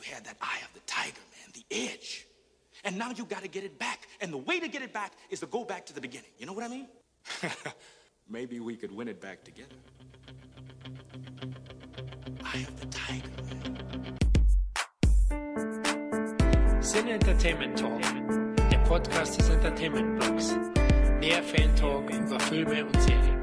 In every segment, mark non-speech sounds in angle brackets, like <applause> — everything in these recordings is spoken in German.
You had that eye of the tiger, man, the edge. And now you got to get it back. And the way to get it back is to go back to the beginning. You know what I mean? <laughs> Maybe we could win it back together. Eye of the tiger, man. Sin Entertainment Talk, der Podcast des Entertainment Blogs. Mehr Fan-Talk über Filme und Serien.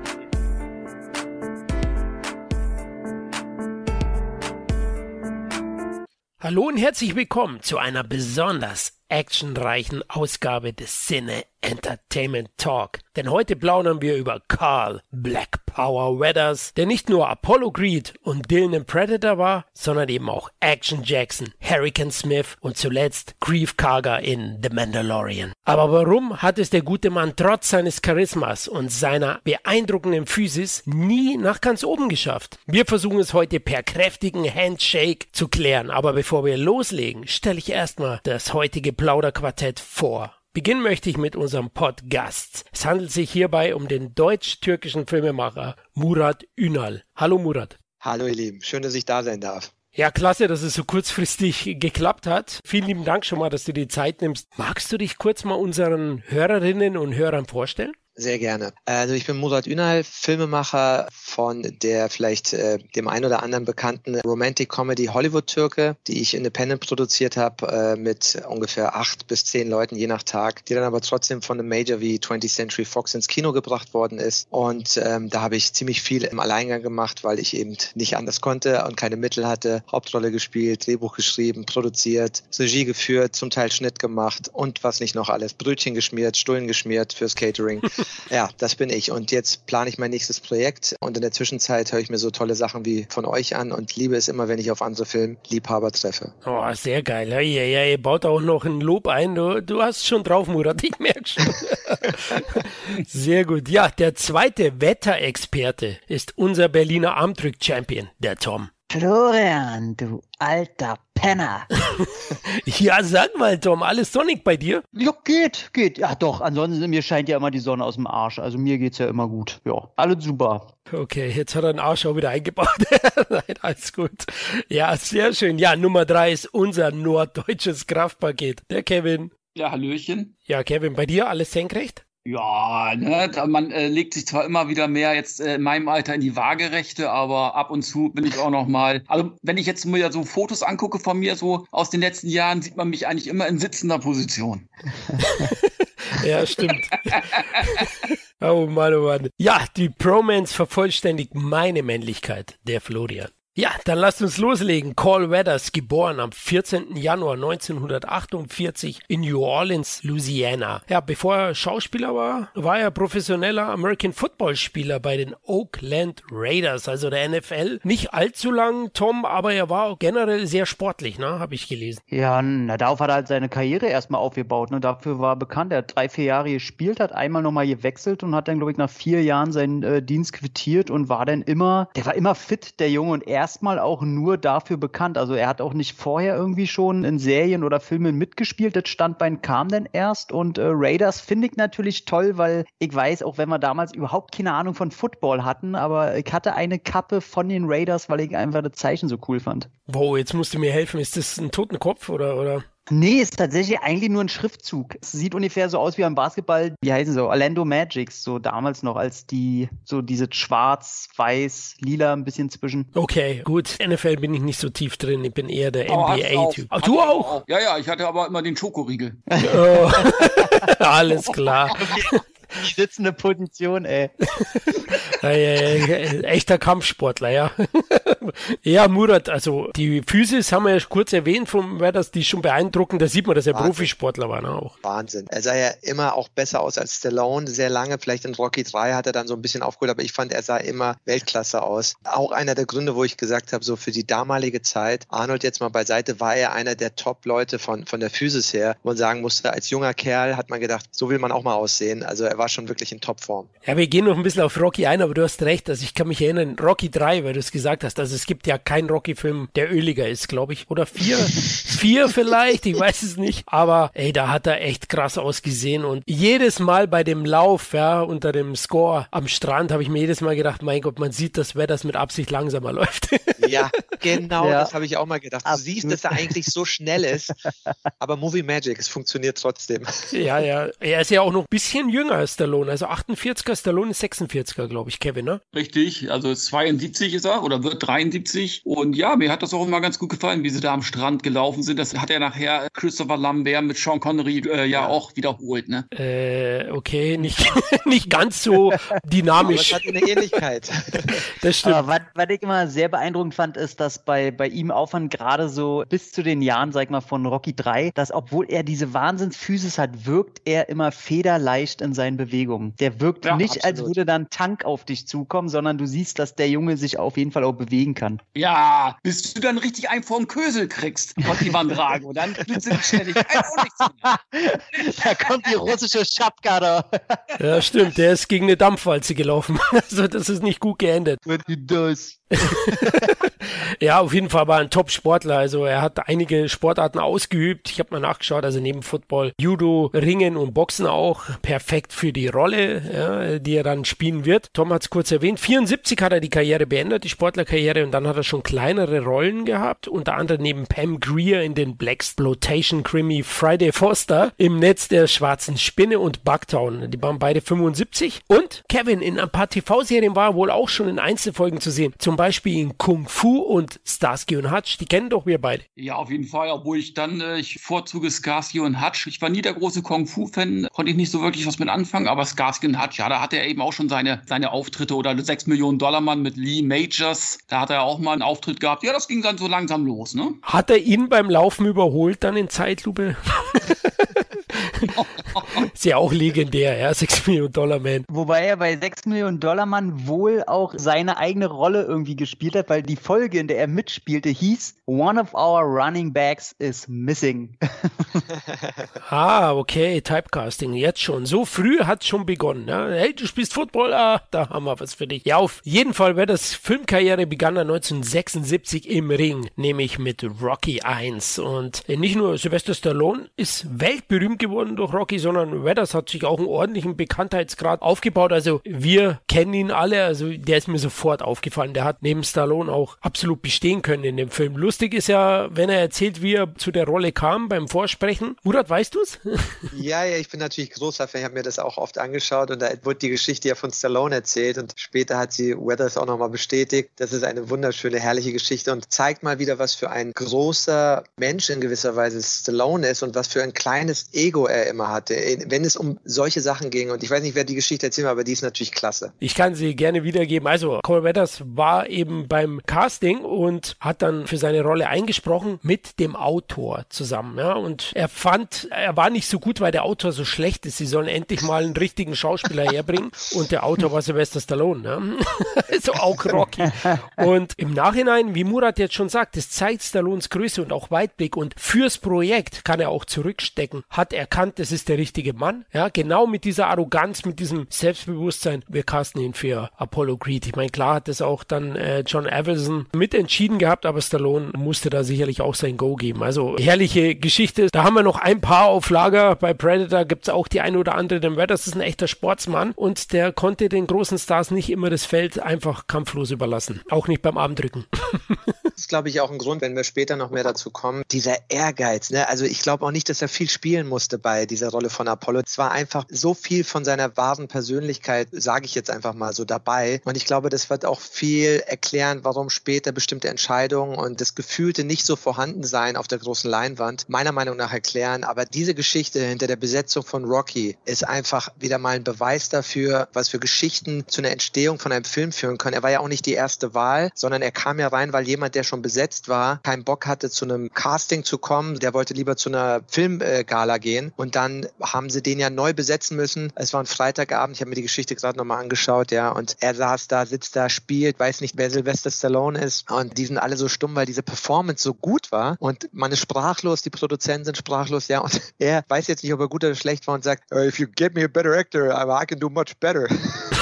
Hallo und herzlich willkommen zu einer besonders actionreichen Ausgabe des Cine Entertainment Talk. Denn heute plaudern wir über Carl Black Power Weathers, der nicht nur Apollo Creed und Dylan im Predator war, sondern eben auch Action Jackson, Hurricane Smith und zuletzt Grief Karga in The Mandalorian. Aber warum hat es der gute Mann trotz seines Charismas und seiner beeindruckenden Physis nie nach ganz oben geschafft? Wir versuchen es heute per kräftigen Handshake zu klären. Aber bevor wir loslegen, stelle ich erstmal das heutige Plauderquartett vor. Beginnen möchte ich mit unserem Podcast. Es handelt sich hierbei um den deutsch-türkischen Filmemacher Murat Ünal. Hallo Murat. Hallo ihr Lieben, schön, dass ich da sein darf. Ja, klasse, dass es so kurzfristig geklappt hat. Vielen lieben Dank schon mal, dass du die Zeit nimmst. Magst du dich kurz mal unseren Hörerinnen und Hörern vorstellen? Sehr gerne. Also ich bin Murat Ünal, Filmemacher von der vielleicht äh, dem ein oder anderen bekannten Romantic Comedy Hollywood-Türke, die ich independent produziert habe äh, mit ungefähr acht bis zehn Leuten je nach Tag, die dann aber trotzdem von einem Major wie 20th Century Fox ins Kino gebracht worden ist. Und ähm, da habe ich ziemlich viel im Alleingang gemacht, weil ich eben nicht anders konnte und keine Mittel hatte. Hauptrolle gespielt, Drehbuch geschrieben, produziert, Regie geführt, zum Teil Schnitt gemacht und was nicht noch alles. Brötchen geschmiert, Stullen geschmiert fürs Catering. <laughs> Ja, das bin ich. Und jetzt plane ich mein nächstes Projekt. Und in der Zwischenzeit höre ich mir so tolle Sachen wie von euch an und liebe es immer, wenn ich auf andere Filmliebhaber treffe. Oh, sehr geil. Ja, ja, ja, ihr baut auch noch ein Lob ein. Du, du hast schon drauf, Murat. Ich merke schon. <laughs> sehr gut. Ja, der zweite Wetterexperte ist unser Berliner Armdrück-Champion, der Tom. Florian, du alter Penner. <laughs> ja, sag mal, Tom, alles sonnig bei dir? Ja, geht, geht. Ja, doch, ansonsten mir scheint ja immer die Sonne aus dem Arsch. Also mir geht's ja immer gut. Ja, alles super. Okay, jetzt hat er den Arsch auch wieder eingebaut. <laughs> Nein, alles gut. Ja, sehr schön. Ja, Nummer drei ist unser norddeutsches Kraftpaket. Der Kevin. Ja, Hallöchen. Ja, Kevin, bei dir alles senkrecht? Ja, ne, man äh, legt sich zwar immer wieder mehr jetzt äh, in meinem Alter in die Waagerechte, aber ab und zu bin ich auch noch mal. Also wenn ich jetzt mir so Fotos angucke von mir so aus den letzten Jahren, sieht man mich eigentlich immer in sitzender Position. <laughs> ja, stimmt. oh Mann, oh Mann. Ja, die Promance vervollständigt meine Männlichkeit, der Florian. Ja, dann lasst uns loslegen. Cole Weathers, geboren am 14. Januar 1948 in New Orleans, Louisiana. Ja, bevor er Schauspieler war, war er professioneller American Football Spieler bei den Oakland Raiders, also der NFL. Nicht allzu lang, Tom, aber er war auch generell sehr sportlich, ne, habe ich gelesen. Ja, na, darauf hat er halt seine Karriere erstmal aufgebaut, ne, dafür war bekannt. Er hat drei, vier Jahre gespielt, hat einmal nochmal gewechselt und hat dann, glaube ich, nach vier Jahren seinen äh, Dienst quittiert und war dann immer, der war immer fit, der Junge, und er erstmal auch nur dafür bekannt. Also er hat auch nicht vorher irgendwie schon in Serien oder Filmen mitgespielt. Das Standbein kam dann erst und äh, Raiders finde ich natürlich toll, weil ich weiß, auch wenn wir damals überhaupt keine Ahnung von Football hatten, aber ich hatte eine Kappe von den Raiders, weil ich einfach das Zeichen so cool fand. Wow, jetzt musst du mir helfen. Ist das ein Totenkopf oder, oder? Nee, ist tatsächlich eigentlich nur ein Schriftzug. Es sieht ungefähr so aus wie am Basketball, wie heißen sie, Orlando Magics, so damals noch, als die, so diese schwarz, weiß, lila ein bisschen zwischen. Okay, gut. NFL bin ich nicht so tief drin, ich bin eher der oh, NBA-Typ. Ach, du auch? auch? Ja, ja, ich hatte aber immer den Schokoriegel. <laughs> Oh. <laughs> Alles klar. <laughs> Okay. Schwitzende Position, ey. <laughs> Echter Kampfsportler, ja. <laughs> ja, Murat, also die Physis haben wir ja kurz erwähnt, vom das die schon beeindruckend. Da sieht man, dass er Wahnsinn. Profisportler war. Ne, auch. Wahnsinn. Er sah ja immer auch besser aus als Stallone, sehr lange. Vielleicht in Rocky 3 hat er dann so ein bisschen aufgeholt, aber ich fand, er sah immer Weltklasse aus. Auch einer der Gründe, wo ich gesagt habe, so für die damalige Zeit, Arnold jetzt mal beiseite, war er einer der Top-Leute von, von der Physis her, wo man sagen musste, als junger Kerl hat man gedacht, so will man auch mal aussehen. Also er war war schon wirklich in Topform. Ja, wir gehen noch ein bisschen auf Rocky ein, aber du hast recht. Also ich kann mich erinnern, Rocky 3, weil du es gesagt hast. Also es gibt ja keinen Rocky-Film, der öliger ist, glaube ich. Oder vier, <laughs> vier vielleicht, ich weiß es nicht. Aber ey, da hat er echt krass ausgesehen. Und jedes Mal bei dem Lauf, ja, unter dem Score am Strand, habe ich mir jedes Mal gedacht, mein Gott, man sieht, dass wer das mit Absicht langsamer läuft. <laughs> Ja, genau, Ja. das habe ich auch mal gedacht. Du siehst, dass er eigentlich so schnell ist, <laughs> aber Movie Magic, es funktioniert trotzdem. ja, ja. Er ist ja auch noch ein bisschen jünger als Stallone. Also 48er, Stallone ist 46er, glaube ich, Kevin, ne? Richtig, also 72 ist er oder wird 73. Und ja, mir hat das auch immer ganz gut gefallen, wie sie da am Strand gelaufen sind. Das hat er nachher Christopher Lambert mit Sean Connery äh, ja, auch wiederholt, ne? Äh, okay, nicht, <laughs> nicht ganz so Aber es dynamisch. hat eine Ähnlichkeit. <laughs> Das stimmt. Aber was, was ich immer sehr beeindruckend fand, ist, dass bei, bei ihm Aufwand gerade so bis zu den Jahren, sag ich mal, von Rocky 3, dass obwohl er diese Wahnsinnsphysis hat, wirkt er immer federleicht in seinen Bewegungen. Der wirkt Ja, nicht, als absolut. würde da ein Tank auf dich zukommen, sondern du siehst, dass der Junge sich auf jeden Fall auch bewegen kann. Ja, bis du dann richtig einen vorm Kösel kriegst, Rocky Van Drago. Dann mehr. <laughs> Da kommt die russische Schapka da. Ja, stimmt. Der ist gegen eine Dampfwalze gelaufen. <laughs> Also das ist nicht gut geendet. Das. <laughs> Ja, auf jeden Fall war er ein Top-Sportler. Also er hat einige Sportarten ausgeübt. Ich habe mal nachgeschaut. Also neben Football, Judo, Ringen und Boxen auch. Perfekt für die Rolle, ja, die er dann spielen wird. Tom hat es kurz erwähnt. 74 hat er die Karriere beendet, die Sportlerkarriere. Und dann hat er schon kleinere Rollen gehabt. Unter anderem neben Pam Greer in den Blaxploitation Krimi Friday Foster im Netz der schwarzen Spinne und Bugtown. Die waren beide 75. Und Kevin in ein paar TV-Serien war wohl auch schon in Einzelfolgen zu sehen. Zum Beispiel in Kung Fu und Starsky und Hutch. Die kennen doch wir beide. Ja, auf jeden Fall, obwohl ich dann, äh, ich vorzuge Skarsky und Hutch. Ich war nie der große Kung-Fu-Fan, konnte ich nicht so wirklich was mit anfangen, aber Skarsky und Hutch, ja, da hatte er eben auch schon seine, seine Auftritte oder 6 Millionen Dollar Mann mit Lee Majors, da hat er auch mal einen Auftritt gehabt. Ja, das ging dann so langsam los, ne? Hat er ihn beim Laufen überholt dann in Zeitlupe? <laughs> <laughs> Ist ja auch legendär, ja, 6 Millionen Dollar Man. Wobei er bei 6 Millionen Dollar Mann wohl auch seine eigene Rolle irgendwie gespielt hat, weil die Folge, in der er mitspielte, hieß One of our running backs is missing. <laughs> Ah, okay, Typecasting, jetzt schon. So früh hat schon begonnen. Ja? Hey, du spielst Football, ah, da haben wir was für dich. Ja, auf jeden Fall, wer das Filmkarriere begann er 1976 im Ring, nämlich mit Rocky 1. Und nicht nur Sylvester Stallone ist weltberühmt geworden durch Rocky, sondern Weathers hat sich auch einen ordentlichen Bekanntheitsgrad aufgebaut. Also wir kennen ihn alle, also der ist mir sofort aufgefallen. Der hat neben Stallone auch absolut bestehen können in dem Film. Lustig ist ja, wenn er erzählt, wie er zu der Rolle kam beim Vorsprechen. Murat, weißt du's? <laughs> Ja, ja, ich bin natürlich großer Fan. Ich habe mir das auch oft angeschaut und da wurde die Geschichte ja von Stallone erzählt und später hat sie Weathers auch nochmal bestätigt. Das ist eine wunderschöne, herrliche Geschichte und zeigt mal wieder, was für ein großer Mensch in gewisser Weise Stallone ist und was für ein kleines Ego er immer hatte, wenn es um solche Sachen ging. Und ich weiß nicht, wer die Geschichte erzählt, aber die ist natürlich klasse. Ich kann sie gerne wiedergeben. Also, Cole Weathers war eben beim Casting und hat dann für seine Rolle eingesprochen mit dem Autor zusammen. Ja, und er fand, er war nicht so gut, weil der Autor so schlecht ist. Sie sollen endlich mal einen richtigen Schauspieler <laughs> herbringen. Und der Autor war Sylvester Stallone. Ne? <laughs> also auch Rocky. <laughs> Und im Nachhinein, wie Murat jetzt schon sagt, es zeigt Stallones Größe und auch Weitblick. Und fürs Projekt kann er auch zurückstecken. Hat erkannt, das ist der richtige Mann. Ja, genau mit dieser Arroganz, mit diesem Selbstbewusstsein. Wir casten ihn für Apollo Creed. Ich meine, klar hat das auch dann äh, John Avildsen mitentschieden gehabt, aber Stallone musste da sicherlich auch sein Go geben. Also herrliche Geschichte. Da haben wir noch ein paar auf Lager. Bei Predator gibt es auch die eine oder andere. Denn das ist ein echter Sportsmann und der konnte den großen Stars nicht immer das Feld einfach kampflos überlassen. Auch nicht beim Armdrücken. <laughs> Ist, glaube ich, auch ein Grund, wenn wir später noch mehr dazu kommen. Dieser Ehrgeiz. Ne? Also ich glaube auch nicht, dass er viel spielen musste bei dieser Rolle von Apollo. Es war einfach so viel von seiner wahren Persönlichkeit, sage ich jetzt einfach mal so dabei. Und ich glaube, das wird auch viel erklären, warum später bestimmte Entscheidungen und das Gefühlte nicht so vorhanden sein auf der großen Leinwand, meiner Meinung nach erklären. Aber diese Geschichte hinter der Besetzung von Rocky ist einfach wieder mal ein Beweis dafür, was für Geschichten zu einer Entstehung von einem Film führen können. Er war ja auch nicht die erste Wahl, sondern er kam ja rein, weil jemand, der schon besetzt war, keinen Bock hatte, zu einem Casting zu kommen. Der wollte lieber zu einer Filmgala gehen. Und dann haben sie den ja neu besetzen müssen. Es war ein Freitagabend. Ich habe mir die Geschichte gerade nochmal angeschaut, ja. Und er saß da, sitzt da, spielt, weiß nicht, wer Sylvester Stallone ist. Und die sind alle so stumm, weil diese Performance so gut war. Und man ist sprachlos, die Produzenten sind sprachlos, ja. Und <laughs> er weiß jetzt nicht, ob er gut oder schlecht war und sagt, if you get me a better actor, I can do much better. <laughs>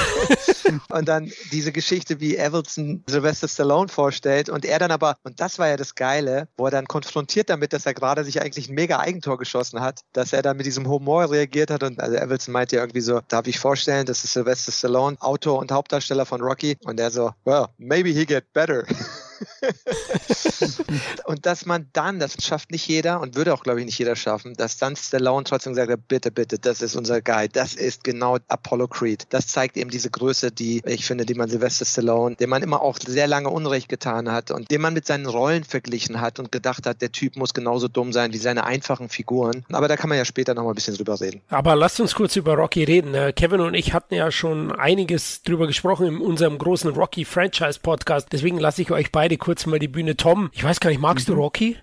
und dann diese Geschichte, wie Evelson Sylvester Stallone vorstellt und er dann aber, und das war ja das Geile, wo er dann konfrontiert damit, dass er gerade sich eigentlich ein mega Eigentor geschossen hat, dass er dann mit diesem Humor reagiert hat und also Evelson meinte ja irgendwie so, darf ich vorstellen, das ist Sylvester Stallone, Autor und Hauptdarsteller von Rocky und er so, well, maybe he get better. <laughs> <laughs> und dass man dann, das schafft nicht jeder und würde auch, glaube ich, nicht jeder schaffen, dass dann Stallone trotzdem sagt, bitte, bitte, das ist unser Guy, das ist genau Apollo Creed. Das zeigt eben diese Größe, die ich finde, die man Sylvester Stallone, dem man immer auch sehr lange Unrecht getan hat und den man mit seinen Rollen verglichen hat und gedacht hat, der Typ muss genauso dumm sein wie seine einfachen Figuren. Aber da kann man ja später noch mal ein bisschen drüber reden. Aber lasst uns kurz über Rocky reden. Äh, Kevin und ich hatten ja schon einiges drüber gesprochen in unserem großen Rocky Franchise Podcast. Deswegen lasse ich euch beide beide kurz mal die Bühne. Tom, ich weiß gar nicht, magst mhm. du Rocky?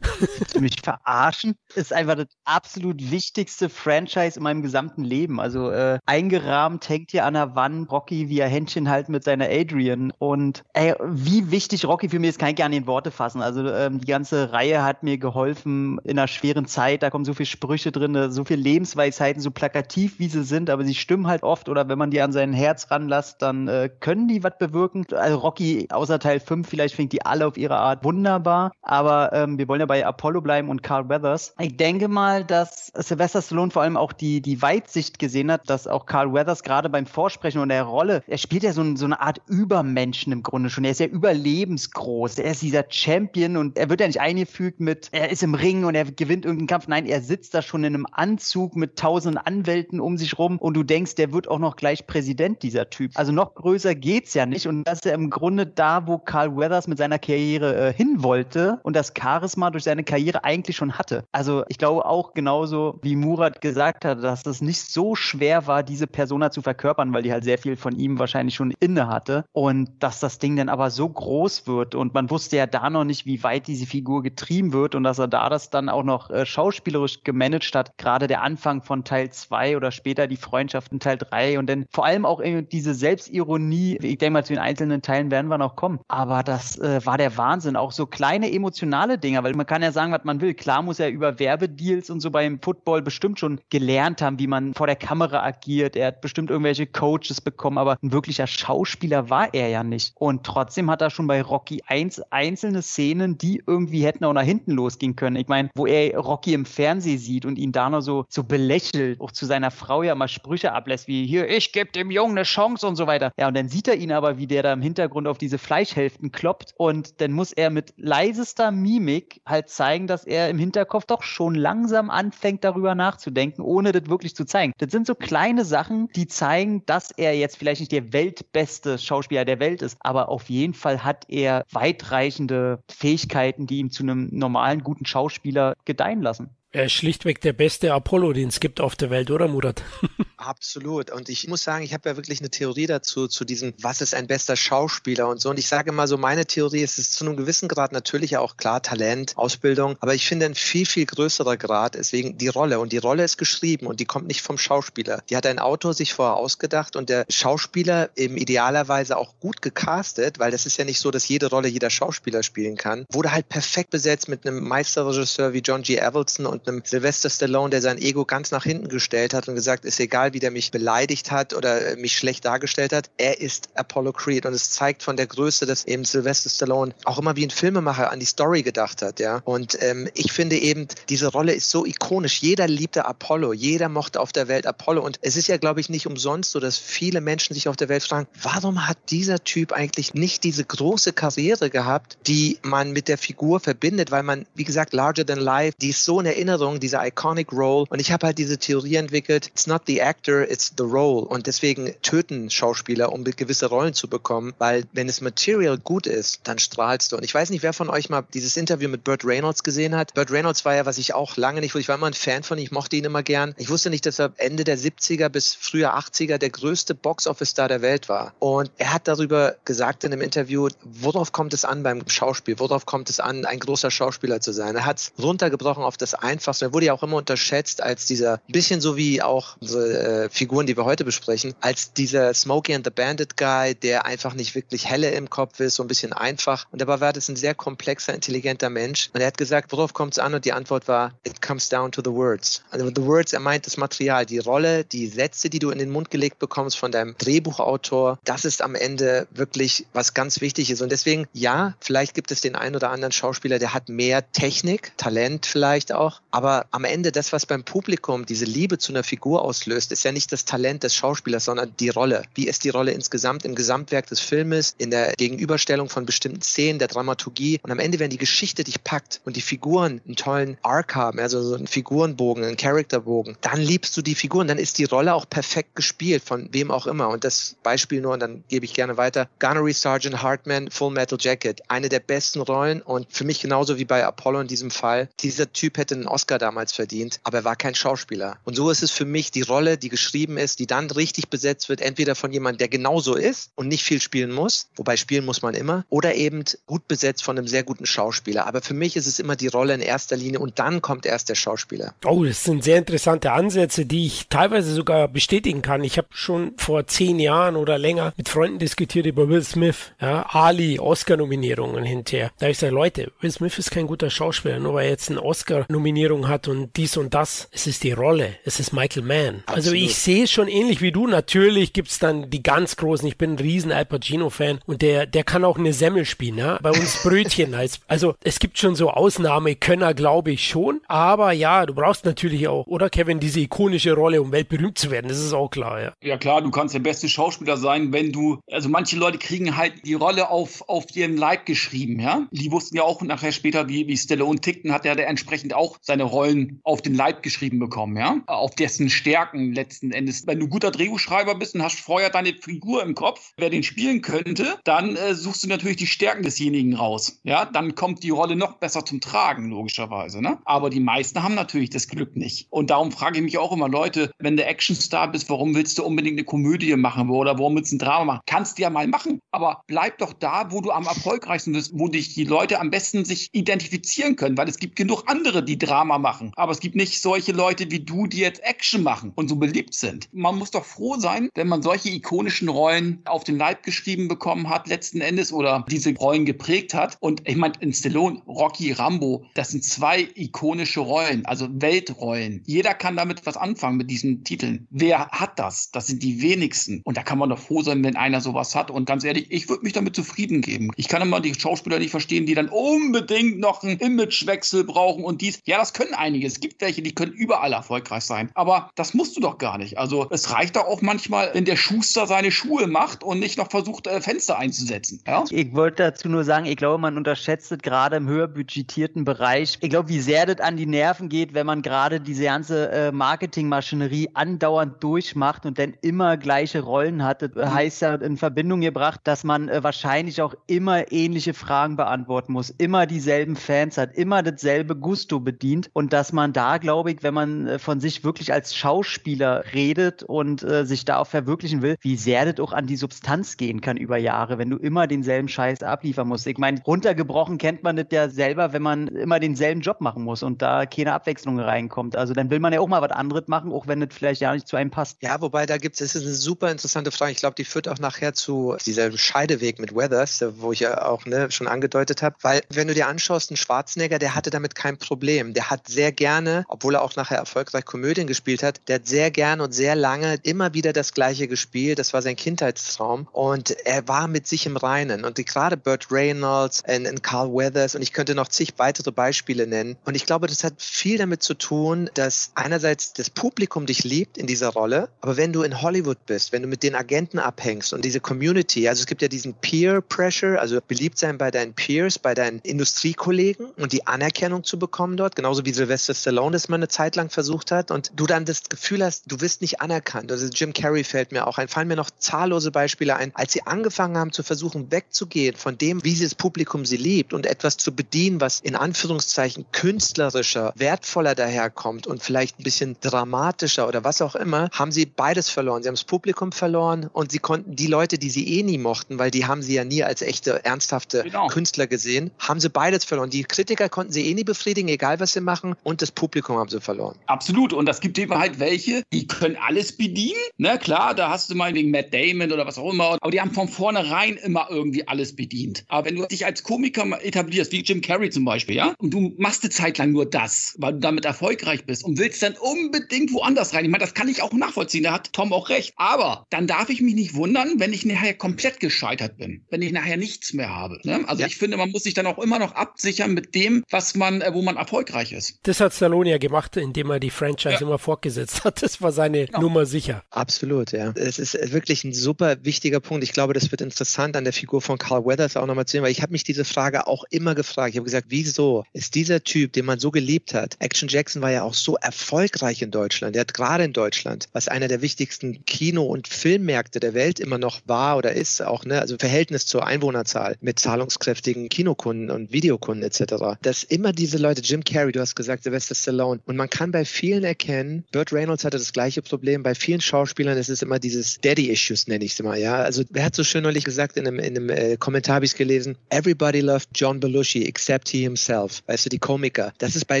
Mich verarschen ist einfach das absolut wichtigste Franchise in meinem gesamten Leben. Also äh, eingerahmt hängt hier an der Wand Rocky, wie er Händchen halt mit seiner Adrian. Und ey, wie wichtig Rocky für mich ist, kann ich gerne in Worte fassen. Also ähm, die ganze Reihe hat mir geholfen in einer schweren Zeit. Da kommen so viele Sprüche drin, so viele Lebensweisheiten, so plakativ wie sie sind, aber sie stimmen halt oft. Oder wenn man die an sein Herz ranlässt, dann äh, können die was bewirken. Also Rocky außer Teil 5, vielleicht fängt die alle auf ihre Art wunderbar. Aber ähm, wir wollen ja bei Apollo bleiben und Carl Weathers. Ich denke mal, dass Sylvester Stallone vor allem auch die, die Weitsicht gesehen hat, dass auch Carl Weathers gerade beim Vorsprechen und der Rolle, er spielt ja so, so eine Art Übermenschen im Grunde schon. Er ist ja überlebensgroß. Er ist dieser Champion und er wird ja nicht eingefügt mit, er ist im Ring und er gewinnt irgendeinen Kampf. Nein, er sitzt da schon in einem Anzug mit tausenden Anwälten um sich rum und du denkst, der wird auch noch gleich Präsident, dieser Typ. Also noch größer geht's ja nicht und das ist ja im Grunde da, wo Carl Weathers mit seiner Karriere äh, hin wollte und das Charisma durch seine Karriere eigentlich schon hatte. Also ich glaube auch genauso, wie Murat gesagt hat, dass es nicht so schwer war, diese Persona zu verkörpern, weil die halt sehr viel von ihm wahrscheinlich schon inne hatte. Und dass das Ding dann aber so groß wird und man wusste ja da noch nicht, wie weit diese Figur getrieben wird und dass er da das dann auch noch äh, schauspielerisch gemanagt hat, gerade der Anfang von Teil 2 oder später die Freundschaft in Teil 3 und dann vor allem auch diese Selbstironie, ich denke mal zu den einzelnen Teilen werden wir noch kommen, aber das äh, war der Wahnsinn. Auch so kleine emotionale Dinge, weil man kann ja sagen, was man will. Klar muss er über Werbedeals und so beim Football bestimmt schon gelernt haben, wie man vor der Kamera agiert. Er hat bestimmt irgendwelche Coaches bekommen, aber ein wirklicher Schauspieler war er ja nicht. Und trotzdem hat er schon bei Rocky 1 einzelne Szenen, die irgendwie hätten auch nach hinten losgehen können. Ich meine, wo er Rocky im Fernsehen sieht und ihn da noch so, so belächelt, auch zu seiner Frau ja mal Sprüche ablässt, wie hier, ich gebe dem Jungen eine Chance und so weiter. Ja, und dann sieht er ihn aber, wie der da im Hintergrund auf diese Fleischhälften kloppt und dann muss er mit leisester Mimik halt zeigen, dass er im Hinterkopf doch schon langsam anfängt, darüber nachzudenken, ohne das wirklich zu zeigen. Das sind so kleine Sachen, die zeigen, dass er jetzt vielleicht nicht der weltbeste Schauspieler der Welt ist, aber auf jeden Fall hat er weitreichende Fähigkeiten, die ihm zu einem normalen, guten Schauspieler gedeihen lassen. Er ist schlichtweg der beste Apollo, den es gibt auf der Welt, oder Murat? <laughs> Absolut. Und ich muss sagen, ich habe ja wirklich eine Theorie dazu, zu diesem, was ist ein bester Schauspieler und so. Und ich sage mal so, meine Theorie ist es zu einem gewissen Grad natürlich auch klar Talent, Ausbildung. Aber ich finde ein viel, viel größerer Grad ist wegen die Rolle. Und die Rolle ist geschrieben und die kommt nicht vom Schauspieler. Die hat ein Autor sich vorher ausgedacht und der Schauspieler eben idealerweise auch gut gecastet, weil das ist ja nicht so, dass jede Rolle jeder Schauspieler spielen kann, wurde halt perfekt besetzt mit einem Meisterregisseur wie John G. Und und einem Sylvester Stallone, der sein Ego ganz nach hinten gestellt hat und gesagt, ist egal, wie der mich beleidigt hat oder mich schlecht dargestellt hat, er ist Apollo Creed und es zeigt von der Größe, dass eben Sylvester Stallone auch immer wie ein Filmemacher an die Story gedacht hat, ja. Und ähm, ich finde eben, diese Rolle ist so ikonisch. Jeder liebte Apollo, jeder mochte auf der Welt Apollo und es ist ja, glaube ich, nicht umsonst so, dass viele Menschen sich auf der Welt fragen, warum hat dieser Typ eigentlich nicht diese große Karriere gehabt, die man mit der Figur verbindet, weil man, wie gesagt, larger than life, die ist so in Erinnerung Erinnerung, diese iconic Role. Und ich habe halt diese Theorie entwickelt, it's not the actor, actor, it's the role. Und deswegen töten Schauspieler, um gewisse Rollen zu bekommen, weil wenn das Material gut ist, dann strahlst du. Und ich weiß nicht, wer von euch mal dieses Interview mit Burt Reynolds gesehen hat. Burt Reynolds war ja, was ich auch lange nicht ich war immer ein Fan von ihm, ich mochte ihn immer gern. Ich wusste nicht, dass er Ende der 70er bis früher 80er der größte Box-Office-Star der Welt war. Und er hat darüber gesagt in einem Interview, worauf kommt es an beim Schauspiel? Worauf kommt es an, ein großer Schauspieler zu sein? Er hat es runtergebrochen auf das Einfachste. Er wurde ja auch immer unterschätzt als dieser, bisschen so wie auch unsere äh, Figuren, die wir heute besprechen, als dieser Smokey and the Bandit Guy, der einfach nicht wirklich helle im Kopf ist, so ein bisschen einfach. Und dabei war das ein sehr komplexer, intelligenter Mensch. Und er hat gesagt, worauf kommt es an? Und die Antwort war, it comes down to the words. Also the words, er meint das Material, die Rolle, die Sätze, die du in den Mund gelegt bekommst von deinem Drehbuchautor. Das ist am Ende wirklich was ganz wichtig ist. Und deswegen, ja, vielleicht gibt es den einen oder anderen Schauspieler, der hat mehr Technik, Talent vielleicht auch. Aber am Ende das, was beim Publikum diese Liebe zu einer Figur auslöst, ist ja nicht das Talent des Schauspielers, sondern die Rolle. Wie ist die Rolle insgesamt im Gesamtwerk des Filmes, in der Gegenüberstellung von bestimmten Szenen, der Dramaturgie. Und am Ende, wenn die Geschichte dich packt und die Figuren einen tollen Arc haben, also so einen Figurenbogen, einen Charakterbogen, dann liebst du die Figuren, dann ist die Rolle auch perfekt gespielt, von wem auch immer. Und das Beispiel nur, und dann gebe ich gerne weiter. Gunnery Sergeant Hartman, Full Metal Jacket. Eine der besten Rollen und für mich genauso wie bei Apollo in diesem Fall. Dieser Typ hätte einen Oscar damals verdient, aber er war kein Schauspieler. Und so ist es für mich die Rolle, die geschrieben ist, die dann richtig besetzt wird, entweder von jemandem, der genauso ist und nicht viel spielen muss, wobei spielen muss man immer, oder eben gut besetzt von einem sehr guten Schauspieler. Aber für mich ist es immer die Rolle in erster Linie und dann kommt erst der Schauspieler. Oh, das sind sehr interessante Ansätze, die ich teilweise sogar bestätigen kann. Ich habe schon vor zehn Jahren oder länger mit Freunden diskutiert über Will Smith, ja, Ali, Oscar-Nominierungen hinterher. Da ich sage, Leute, Will Smith ist kein guter Schauspieler, nur weil er jetzt eine Oscar-Nominierung hat und dies und das. Es ist die Rolle, es ist Michael Mann. Also ich sehe es schon ähnlich wie du. Natürlich gibt es dann die ganz großen. Ich bin ein riesen Al Pacino-Fan und der, der kann auch eine Semmel spielen, ja. Bei uns Brötchen heißt. Also es gibt schon so Ausnahmekönner, glaube ich schon. Aber ja, du brauchst natürlich auch, oder Kevin, diese ikonische Rolle, um weltberühmt zu werden. Das ist auch klar, ja. Ja klar, du kannst der beste Schauspieler sein, wenn du, also manche Leute kriegen halt die Rolle auf, auf ihren Leib geschrieben, ja. Die wussten ja auch nachher später, wie, wie Stallone tickten, hat er ja entsprechend auch seine Rollen auf den Leib geschrieben bekommen, ja. Auf dessen Stärken letzten Endes. Wenn du guter Drehbuchschreiber bist und hast vorher deine Figur im Kopf, wer den spielen könnte, dann äh, suchst du natürlich die Stärken desjenigen raus, ja. Dann kommt die Rolle noch besser zum Tragen, logischerweise, ne. Aber die meisten haben natürlich das Glück nicht. Und darum frage ich mich auch immer, Leute, wenn du Actionstar bist, warum willst du unbedingt eine Komödie machen oder warum willst du ein Drama machen? Kannst du ja mal machen, aber bleib doch da, wo du am erfolgreichsten bist, wo dich die Leute am besten sich identifizieren können, weil es gibt genug andere, die Drama machen. Aber es gibt nicht solche Leute wie du, die jetzt Action machen und so beliebt sind. Man muss doch froh sein, wenn man solche ikonischen Rollen auf den Leib geschrieben bekommen hat, letzten Endes, oder diese Rollen geprägt hat. Und ich meine, in Stallone, Rocky, Rambo, das sind zwei ikonische Rollen, also Weltrollen. Jeder kann damit was anfangen mit diesen Titeln. Wer hat das? Das sind die wenigsten. Und da kann man doch froh sein, wenn einer sowas hat. Und ganz ehrlich, ich würde mich damit zufrieden geben. Ich kann immer die Schauspieler nicht verstehen, die dann unbedingt noch einen Imagewechsel brauchen und dies. Ja, das können einige. Es gibt welche, die können überall erfolgreich sein. Aber das musst du doch gar nicht. Also es reicht doch auch manchmal, wenn der Schuster seine Schuhe macht und nicht noch versucht, äh, Fenster einzusetzen. Ja? Ich wollte dazu nur sagen, ich glaube, man unterschätzt es gerade im höher budgetierten Bereich. Ich glaube, wie sehr das an die Nerven geht, wenn man gerade diese ganze äh, Marketingmaschinerie andauernd durchmacht und dann immer gleiche Rollen hat. Das mhm. heißt ja in Verbindung gebracht, dass man äh, wahrscheinlich auch immer ähnliche Fragen beantworten muss, immer dieselben Fans hat, immer dasselbe Gusto bedient und dass man da, glaube ich, wenn man äh, von sich wirklich als Schauspieler redet und äh, sich da auch verwirklichen will, wie sehr das auch an die Substanz gehen kann über Jahre, wenn du immer denselben Scheiß abliefern musst. Ich meine, runtergebrochen kennt man das ja selber, wenn man immer denselben Job machen muss und da keine Abwechslung reinkommt. Also dann will man ja auch mal was anderes machen, auch wenn das vielleicht ja nicht zu einem passt. Ja, wobei da gibt es, ist eine super interessante Frage. Ich glaube, die führt auch nachher zu dieser Scheideweg mit Weathers, wo ich ja auch ne, schon angedeutet habe. Weil wenn du dir anschaust, ein Schwarzenegger, der hatte damit kein Problem. Der hat sehr gerne, obwohl er auch nachher erfolgreich Komödien gespielt hat, der hat sehr gerne und sehr lange immer wieder das Gleiche gespielt. Das war sein Kindheitstraum. Und er war mit sich im Reinen. Und gerade Burt Reynolds und Carl Weathers und ich könnte noch zig weitere Beispiele nennen. Und ich glaube, das hat viel damit zu tun, dass einerseits das Publikum dich liebt in dieser Rolle, aber wenn du in Hollywood bist, wenn du mit den Agenten abhängst und diese Community, also es gibt ja diesen Peer Pressure, also beliebt sein bei deinen Peers, bei deinen Industriekollegen und die Anerkennung zu bekommen dort, genauso wie Sylvester Stallone das mal eine Zeit lang versucht hat und du dann das Gefühl hast, du wirst nicht anerkannt. Also Jim Carrey fällt mir auch ein, fallen mir noch zahllose Beispiele ein, als sie angefangen haben zu versuchen, wegzugehen von dem, wie sie das Publikum sie liebt und etwas zu bedienen, was in Anführungszeichen künstlerischer, wertvoller daherkommt und vielleicht ein bisschen dramatischer oder was auch immer, haben sie beides verloren. Sie haben das Publikum verloren und sie konnten die Leute, die sie eh nie mochten, weil die haben sie ja nie als echte, ernsthafte genau. Künstler gesehen, haben sie beides verloren. Die Kritiker konnten sie eh nie befriedigen, egal was sie machen und das Publikum haben sie verloren. Absolut. Und das gibt eben halt welche, die können alles bedienen. Ne, klar, da hast du mal wegen Matt Damon oder was auch immer. Aber die haben von vornherein immer irgendwie alles bedient. Aber wenn du dich als Komiker etablierst, wie Jim Carrey zum Beispiel, ja, und du machst eine Zeit lang nur das, weil du damit erfolgreich bist und willst dann unbedingt woanders rein. Ich meine, das kann ich auch nachvollziehen. Da hat Tom auch recht. Aber dann darf ich mich nicht wundern, wenn ich nachher komplett gescheitert bin. Wenn ich nachher nichts mehr habe. Ne? Also ja. ich finde, man muss sich dann auch immer noch absichern mit dem, was man, äh, wo man erfolgreich ist. Das hat Stallone ja gemacht, indem er die Franchise ja. immer fortgesetzt hat. Das war seine genau. Nummer sicher. Absolut, ja. Es ist wirklich ein super wichtiger Punkt. Ich glaube, das wird interessant an der Figur von Carl Weathers auch nochmal zu sehen, weil ich habe mich diese Frage auch immer gefragt. Ich habe gesagt, wieso ist dieser Typ, den man so geliebt hat, Action Jackson war ja auch so erfolgreich in Deutschland. Er hat gerade in Deutschland, was einer der wichtigsten Kino- und Filmmärkte der Welt immer noch war oder ist, auch, ne, also Verhältnis zur Einwohnerzahl mit zahlungskräftigen Kinokunden und Videokunden etc. Dass immer diese Leute, Jim Carrey, du hast gesagt, Sylvester Stallone, und man kann bei vielen erkennen, Burt Reynolds hatte das gleiche Problem, bei vielen Schauspielern ist es immer dieses Daddy-Issues, nenne ich es immer, ja. Also wer hat so schön neulich gesagt in einem, in einem äh, Kommentar, habe ich gelesen, everybody loved John Belushi except he himself. Weißt du, die Komiker. Das ist bei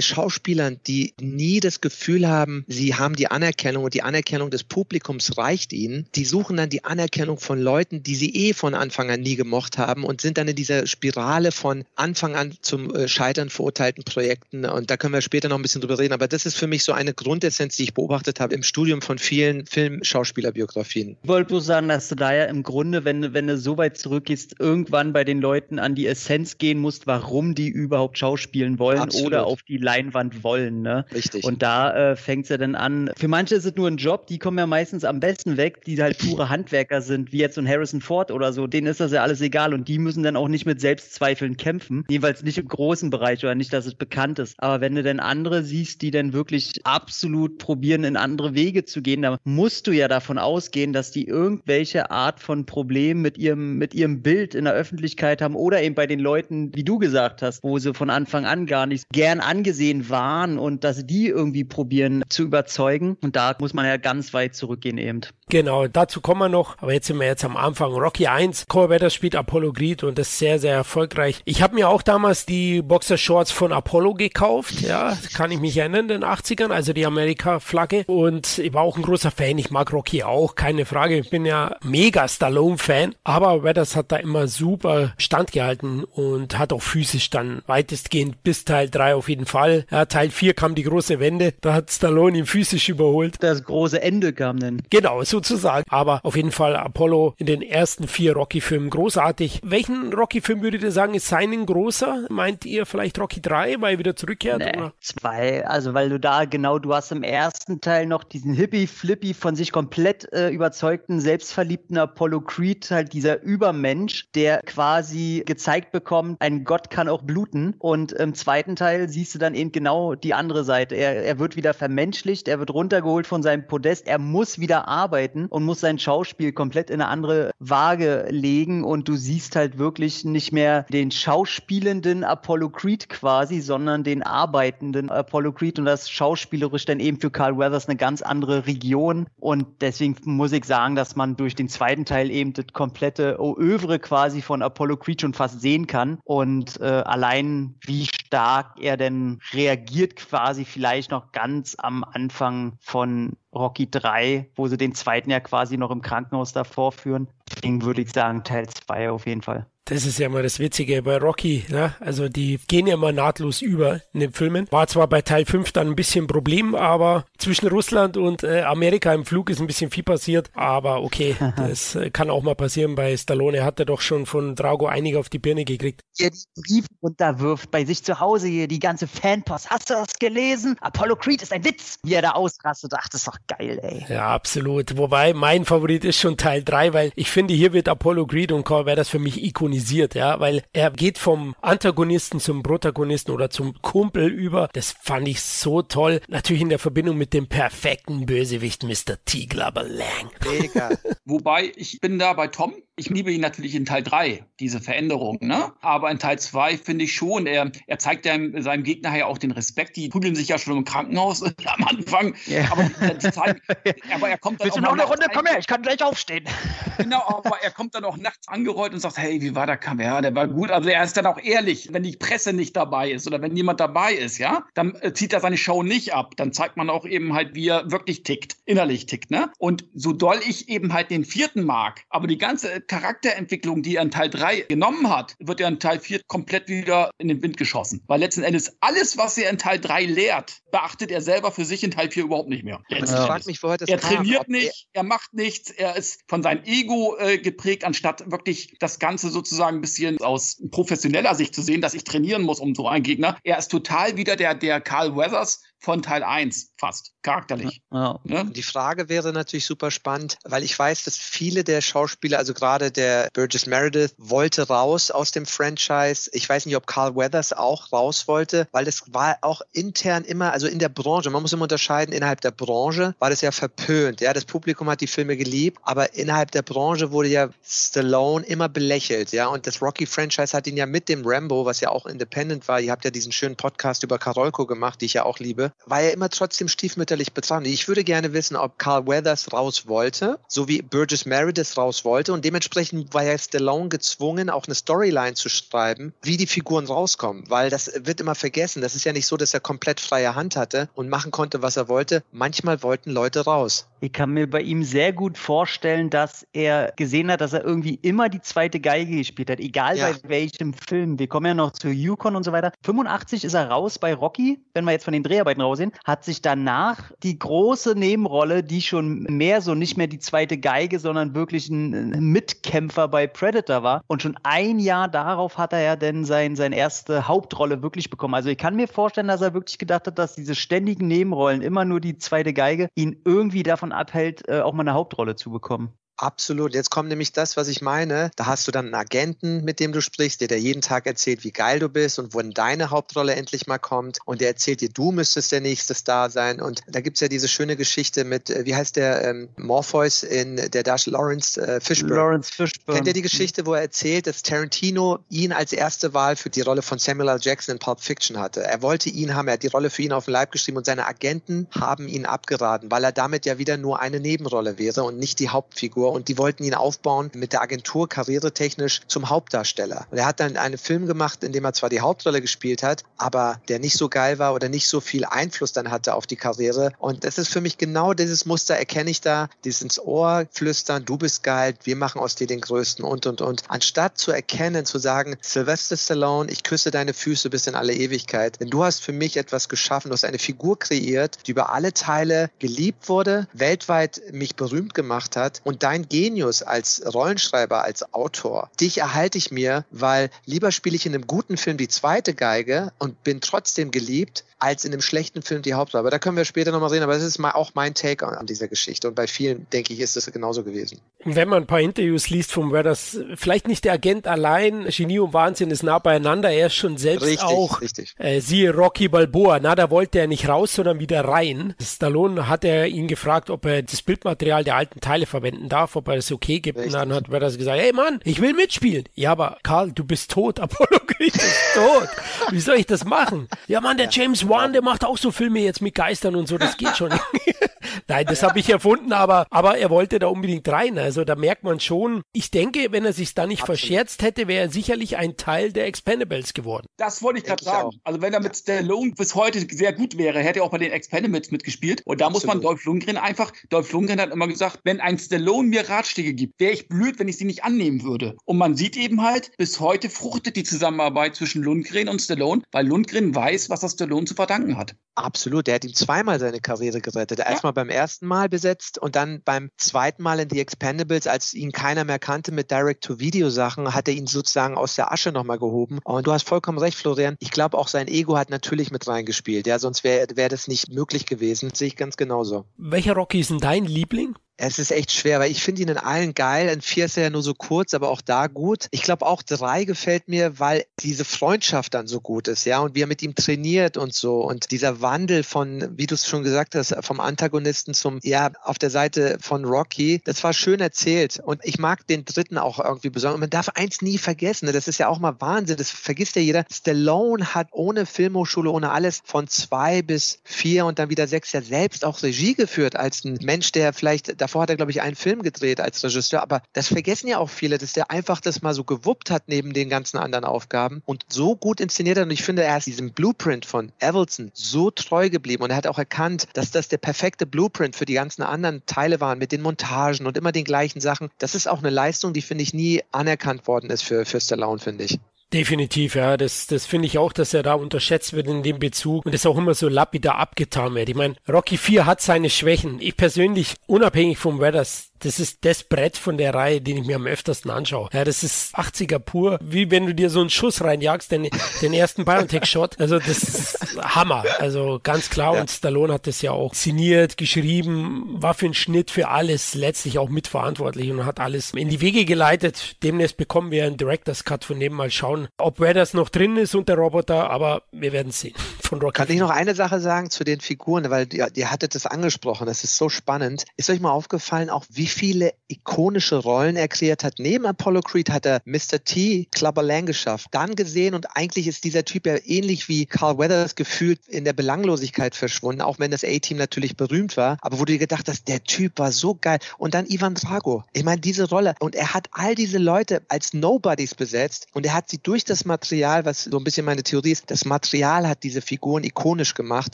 Schauspielern, die nie das Gefühl haben, sie haben die Anerkennung und die Anerkennung des Publikums reicht ihnen. Die suchen dann die Anerkennung von Leuten, die sie eh von Anfang an nie gemocht haben und sind dann in dieser Spirale von Anfang an zum äh, Scheitern verurteilten Projekten. Und da können wir später noch ein bisschen drüber reden. Aber das ist für mich so eine Grundessenz, die ich beobachtet habe im Studium von vielen Filmschauspielerbiografien. Ich wollte bloß sagen, dass du da ja im Grunde, wenn, wenn du so weit zurückgehst, irgendwann bei den Leuten an die Essenz gehen musst, warum die überhaupt schauspielen wollen Absolut. oder auf die Leinwand wollen. Ne? Richtig. Und da äh, fängt es ja dann an. Für manche ist es nur ein Job, die kommen ja meistens am besten weg, die halt pure Handwerker sind, wie jetzt so ein Harrison Ford oder so. Denen ist das ja alles egal und die müssen dann auch nicht mit Selbstzweifeln kämpfen. Jedenfalls nicht im großen Bereich oder nicht, dass es bekannt ist. Aber wenn du dann andere siehst, die dann wirklich absolut probieren, in andere Wege zu gehen, dann musst du ja davon ausgehen, dass die irgendwelche Art von Problem mit ihrem, mit ihrem Bild in der Öffentlichkeit haben oder eben bei den Leuten, wie du gesagt hast, wo sie von Anfang an gar nicht gern angesehen waren und dass die irgendwie probieren zu überzeugen. Und da muss man ja ganz weit zurückgehen eben. Genau, dazu kommen wir noch. Aber jetzt sind wir jetzt am Anfang. Rocky 1, Cole Weathers spielt Apollo Creed und das ist sehr, sehr erfolgreich. Ich habe mir auch damals die Boxershorts von Apollo gekauft. Ja, kann ich mich erinnern, in den 80ern, also die Amerika-Flagge. Und ich war auch ein großer Fan. Ich mag Rocky auch, keine Frage. Ich bin ja mega Stallone-Fan. Aber Weathers hat da immer super standgehalten und hat auch physisch dann weitestgehend bis Teil 3 auf jeden Fall. Ja, Teil 4 kam die große Wende. Da hat Stallone ihn physisch überholt. Das große Ende kam dann. Genau, so sozusagen. Aber auf jeden Fall Apollo in den ersten vier Rocky-Filmen großartig. Welchen Rocky-Film würdet ihr sagen, ist seinen großer? Meint ihr vielleicht Rocky 3, weil er wieder zurückkehrt? Nee, oder? zwei. Also, weil du da genau, du hast im ersten Teil noch diesen Hippie-Flippy von sich komplett äh, überzeugten, selbstverliebten Apollo Creed, halt dieser Übermensch, der quasi gezeigt bekommt, ein Gott kann auch bluten. Und im zweiten Teil siehst du dann eben genau die andere Seite. Er, er wird wieder vermenschlicht, er wird runtergeholt von seinem Podest, er muss wieder arbeiten und muss sein Schauspiel komplett in eine andere Waage legen und du siehst halt wirklich nicht mehr den schauspielenden Apollo Creed quasi, sondern den arbeitenden Apollo Creed und das schauspielerisch dann eben für Carl Weathers eine ganz andere Region und deswegen muss ich sagen, dass man durch den zweiten Teil eben das komplette Oeuvre quasi von Apollo Creed schon fast sehen kann und äh, allein wie stark er denn reagiert quasi vielleicht noch ganz am Anfang von Rocky 3, wo sie den zweiten ja quasi noch im Krankenhaus davor führen. Deswegen würde ich sagen, Teil 2 auf jeden Fall. Das ist ja immer das Witzige bei Rocky, ne? Also die gehen ja immer nahtlos über in den Filmen. War zwar bei Teil 5 dann ein bisschen ein Problem, aber zwischen Russland und äh, Amerika im Flug ist ein bisschen viel passiert. Aber okay, <laughs> das äh, kann auch mal passieren. Bei Stallone hat er doch schon von Drago einige auf die Birne gekriegt. Ja, die Briefe runterwirft bei sich zu Hause hier, die ganze Fanpost. Hast du das gelesen? Apollo Creed ist ein Witz, wie er da ausrastet. Ach, das ist doch geil, ey. Ja, absolut. Wobei mein Favorit ist schon Teil 3, weil ich finde, hier wird Apollo Creed und Carl wäre das für mich ikonisch synchronisiert, ja, weil er geht vom Antagonisten zum Protagonisten oder zum Kumpel über. Das fand ich so toll. Natürlich in der Verbindung mit dem perfekten Bösewicht Mr. T. Glubber Lang. Mega. <laughs> Wobei, ich bin da bei Tom. Ich liebe ihn natürlich in Teil 3, diese Veränderung, ne? Aber in Teil 2 finde ich schon, er, er zeigt ja seinem Gegner ja auch den Respekt. Die prügeln sich ja schon im Krankenhaus <laughs> am Anfang. Ja. Aber, zeigen, <laughs> aber er kommt dann Willst du auch noch mal eine Runde? nachts Komm her, ich kann gleich aufstehen. <laughs> Genau, aber er kommt dann auch nachts angerollt und sagt, hey, wie war der Kampf? Ja, der war gut. Also er ist dann auch ehrlich, wenn die Presse nicht dabei ist oder wenn jemand dabei ist, ja, dann äh, zieht er seine Show nicht ab. Dann zeigt man auch eben halt, wie er wirklich tickt, innerlich tickt, ne? Und so doll ich eben halt den vierten mag, aber die ganze Charakterentwicklung, die er in Teil 3 genommen hat, wird er in Teil 4 komplett wieder in den Wind geschossen. Weil letzten Endes alles, was er in Teil 3 lehrt, beachtet er selber für sich in Teil 4 überhaupt nicht mehr. Letzten ich frage mich, woher das Er kam. trainiert er- nicht, er macht nichts, er ist von seinem Ego äh, geprägt, anstatt wirklich das Ganze sozusagen ein bisschen aus professioneller Sicht zu sehen, dass ich trainieren muss um so einen Gegner. Er ist total wieder der, der Carl Weathers von Teil 1, fast, charakterlich. Ja. Ne? Und die Frage wäre natürlich super spannend, weil ich weiß, dass viele der Schauspieler, also gerade der Burgess Meredith, wollte raus aus dem Franchise. Ich weiß nicht, ob Carl Weathers auch raus wollte, weil das war auch intern immer, also in der Branche, man muss immer unterscheiden, innerhalb der Branche war das ja verpönt. Ja, das Publikum hat die Filme geliebt, aber innerhalb der Branche wurde ja Stallone immer belächelt. Ja, und das Rocky-Franchise hat ihn ja mit dem Rambo, was ja auch independent war, ihr habt ja diesen schönen Podcast über Karolko gemacht, die ich ja auch liebe, war ja immer trotzdem stiefmütterlich betrachtet. Ich würde gerne wissen, ob Carl Weathers raus wollte, so wie Burgess Meredith raus wollte. Und dementsprechend war ja Stallone gezwungen, auch eine Storyline zu schreiben, wie die Figuren rauskommen. Weil das wird immer vergessen. Das ist ja nicht so, dass er komplett freie Hand hatte und machen konnte, was er wollte. Manchmal wollten Leute raus. Ich kann mir bei ihm sehr gut vorstellen, dass er gesehen hat, dass er irgendwie immer die zweite Geige gespielt hat, egal Ja. bei welchem Film. Wir kommen ja noch zu Yukon und so weiter. 85 ist er raus bei Rocky, wenn wir jetzt von den Dreharbeiten raussehen, hat sich danach die große Nebenrolle, die schon mehr so nicht mehr die zweite Geige, sondern wirklich ein ein Mitkämpfer bei Predator war. Und schon ein Jahr darauf hat er ja dann sein, seine erste Hauptrolle wirklich bekommen. Also ich kann mir vorstellen, dass er wirklich gedacht hat, dass diese ständigen Nebenrollen, immer nur die zweite Geige, ihn irgendwie davon abhält, äh, auch mal eine Hauptrolle zu bekommen. Absolut. Jetzt kommt nämlich das, was ich meine. Da hast du dann einen Agenten, mit dem du sprichst, der dir jeden Tag erzählt, wie geil du bist und wann deine Hauptrolle endlich mal kommt. Und der erzählt dir, du müsstest der nächste Star sein. Und da gibt's ja diese schöne Geschichte mit, äh, wie heißt der, ähm, Morpheus in der Darsteller Lawrence äh, Fishburne. Lawrence Fishburne. Kennt ihr die Geschichte, wo er erzählt, dass Tarantino ihn als erste Wahl für die Rolle von Samuel L. Jackson in Pulp Fiction hatte? Er wollte ihn haben, er hat die Rolle für ihn auf den Leib geschrieben und seine Agenten haben ihn abgeraten, weil er damit ja wieder nur eine Nebenrolle wäre und nicht die Hauptfigur. Und die wollten ihn aufbauen mit der Agentur karrieretechnisch zum Hauptdarsteller. Und er hat dann einen Film gemacht, in dem er zwar die Hauptrolle gespielt hat, aber der nicht so geil war oder nicht so viel Einfluss dann hatte auf die Karriere. Und das ist für mich genau dieses Muster, erkenne ich da, dieses ins Ohr flüstern, du bist geil, wir machen aus dir den Größten und, und, und. Anstatt zu erkennen, zu sagen, Sylvester Stallone, ich küsse deine Füße bis in alle Ewigkeit. Denn du hast für mich etwas geschaffen, du hast eine Figur kreiert, die über alle Teile geliebt wurde, weltweit mich berühmt gemacht hat. Und dein Genius als Rollenschreiber, als Autor, dich erhalte ich mir, weil lieber spiele ich in einem guten Film die zweite Geige und bin trotzdem geliebt, als in einem schlechten Film die Hauptrolle. Aber da können wir später nochmal reden, aber das ist mal auch mein Take an, an dieser Geschichte. Und bei vielen, denke ich, ist das genauso gewesen. Wenn man ein paar Interviews liest vom Weathers, vielleicht nicht der Agent allein, Genie und Wahnsinn ist nah beieinander, er ist schon selbst Richtig, auch. richtig. Äh, siehe Rocky Balboa, na, da wollte er nicht raus, sondern wieder rein. Stallone hat er ihn gefragt, ob er das Bildmaterial der alten Teile verwenden darf, ob er das okay gibt. Richtig. Und dann hat Weathers gesagt, hey Mann, ich will mitspielen. Ja, aber Karl, du bist tot, <laughs> Apollo Creed ist tot. Wie soll ich das machen? Ja, Mann, der James Wan, der macht auch so Filme jetzt mit Geistern und so, das geht schon. <laughs> Nein, das habe ich erfunden, aber, aber er wollte da unbedingt rein. Also da merkt man schon, ich denke, wenn er sich da nicht Absolut. verscherzt hätte, wäre er sicherlich ein Teil der Expendables geworden. Das wollte ich gerade sagen. auch. Also wenn er mit Stallone bis heute sehr gut wäre, hätte er auch bei den Expendables mitgespielt. Und da muss man Absolut. Dolph Lundgren einfach, Dolph Lundgren hat immer gesagt, wenn ein Stallone mir Ratschläge gibt, wäre ich blöd, wenn ich sie nicht annehmen würde. Und man sieht eben halt, bis heute fruchtet die Zusammenarbeit zwischen Lundgren und Stallone, weil Lundgren weiß, was er Stallone zu verdanken hat. Absolut, der hat ihm zweimal seine Karriere gerettet. Erstmal beim ersten Mal besetzt und dann beim zweiten Mal in The Expendables, als ihn keiner mehr kannte mit Direct-to-Video-Sachen, hat er ihn sozusagen aus der Asche nochmal gehoben. Und du hast vollkommen recht, Florian. Ich glaube, auch sein Ego hat natürlich mit reingespielt. Ja, sonst wäre wär das nicht möglich gewesen. Sehe ich ganz genauso. Welcher Rocky ist denn dein Liebling? Es ist echt schwer, weil ich finde ihn in allen geil. In vier ist er ja nur so kurz, aber auch da gut. Ich glaube auch drei gefällt mir, weil diese Freundschaft dann so gut ist, ja, und wie er mit ihm trainiert und so. Und dieser Wandel von, wie du es schon gesagt hast, vom Antagonisten zum, ja, auf der Seite von Rocky, das war schön erzählt. Und ich mag den dritten auch irgendwie besonders. Und man darf eins nie vergessen, ne? das ist ja auch mal Wahnsinn, das vergisst ja jeder. Stallone hat ohne Filmhochschule, ohne alles von zwei bis vier und dann wieder sechs Jahr selbst auch Regie geführt als ein Mensch, der vielleicht, davor hat er, glaube ich, einen Film gedreht als Regisseur, aber das vergessen ja auch viele, dass der einfach das mal so gewuppt hat neben den ganzen anderen Aufgaben und so gut inszeniert hat. Und ich finde, er ist diesem Blueprint von Evelson so treu geblieben und er hat auch erkannt, dass das der perfekte Blueprint für die ganzen anderen Teile waren mit den Montagen und immer den gleichen Sachen. Das ist auch eine Leistung, die, finde ich, nie anerkannt worden ist für, für Stallone, finde ich. Definitiv, ja. Das, das finde ich auch, dass er da unterschätzt wird in dem Bezug und das auch immer so lapidar abgetan wird. Ich meine, Rocky 4 hat seine Schwächen. Ich persönlich, unabhängig vom Weathers, das ist das Brett von der Reihe, den ich mir am öftersten anschaue. Ja, das ist 80er pur, wie wenn du dir so einen Schuss reinjagst, den, den ersten Biotech-Shot. Also das ist Hammer. Also ganz klar. Ja. Und Stallone hat das ja auch signiert, geschrieben, war für den Schnitt, für alles letztlich auch mitverantwortlich und hat alles in die Wege geleitet. Demnächst bekommen wir einen Director's Cut von dem mal schauen, ob Weathers noch drin ist und der Roboter, aber wir werden sehen. Von Rocky Kann ich noch eine Sache sagen zu den Figuren, weil ihr, ihr hattet das angesprochen, das ist so spannend. Ist euch mal aufgefallen, auch wie viele ikonische Rollen er kreiert hat. Neben Apollo Creed hat er Mr. T, Clubber Lang geschafft. Dann gesehen und eigentlich ist dieser Typ ja ähnlich wie Carl Weathers gefühlt in der Belanglosigkeit verschwunden, auch wenn das A-Team natürlich berühmt war. Aber wo du dir gedacht hast, der Typ war so geil. Und dann Ivan Drago. Ich meine, diese Rolle. Und er hat all diese Leute als Nobodies besetzt und er hat sie durch das Material, was so ein bisschen meine Theorie ist, das Material hat diese Figuren ikonisch gemacht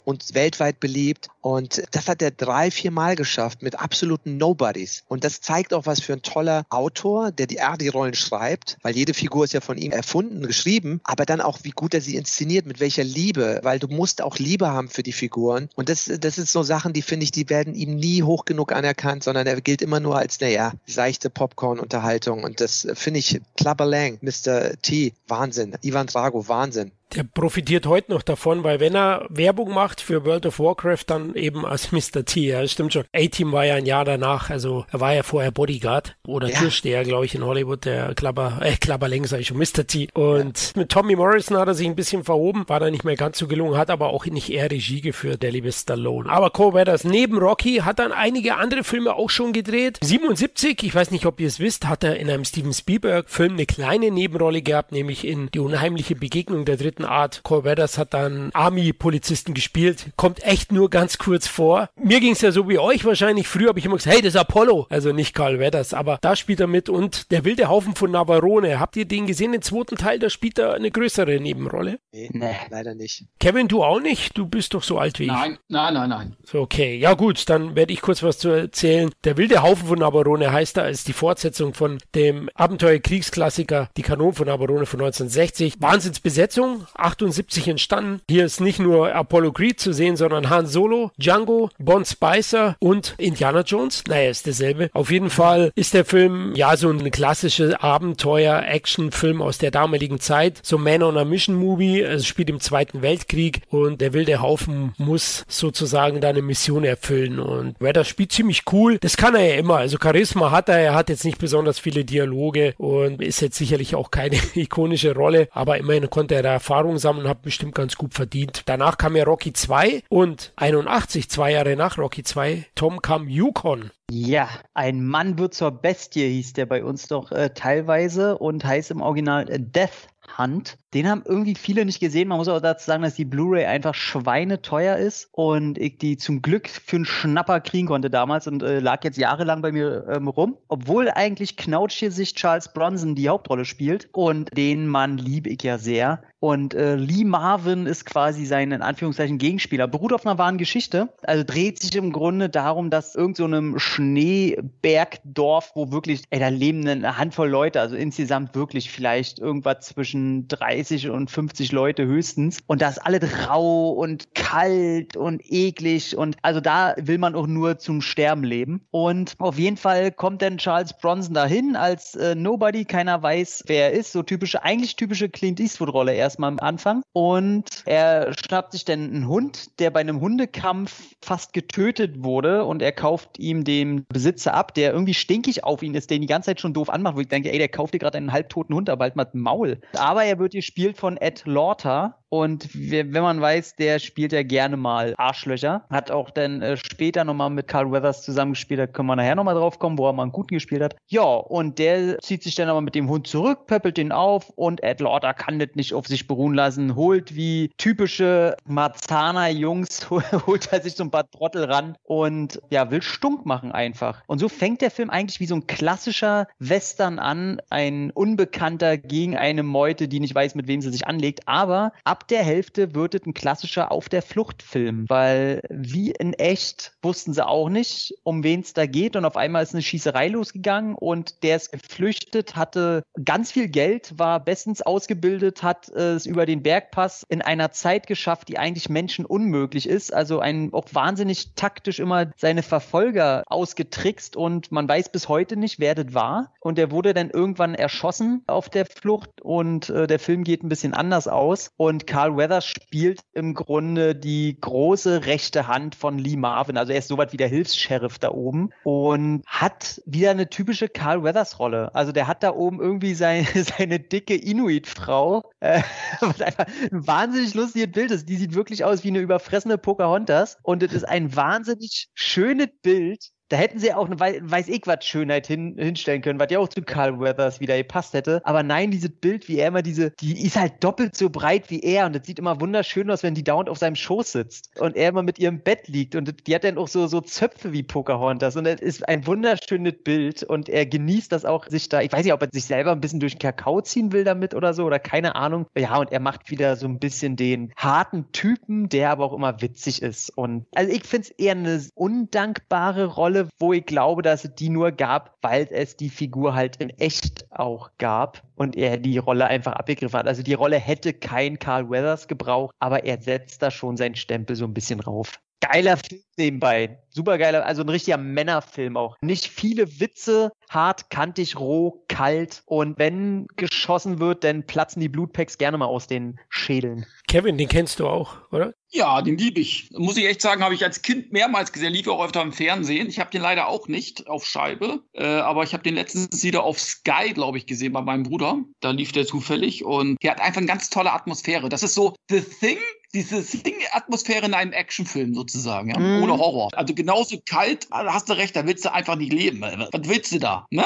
und weltweit beliebt. Und das hat er drei, vier Mal geschafft mit absoluten Nobodies. Und das zeigt auch, was für ein toller Autor, der die, die Rollen schreibt, weil jede Figur ist ja von ihm erfunden, geschrieben, aber dann auch, wie gut er sie inszeniert, mit welcher Liebe, weil du musst auch Liebe haben für die Figuren. Und das, das ist so Sachen, die finde ich, die werden ihm nie hoch genug anerkannt, sondern er gilt immer nur als, naja, seichte Popcorn-Unterhaltung. Und das finde ich, Clubber Lang, Mr. T, Wahnsinn. Ivan Drago, Wahnsinn der profitiert heute noch davon, weil wenn er Werbung macht für World of Warcraft, dann eben als <laughs> Mr. T. Ja, stimmt schon. A-Team war ja ein Jahr danach, also er war ja vorher Bodyguard oder ja. Türsteher, glaube ich, in Hollywood, der Klapper, äh, Klapperling, sag ich schon, Mr. T. Und ja. mit Tommy Morrison hat er sich ein bisschen verhoben, war da nicht mehr ganz so gelungen, hat aber auch nicht eher Regie geführt, der liebe Stallone. Aber Cole Weathers neben Rocky hat dann einige andere Filme auch schon gedreht. 77, ich weiß nicht, ob ihr es wisst, hat er in einem Steven Spielberg-Film eine kleine Nebenrolle gehabt, nämlich in Die unheimliche Begegnung der dritten Art. Cole Weathers hat dann Army-Polizisten gespielt. Kommt echt nur ganz kurz vor. Mir ging es ja so wie euch wahrscheinlich. Früher habe ich immer gesagt, hey, das ist Apollo. Also nicht Carl Weathers, aber da spielt er mit. Und der wilde Haufen von Navarone. Habt ihr den gesehen? Den zweiten Teil, da spielt er eine größere Nebenrolle. Nee, nee. leider nicht. Kevin, du auch nicht? Du bist doch so alt wie nein, ich. Nein, nein, nein, nein. So, okay. Ja gut, dann werde ich kurz was zu erzählen. Der wilde Haufen von Navarone heißt er, ist die Fortsetzung von dem Abenteuer-Kriegsklassiker Die Kanonen von Navarone von 1960. Wahnsinnsbesetzung, 78 entstanden. Hier ist nicht nur Apollo Creed zu sehen, sondern Han Solo, Django, Bond Spicer und Indiana Jones. Naja, ist derselbe. Auf jeden Fall ist der Film ja so ein klassischer Abenteuer-Action-Film aus der damaligen Zeit. So Man on a Mission Movie. Es spielt im Zweiten Weltkrieg und der wilde Haufen muss sozusagen da eine Mission erfüllen. Und wer das spielt ziemlich cool. Das kann er ja immer. Also Charisma hat er. Er hat jetzt nicht besonders viele Dialoge und ist jetzt sicherlich auch keine <laughs> ikonische Rolle, aber immerhin konnte er da Erfahrung sammeln und hat bestimmt ganz gut verdient. Danach kam ja Rocky 2 und 81, zwei Jahre nach Rocky 2, Tom kam Yukon. Ja, ein Mann wird zur Bestie, hieß der bei uns doch äh, teilweise und heißt im Original äh, Death Hunt. Den haben irgendwie viele nicht gesehen. Man muss auch dazu sagen, dass die Blu-ray einfach schweineteuer ist und ich die zum Glück für einen Schnapper kriegen konnte damals und äh, lag jetzt jahrelang bei mir ähm, rum. Obwohl eigentlich Knautschie sich Charles Bronson die Hauptrolle spielt und den Mann liebe ich ja sehr. Und äh, Lee Marvin ist quasi sein, in Anführungszeichen, Gegenspieler. Beruht auf einer wahren Geschichte. Also dreht sich im Grunde darum, dass irgend so Schneebergdorf, wo wirklich, ey, da leben eine Handvoll Leute, also insgesamt wirklich vielleicht irgendwas zwischen 30 und 50 Leute höchstens. Und da ist alles rau und kalt und eklig. Und also da will man auch nur zum Sterben leben. Und auf jeden Fall kommt dann Charles Bronson dahin als äh, Nobody. Keiner weiß, wer er ist. So typische, eigentlich typische Clint Eastwood-Rolle erstmal am Anfang. Und er schnappt sich dann einen Hund, der bei einem Hundekampf fast getötet wurde und er kauft ihm den Besitzer ab, der irgendwie stinkig auf ihn ist, den die ganze Zeit schon doof anmacht, wo ich denke, ey, der kauft dir gerade einen halbtoten Hund, aber halt mal Maul. Aber er wird gespielt von Ed Lauter, und wenn man weiß, der spielt ja gerne mal Arschlöcher. Hat auch dann äh, später nochmal mit Carl Weathers zusammengespielt. Da können wir nachher nochmal drauf kommen, wo er mal einen guten gespielt hat. Ja, und der zieht sich dann aber mit dem Hund zurück, pöppelt den auf und Ed Lauder kann das nicht auf sich beruhen lassen. Holt wie typische Marzana-Jungs, <laughs> holt er sich so ein paar Trottel ran und ja, will stunk machen einfach. Und so fängt der Film eigentlich wie so ein klassischer Western an. Ein Unbekannter gegen eine Meute, die nicht weiß, mit wem sie sich anlegt. Aber ab der Hälfte wird es ein klassischer Auf der Flucht-Film, weil wie in echt wussten sie auch nicht, um wen es da geht. Und auf einmal ist eine Schießerei losgegangen und der ist geflüchtet, hatte ganz viel Geld, war bestens ausgebildet, hat es über den Bergpass in einer Zeit geschafft, die eigentlich Menschen unmöglich ist. Also ein auch wahnsinnig taktisch immer seine Verfolger ausgetrickst und man weiß bis heute nicht, wer das war. Und er wurde dann irgendwann erschossen auf der Flucht und äh, der Film geht ein bisschen anders aus. Und Carl Weathers spielt im Grunde die große rechte Hand von Lee Marvin. Also er ist so weit wie der Hilfs-Sheriff da oben und hat wieder eine typische Carl Weathers-Rolle. Also der hat da oben irgendwie sein, <laughs> seine dicke Inuit-Frau, äh, <laughs> was einfach ein wahnsinnig lustiges Bild ist. Die sieht wirklich aus wie eine überfressene Pocahontas und es ist ein wahnsinnig schönes Bild da hätten sie auch eine weiß ich was Schönheit hin, hinstellen können, was ja auch zu Carl Weathers wieder gepasst hätte. Aber nein, dieses Bild, wie er immer diese, die ist halt doppelt so breit wie er und das sieht immer wunderschön aus, wenn die dauernd auf seinem Schoß sitzt und er immer mit ihrem Bett liegt und die hat dann auch so, so Zöpfe wie Pocahontas und das ist ein wunderschönes Bild und er genießt das auch sich da, ich weiß nicht, ob er sich selber ein bisschen durch den Kakao ziehen will damit oder so oder keine Ahnung. Ja, und er macht wieder so ein bisschen den harten Typen, der aber auch immer witzig ist und also ich finde es eher eine undankbare Rolle Wo ich glaube, dass es die nur gab, weil es die Figur halt in echt auch gab und er die Rolle einfach abgegriffen hat. Also die Rolle hätte kein Carl Weathers gebraucht, aber er setzt da schon seinen Stempel so ein bisschen rauf. Geiler Film nebenbei. Super geiler, also ein richtiger Männerfilm auch. Nicht viele Witze, hart, kantig, roh, kalt. Und wenn geschossen wird, dann platzen die Blutpacks gerne mal aus den Schädeln. Kevin, den kennst du auch, oder? Ja, den liebe ich. Muss ich echt sagen, habe ich als Kind mehrmals gesehen. Lief auch öfter im Fernsehen. Ich habe den leider auch nicht auf Scheibe, äh, aber ich habe den letztens wieder auf Sky, glaube ich, gesehen bei meinem Bruder. Da lief der zufällig und der hat einfach eine ganz tolle Atmosphäre. Das ist so The Thing diese Sing-Atmosphäre in einem Actionfilm sozusagen, ja? Mm. ohne Horror. Also genauso kalt, hast du recht, da willst du einfach nicht leben. Was willst du da? Ne?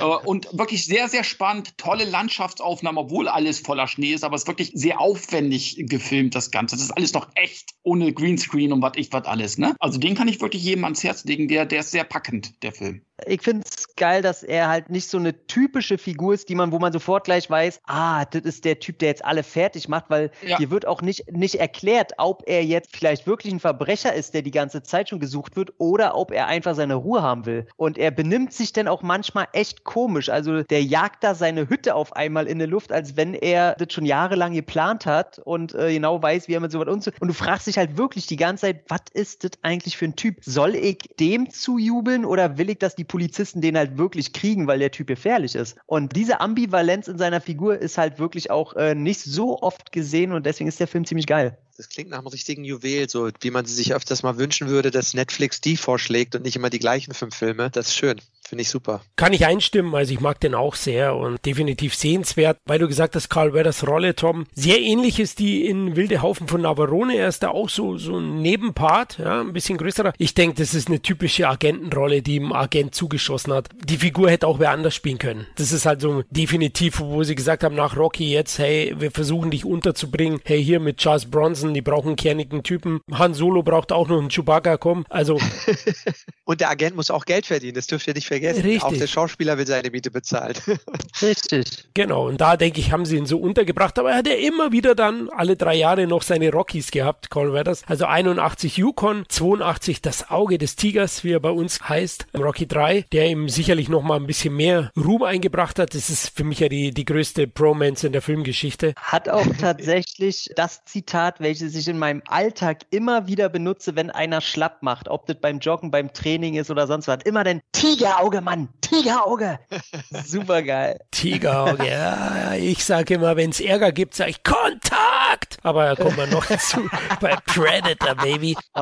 <laughs> Und wirklich sehr, sehr spannend, tolle Landschaftsaufnahmen, obwohl alles voller Schnee ist, aber es ist wirklich sehr aufwendig gefilmt, das Ganze. Das ist alles noch echt, ohne Greenscreen und was ich was alles. Ne? Also den kann ich wirklich jedem ans Herz legen, der, der ist sehr packend, der Film ich finde es geil, dass er halt nicht so eine typische Figur ist, die man, wo man sofort gleich weiß, ah, das ist der Typ, der jetzt alle fertig macht, weil ja. hier wird auch nicht, nicht erklärt, ob er jetzt vielleicht wirklich ein Verbrecher ist, der die ganze Zeit schon gesucht wird, oder ob er einfach seine Ruhe haben will. Und er benimmt sich dann auch manchmal echt komisch. Also der jagt da seine Hütte auf einmal in der Luft, als wenn er das schon jahrelang geplant hat und äh, genau weiß, wie er mit so was und Und du fragst dich halt wirklich die ganze Zeit, was ist das eigentlich für ein Typ? Soll ich dem zujubeln oder will ich, dass die Polizisten den halt wirklich kriegen, weil der Typ gefährlich ist. Und diese Ambivalenz in seiner Figur ist halt wirklich auch äh, nicht so oft gesehen und deswegen ist der Film ziemlich geil. Das klingt nach einem richtigen Juwel, so wie man sie sich öfters mal wünschen würde, dass Netflix die vorschlägt und nicht immer die gleichen fünf Filme. Das ist schön. Finde ich super. Kann ich einstimmen, also ich mag den auch sehr und definitiv sehenswert, weil du gesagt hast, Carl Weathers Rolle, Tom, sehr ähnlich ist die in Wilde Haufen von Navarone. Er ist da auch so, so ein Nebenpart, ja, ein bisschen größerer. Ich denke, das ist eine typische Agentenrolle, die ihm Agent zugeschossen hat. Die Figur hätte auch wer anders spielen können. Das ist halt so definitiv, wo sie gesagt haben, nach Rocky jetzt, hey, wir versuchen dich unterzubringen. Hey, hier mit Charles Bronson, die brauchen einen kernigen Typen. Han Solo braucht auch noch einen Chewbacca, komm. Also. <laughs> und der Agent muss auch Geld verdienen, das dürft ihr nicht vergessen vergessen. Richtig. Auch der Schauspieler will seine Miete bezahlen. <laughs> Richtig. Genau, und da denke ich, haben sie ihn so untergebracht, aber er hat ja immer wieder dann alle drei Jahre noch seine Rockies gehabt, Colin Weathers. Also 81 Yukon, 82 das Auge des Tigers, wie er bei uns heißt, Rocky 3, der ihm sicherlich noch mal ein bisschen mehr Ruhm eingebracht hat. Das ist für mich ja die, die größte Bromance in der Filmgeschichte. Hat auch tatsächlich das Zitat, welches ich in meinem Alltag immer wieder benutze, wenn einer schlapp macht, ob das beim Joggen, beim Training ist oder sonst was. Immer den Tigerauge, Mann, Tigerauge. <laughs> Super geil. Tigerauge, ja, ich sage immer, wenn es Ärger gibt, sage ich Kontakt. Aber da kommen wir noch <laughs> zu bei Predator, Baby. Oh,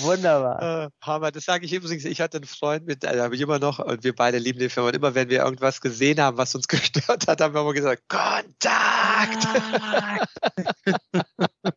wunderbar. Äh, Hammer, das sage ich übrigens. Ich hatte einen Freund mit, also habe ich immer noch, und wir beide lieben den Film. Und immer, wenn wir irgendwas gesehen haben, was uns <laughs> gestört hat, haben wir immer gesagt: Kontakt!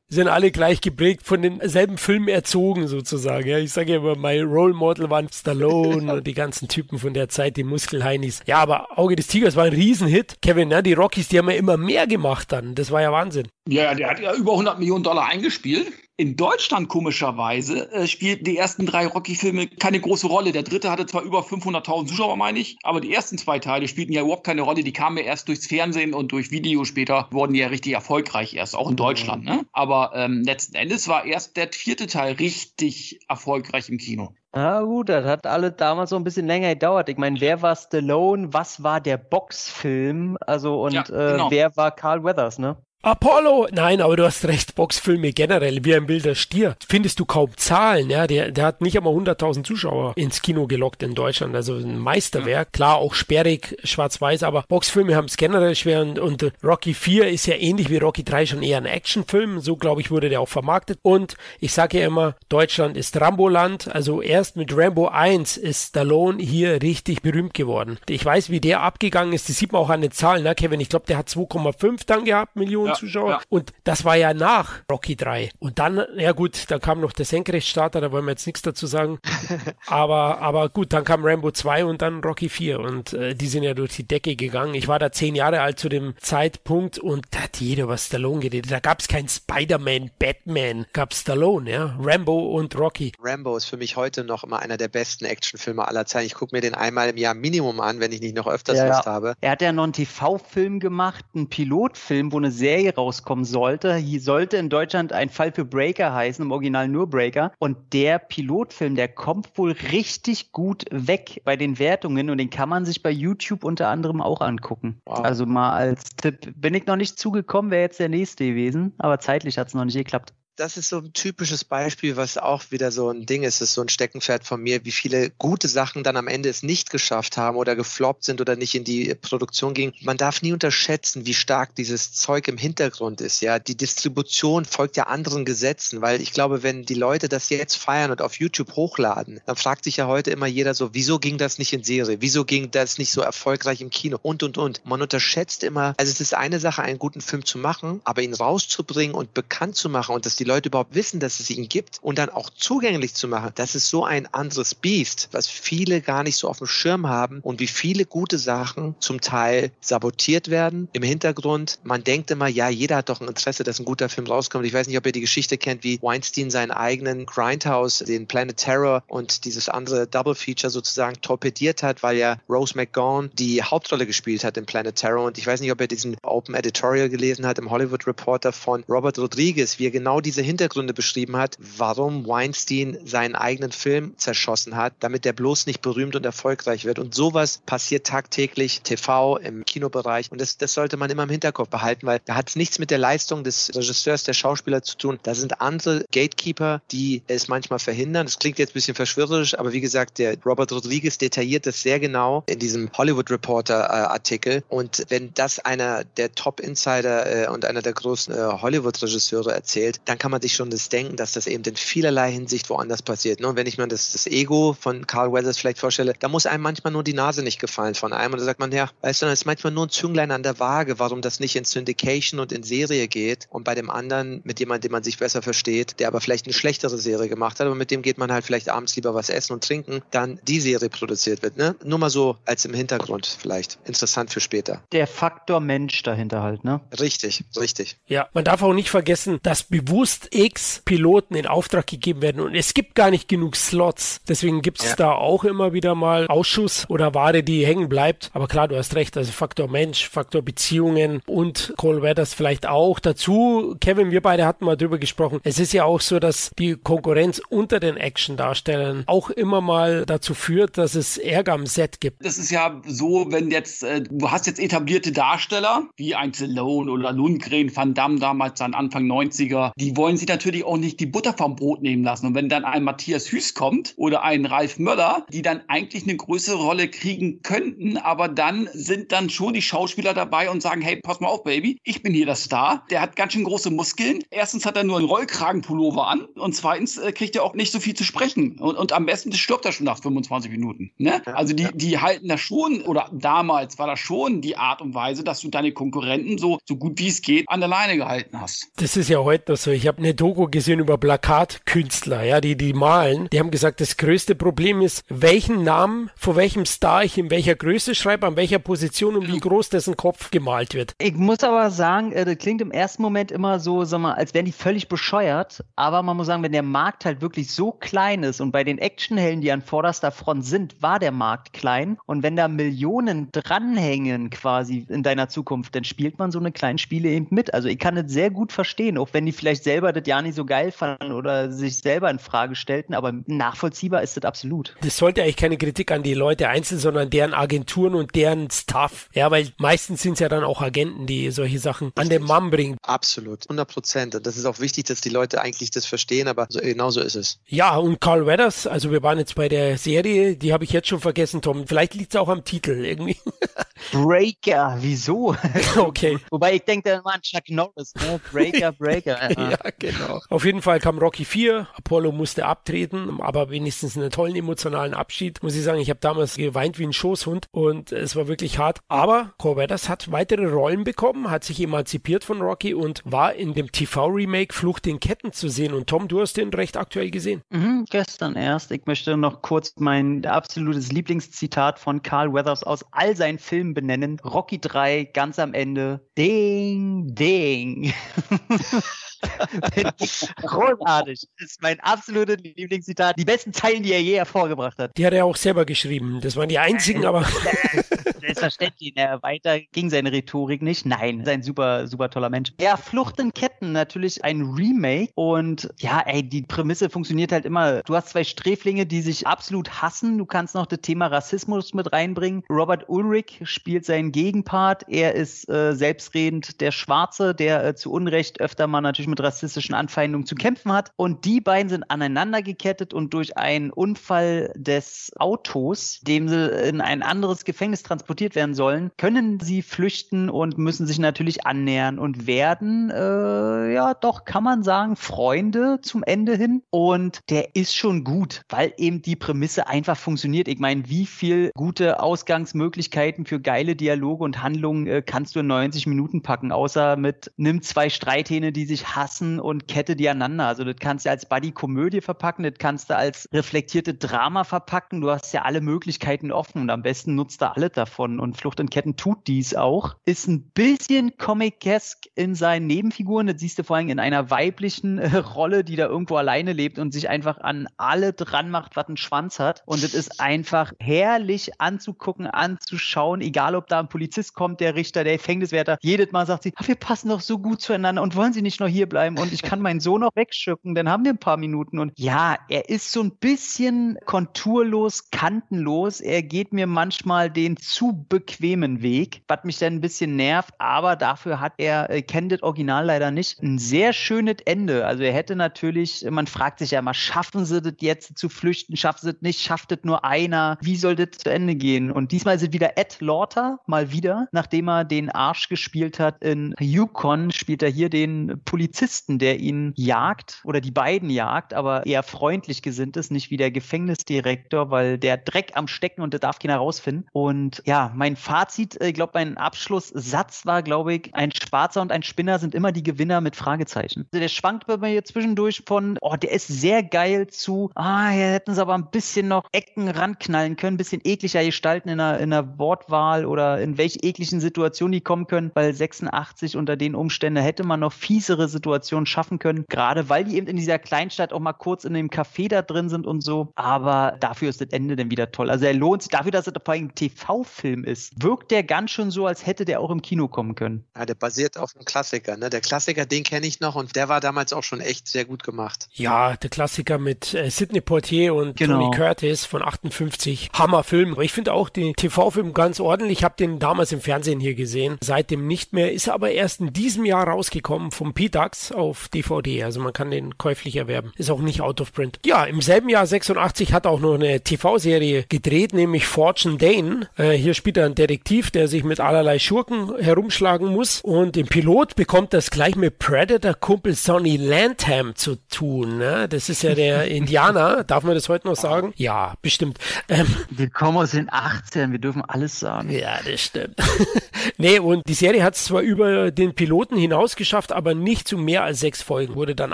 Sind alle gleich geprägt von denselben Filmen erzogen sozusagen. Ja, ich sage ja immer, mein Role Model waren Stallone <laughs> und die ganzen Typen von der Zeit, die Muskelheinis. Ja, aber Auge des Tigers war ein Riesenhit. Kevin, ja, die Rockies, die haben ja immer mehr gemacht dann. Das war ja Wahnsinn. Ja, der hat ja über 100 Millionen Dollar eingespielt. In Deutschland komischerweise äh, spielten die ersten drei Rocky-Filme keine große Rolle. Der dritte hatte zwar über 500.000 Zuschauer, meine ich, aber die ersten zwei Teile spielten ja überhaupt keine Rolle. Die kamen ja erst durchs Fernsehen und durch Video später wurden die ja richtig erfolgreich erst, auch in Deutschland. Ne? Aber ähm, letzten Endes war erst der vierte Teil richtig erfolgreich im Kino. Ah, gut, das hat alle damals so ein bisschen länger gedauert. Ich meine, wer war Stallone? Was war der Boxfilm? Also, und Ja, äh, genau. wer war Carl Weathers, ne? Apollo! Nein, aber du hast recht, Boxfilme generell, wie ein wilder Stier. Findest du kaum Zahlen, ja? Der, der hat nicht einmal 100.000 Zuschauer ins Kino gelockt in Deutschland. Also ein Meisterwerk. Klar, auch sperrig, schwarz-weiß, aber Boxfilme haben es generell schwer und, und Rocky 4 ist ja ähnlich wie Rocky 3 schon eher ein Actionfilm. So, glaube ich, wurde der auch vermarktet. Und ich sage ja immer, Deutschland ist Rambo-Land. Also erst mit Rambo 1 ist Stallone hier richtig berühmt geworden. Ich weiß, wie der abgegangen ist. Das sieht man auch an den Zahlen, ne, Kevin? Ich glaube, der hat 2,5 dann gehabt, Millionen Ja, Zuschauer. ja. Und das war ja nach Rocky 3. Und dann, ja gut, da kam noch der Senkrechtstarter, da wollen wir jetzt nichts dazu sagen. <laughs> aber, aber gut, dann kam Rambo 2 und dann Rocky 4. Und äh, die sind ja durch die Decke gegangen. Ich war da zehn Jahre alt zu dem Zeitpunkt und da hat jeder über Stallone geredet. Da gab es kein Spider-Man, Batman, gab Stallone, ja. Rambo und Rocky. Rambo ist für mich heute noch immer einer der besten Actionfilme aller Zeiten. Ich gucke mir den einmal im Jahr Minimum an, wenn ich nicht noch öfters Ja, ja. Lust habe. Er hat ja noch einen TV-Film gemacht, einen Pilotfilm, wo eine Serie rauskommen sollte. Hier sollte in Deutschland ein Fall für Breaker heißen, im Original nur Breaker. Und der Pilotfilm, der kommt wohl richtig gut weg bei den Wertungen und den kann man sich bei YouTube unter anderem auch angucken. Wow. Also mal als Tipp. Bin ich noch nicht zugekommen, wäre jetzt der nächste gewesen, aber zeitlich hat es noch nicht geklappt. Das ist so ein typisches Beispiel, was auch wieder so ein Ding ist, ist so ein Steckenpferd von mir, wie viele gute Sachen dann am Ende es nicht geschafft haben oder gefloppt sind oder nicht in die Produktion gingen. Man darf nie unterschätzen, wie stark dieses Zeug im Hintergrund ist. Ja, die Distribution folgt ja anderen Gesetzen, weil ich glaube, wenn die Leute das jetzt feiern und auf YouTube hochladen, dann fragt sich ja heute immer jeder so, wieso ging das nicht in Serie? Wieso ging das nicht so erfolgreich im Kino? Und, und, und. Man unterschätzt immer, also es ist eine Sache, einen guten Film zu machen, aber ihn rauszubringen und bekannt zu machen und dass die Leute überhaupt wissen, dass es ihn gibt und dann auch zugänglich zu machen, das ist so ein anderes Biest, was viele gar nicht so auf dem Schirm haben und wie viele gute Sachen zum Teil sabotiert werden im Hintergrund. Man denkt immer, ja, jeder hat doch ein Interesse, dass ein guter Film rauskommt. Ich weiß nicht, ob ihr die Geschichte kennt, wie Weinstein seinen eigenen Grindhouse, den Planet Terror und dieses andere Double Feature sozusagen torpediert hat, weil ja Rose McGowan die Hauptrolle gespielt hat in Planet Terror. Und ich weiß nicht, ob ihr diesen Open Editorial gelesen hat im Hollywood Reporter von Robert Rodriguez, wie er genau diese Hintergründe beschrieben hat, warum Weinstein seinen eigenen Film zerschossen hat, damit der bloß nicht berühmt und erfolgreich wird. Und sowas passiert tagtäglich TV im Kinobereich. Und das, das sollte man immer im Hinterkopf behalten, weil da hat es nichts mit der Leistung des Regisseurs, der Schauspieler zu tun. Da sind andere Gatekeeper, die es manchmal verhindern. Das klingt jetzt ein bisschen verschwörerisch, aber wie gesagt, der Robert Rodriguez detailliert das sehr genau in diesem Hollywood Reporter äh, Artikel. Und wenn das einer der Top Insider äh, und einer der großen äh, Hollywood Regisseure erzählt, dann kann man sich schon das denken, dass das eben in vielerlei Hinsicht woanders passiert. Ne? Und wenn ich mir das, das Ego von Carl Weathers vielleicht vorstelle, da muss einem manchmal nur die Nase nicht gefallen von einem. Und da sagt man, ja, weißt du, das ist manchmal nur ein Zünglein an der Waage, warum das nicht in Syndication und in Serie geht. Und bei dem anderen, mit jemandem, den man sich besser versteht, der aber vielleicht eine schlechtere Serie gemacht hat, aber mit dem geht man halt vielleicht abends lieber was essen und trinken, dann die Serie produziert wird. Ne? Nur mal so als im Hintergrund vielleicht. Interessant für später. Der Faktor Mensch dahinter halt, ne? Richtig, richtig. Ja, man darf auch nicht vergessen, dass bewusst x Piloten in Auftrag gegeben werden und es gibt gar nicht genug Slots. Deswegen gibt es Ja. da auch immer wieder mal Ausschuss oder Ware, die hängen bleibt. Aber klar, du hast recht, also Faktor Mensch, Faktor Beziehungen und Cole Weathers vielleicht auch. Dazu, Kevin, wir beide hatten mal drüber gesprochen. Es ist ja auch so, dass die Konkurrenz unter den Action-Darstellern auch immer mal dazu führt, dass es Ärger am Set gibt. Das ist ja so, wenn jetzt, äh, du hast jetzt etablierte Darsteller, wie ein Stallone oder Lundgren, Van Damme damals dann Anfang 90er, die wollen sie natürlich auch nicht die Butter vom Brot nehmen lassen. Und wenn dann ein Matthias Hüß kommt oder ein Ralf Möller, die dann eigentlich eine größere Rolle kriegen könnten, aber dann sind dann schon die Schauspieler dabei und sagen, hey, pass mal auf, Baby, ich bin hier der Star. Der hat ganz schön große Muskeln. Erstens hat er nur einen Rollkragenpullover an und zweitens äh, kriegt er auch nicht so viel zu sprechen. Und, und am besten stirbt er schon nach 25 Minuten. Ne? Also die, die halten da schon, oder damals war das schon die Art und Weise, dass du deine Konkurrenten so, so gut wie es geht an der Leine gehalten hast. Das ist ja heute noch so. Ich habe eine Doku gesehen über Plakatkünstler, ja, die die malen. Die haben gesagt, das größte Problem ist, welchen Namen vor welchem Star ich in welcher Größe schreibe, an welcher Position und wie groß dessen Kopf gemalt wird. Ich muss aber sagen, äh, das klingt im ersten Moment immer so, sag mal, als wären die völlig bescheuert. Aber man muss sagen, wenn der Markt halt wirklich so klein ist und bei den Actionhelden, die an vorderster Front sind, war der Markt klein. Und wenn da Millionen dranhängen quasi in deiner Zukunft, dann spielt man so eine kleinen Spiele eben mit. Also ich kann das sehr gut verstehen, auch wenn die vielleicht selber das ja nicht so geil fanden oder sich selber in Frage stellten. Aber nachvollziehbar ist das absolut. Das sollte eigentlich keine Kritik an die Leute einzeln, sondern deren Agenturen und deren Staff. Ja, weil meistens sind es ja dann auch Agenten, die solche Sachen an den Mann bringen. Absolut, 100 Prozent. Und das ist auch wichtig, dass die Leute eigentlich das verstehen, aber so, genau so ist es. Ja, und Carl Weathers, also wir waren jetzt bei der Serie, die habe ich jetzt schon vergessen, Tom. Vielleicht liegt es auch am Titel irgendwie. <laughs> Breaker, wieso? <laughs> okay. Wobei ich denke dann mal an Chuck Norris, ne? Breaker, Breaker. ja, <laughs> <laughs> genau. Auf jeden Fall kam Rocky 4, Apollo musste abtreten, aber wenigstens einen tollen emotionalen Abschied. Muss ich sagen, ich habe damals geweint wie ein Schoßhund und es war wirklich hart. Aber Corvedas hat weitere Rollen bekommen, hat sich emanzipiert von Rocky und war in dem TV-Remake Flucht in Ketten zu sehen. Und Tom, du hast den recht aktuell gesehen. Mhm, gestern erst. Ich möchte noch kurz mein absolutes Lieblingszitat von Carl Weathers aus all seinen Filmen benennen. Rocky 3, ganz am Ende. Ding, ding. <laughs> <laughs> Großartig. Das ist mein absolutes Lieblingszitat. Die besten Zeilen, die er je hervorgebracht hat. Die hat er auch selber geschrieben. Das waren die einzigen, aber. <laughs> Selbstverständlich. Ne? Weiter ging seine Rhetorik nicht. Nein, ist ein super, super toller Mensch. Ja, Flucht in Ketten, natürlich ein Remake. Und ja, ey, die Prämisse funktioniert halt immer. Du hast zwei Sträflinge, die sich absolut hassen. Du kannst noch das Thema Rassismus mit reinbringen. Robert Ulrich spielt seinen Gegenpart. Er ist äh, selbstredend der Schwarze, der äh, zu Unrecht öfter mal natürlich mit rassistischen Anfeindungen zu kämpfen hat. Und die beiden sind aneinander gekettet und durch einen Unfall des Autos, dem sie in ein anderes Gefängnis transportiert werden sollen, können sie flüchten und müssen sich natürlich annähern und werden, äh, ja, doch kann man sagen, Freunde zum Ende hin. Und der ist schon gut, weil eben die Prämisse einfach funktioniert. Ich meine, wie viel gute Ausgangsmöglichkeiten für geile Dialoge und Handlungen äh, kannst du in 90 Minuten packen, außer mit nimm zwei Streithähne, die sich hassen und kette die aneinander. Also das kannst du als Buddy-Komödie verpacken, das kannst du als reflektierte Drama verpacken. Du hast ja alle Möglichkeiten offen und am besten nutzt du alle davon. Und Flucht in Ketten tut dies auch. Ist ein bisschen comic-esque in seinen Nebenfiguren. Das siehst du vor allem in einer weiblichen äh, Rolle, die da irgendwo alleine lebt und sich einfach an alle dran macht, was ein Schwanz hat. Und es ist einfach herrlich anzugucken, anzuschauen, egal ob da ein Polizist kommt, der Richter, der Gefängniswärter. Jedes Mal sagt sie, wir passen doch so gut zueinander und wollen Sie nicht noch hier bleiben und ich kann meinen Sohn noch wegschicken, dann haben wir ein paar Minuten. Und ja, er ist so ein bisschen konturlos, kantenlos. Er geht mir manchmal den zu bequemen Weg, was mich dann ein bisschen nervt, aber dafür hat er, äh, kennt das Original leider nicht, ein sehr schönes Ende. Also er hätte natürlich, man fragt sich ja mal, schaffen sie das jetzt zu flüchten, schaffen sie das nicht, schafft das nur einer, wie soll das zu Ende gehen? Und diesmal es wieder Ed Lauter, mal wieder, nachdem er den Arsch gespielt hat in Yukon, spielt er hier den Polizisten, der ihn jagt oder die beiden jagt, aber eher freundlich gesinnt ist, nicht wie der Gefängnisdirektor, weil der Dreck am Stecken und der darf keiner rausfinden. Und ja, mein Fazit, ich glaube, mein Abschlusssatz war, glaube ich, ein Schwarzer und ein Spinner sind immer die Gewinner mit Fragezeichen. Also der schwankt bei mir zwischendurch von, oh, der ist sehr geil zu, ah, hier hätten sie aber ein bisschen noch Ecken ranknallen können, ein bisschen ekliger gestalten in einer, in einer Wortwahl oder in welche ekligen Situationen die kommen können, weil 86 unter den Umständen hätte man noch fiesere Situationen schaffen können, gerade weil die eben in dieser Kleinstadt auch mal kurz in dem Café da drin sind und so. Aber dafür ist das Ende dann wieder toll. Also er lohnt sich dafür, dass er vor allem ein TV-Film ist. Wirkt der ganz schön so, als hätte der auch im Kino kommen können. Ja, der basiert auf einem Klassiker. Ne? Der Klassiker, den kenne ich noch und der war damals auch schon echt sehr gut gemacht. Ja, der Klassiker mit äh, Sidney Poitier und Genau. Tony Curtis von 58. Hammerfilm. Ich finde auch den TV-Film ganz ordentlich. Ich habe den damals im Fernsehen hier gesehen. Seitdem nicht mehr. Ist aber erst in diesem Jahr rausgekommen vom Pitax. Gibt's auf DVD, also man kann den käuflich erwerben. Ist auch nicht out of print. Ja, im selben Jahr 86 hat er auch noch eine TV-Serie gedreht, nämlich Fortune Dane. Äh, hier spielt er einen Detektiv, der sich mit allerlei Schurken herumschlagen muss und im Pilot bekommt das gleich mit Predator-Kumpel Sonny Landham zu tun. Ne? Das ist ja der <laughs> Indianer, darf man das heute noch sagen? Ja, bestimmt. Ähm, wir kommen aus den 18, wir dürfen alles sagen. Ja, das stimmt. <laughs> nee, und die Serie hat es zwar über den Piloten hinaus geschafft, aber nicht zu mehr als sechs Folgen. Wurde dann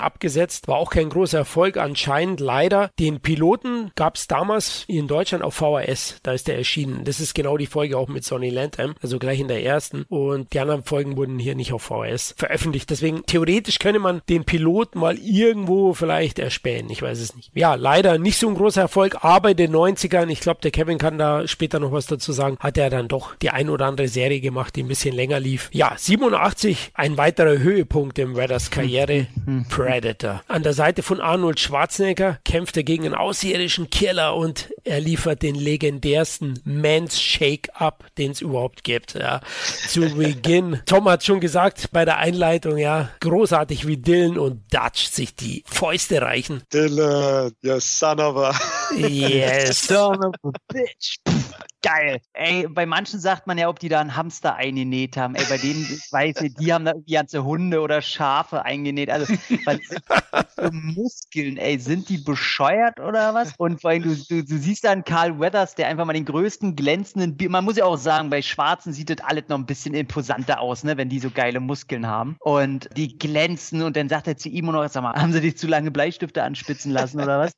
abgesetzt, war auch kein großer Erfolg anscheinend leider. Den Piloten gab es damals in Deutschland auf VHS, da ist der erschienen. Das ist genau die Folge auch mit Sonny Landham, also gleich in der ersten. Und die anderen Folgen wurden hier nicht auf VHS veröffentlicht. Deswegen theoretisch könnte man den Piloten mal irgendwo vielleicht erspähen. Ich weiß es nicht. Ja, leider nicht so ein großer Erfolg, aber in den 90ern, ich glaube, der Kevin kann da später noch was dazu sagen, hat er dann doch die ein oder andere Serie gemacht, die ein bisschen länger lief. Ja, 87, ein weiterer Höhepunkt im Weathers Karriere, Predator. An der Seite von Arnold Schwarzenegger kämpft er gegen einen außerirdischen Killer und er liefert den legendärsten Man's Shake-Up, den es überhaupt gibt. Ja. Zu <laughs> Beginn, Tom hat schon gesagt bei der Einleitung, ja, großartig wie Dylan und Dutch sich die Fäuste reichen. Dylan, you son of a... Yes. <laughs> son of a bitch. Geil. Ey, bei manchen sagt man ja, ob die da einen Hamster eingenäht haben. Ey, bei denen, ich weiß nicht, die haben da irgendwie ganze Hunde oder Schafe eingenäht. Also, was sind das für Muskeln, ey? Sind die bescheuert oder was? Und vor allem, du, du, du siehst dann Carl Weathers, der einfach mal den größten glänzenden, man muss ja auch sagen, bei Schwarzen sieht das alles noch ein bisschen imposanter aus, ne, wenn die so geile Muskeln haben. Und die glänzen und dann sagt er zu ihm noch, sag mal, haben sie dich zu lange Bleistifte anspitzen lassen oder was?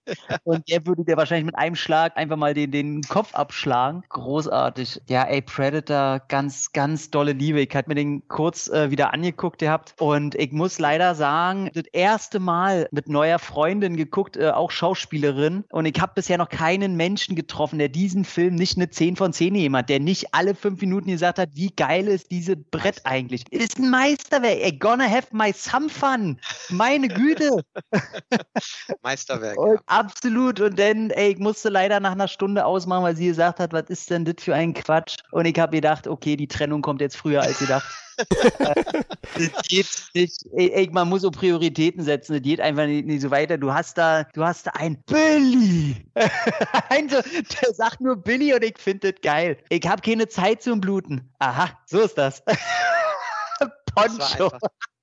Und der würde dir wahrscheinlich mit einem Schlag einfach mal den, den Kopf abschlagen großartig. Ja, ey, Predator, ganz, ganz dolle Liebe. Ich hatte mir den kurz äh, wieder angeguckt gehabt und ich muss leider sagen, das erste Mal mit neuer Freundin geguckt, äh, auch Schauspielerin und ich habe bisher noch keinen Menschen getroffen, der diesen Film nicht eine 10 von 10 jemand, der nicht alle fünf Minuten gesagt hat, wie geil ist diese Brett eigentlich. Ist ein Meisterwerk. Ey, gonna have my some fun. Meine Güte. <laughs> Meisterwerk. Ja. Absolut. Und dann, ey, ich musste leider nach einer Stunde ausmachen, weil sie gesagt hat, was ist denn das für ein Quatsch? Und ich habe gedacht, okay, die Trennung kommt jetzt früher als gedacht. <laughs> das geht nicht. Ey, ey, man muss so Prioritäten setzen. Das geht einfach nicht, nicht, so weiter. Du hast da, du hast da ein Billy. <laughs> ein so, der sagt nur Billy und ich finde das geil. Ich habe keine Zeit zum Bluten. Aha, so ist das. <laughs> Poncho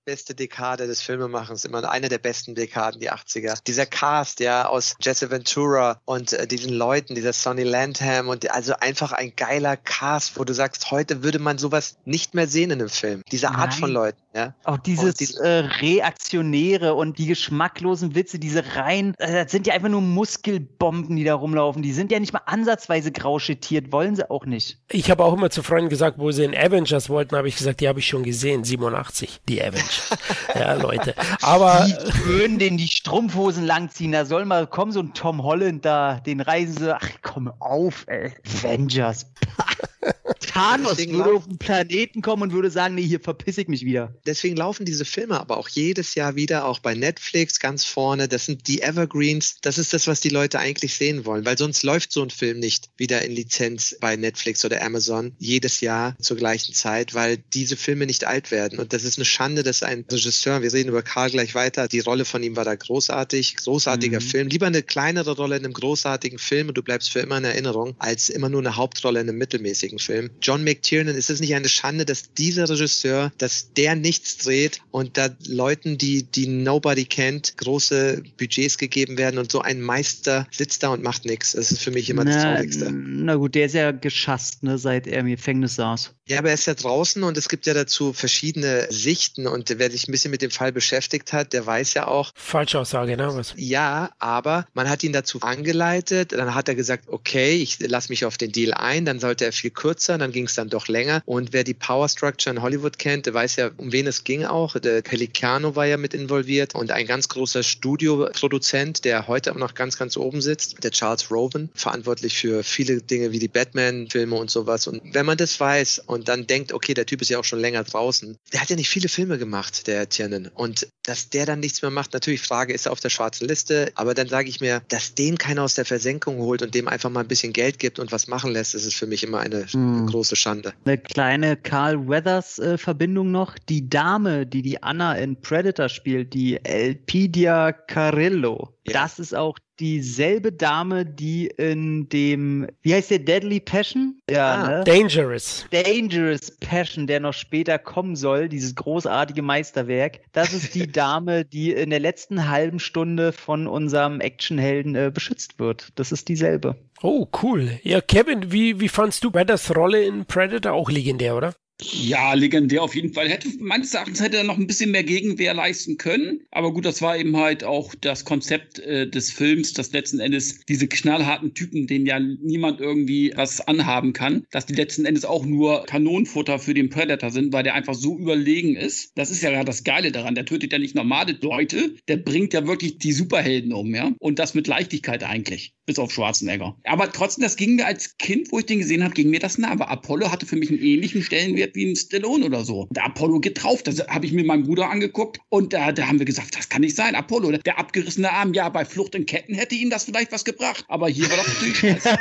beste Dekade des Filmemachens, immer eine der besten Dekaden, die 80er. Dieser Cast, ja, aus Jesse Ventura und äh, diesen Leuten, dieser Sonny Landham und also einfach ein geiler Cast, wo du sagst, heute würde man sowas nicht mehr sehen in einem Film. Diese Art Nein. von Leuten, ja. Auch dieses die, äh, Reaktionäre und die geschmacklosen Witze, diese rein, äh, das sind ja einfach nur Muskelbomben, die da rumlaufen. Die sind ja nicht mal ansatzweise grau schettiert, wollen sie auch nicht. Ich habe auch immer zu Freunden gesagt, wo sie in Avengers wollten, habe ich gesagt, die habe ich schon gesehen, 87, die Avengers. <laughs> ja, Leute. Aber. Die würden den die Strumpfhosen langziehen. Da soll mal kommen, so ein Tom Holland da, den reisen sie. Ach, komm auf, ey. Avengers. Thanos würde auf den Planeten kommen und würde sagen, nee, hier verpiss ich mich wieder. Deswegen laufen diese Filme aber auch jedes Jahr wieder, auch bei Netflix ganz vorne. Das sind die Evergreens. Das ist das, was die Leute eigentlich sehen wollen, weil sonst läuft so ein Film nicht wieder in Lizenz bei Netflix oder Amazon jedes Jahr zur gleichen Zeit, weil diese Filme nicht alt werden. Und das ist eine Schande, dass ein Regisseur, wir reden über Karl gleich weiter, die Rolle von ihm war da großartig, großartiger mhm. Film. Lieber eine kleinere Rolle in einem großartigen Film und du bleibst für immer in Erinnerung, als immer nur eine Hauptrolle in einem mittelmäßigen Film. John McTiernan, ist es nicht eine Schande, dass dieser Regisseur, dass der nichts dreht und da Leuten, die, die nobody kennt, große Budgets gegeben werden und so ein Meister sitzt da und macht nichts. Das ist für mich immer na, das Traurigste. Na gut, der ist ja geschasst, ne, seit er im Gefängnis saß. Ja, aber er ist ja draußen und es gibt ja dazu verschiedene Sichten und wer sich ein bisschen mit dem Fall beschäftigt hat, der weiß ja auch. Falschaussage, ne? Was? Ja, aber man hat ihn dazu angeleitet, dann hat er gesagt, okay, ich lasse mich auf den Deal ein, dann sollte er viel kürzer, dann ging es dann doch länger und wer die Power Structure in Hollywood kennt, der weiß ja, um wen es ging auch. Der Pelicano war ja mit involviert und ein ganz großer Studioproduzent, der heute auch noch ganz, ganz oben sitzt, der Charles Roven, verantwortlich für viele Dinge wie die Batman-Filme und sowas. Und wenn man das weiß und dann denkt, okay, der Typ ist ja auch schon länger draußen. Der hat ja nicht viele Filme gemacht, der Tiernan. Und dass der dann nichts mehr macht, natürlich Frage, ist er auf der schwarzen Liste, aber dann sage ich mir, dass den keiner aus der Versenkung holt und dem einfach mal ein bisschen Geld gibt und was machen lässt, das ist für mich immer eine mhm. große Schande. Eine kleine Carl Weathers-Verbindung äh, noch. Die Dame, die die Anna in Predator spielt, die Elpidia Carillo, ja. das ist auch dieselbe Dame, die in dem, wie heißt der, Deadly Passion? Ja, ah, ne? Dangerous. Dangerous Passion, der noch später kommen soll, dieses großartige Meisterwerk. Das ist die <laughs> Dame, die in der letzten halben Stunde von unserem Actionhelden äh, beschützt wird. Das ist dieselbe. Oh, cool. Ja, Kevin, wie, wie fandst du Predators Rolle in Predator? Auch legendär, oder? Ja, legendär auf jeden Fall. Hätte, meines Erachtens hätte er noch ein bisschen mehr Gegenwehr leisten können. Aber gut, das war eben halt auch das Konzept äh, des Films, dass letzten Endes diese knallharten Typen, denen ja niemand irgendwie was anhaben kann, dass die letzten Endes auch nur Kanonenfutter für den Predator sind, weil der einfach so überlegen ist. Das ist ja das Geile daran. Der tötet ja nicht normale Leute, der bringt ja wirklich die Superhelden um, ja. Und das mit Leichtigkeit eigentlich. Bis auf Schwarzenegger. Aber trotzdem, das ging mir als Kind, wo ich den gesehen habe, ging mir das nah. Aber Apollo hatte für mich einen ähnlichen Stellenwert wird wie ein Stallone oder so. Der Apollo geht drauf. Das habe ich mir meinem Bruder angeguckt und da, da haben wir gesagt, das kann nicht sein. Apollo, der abgerissene Arm, ja, bei Flucht in Ketten hätte ihm das vielleicht was gebracht. Aber hier war doch natürlich Scheiße. <laughs>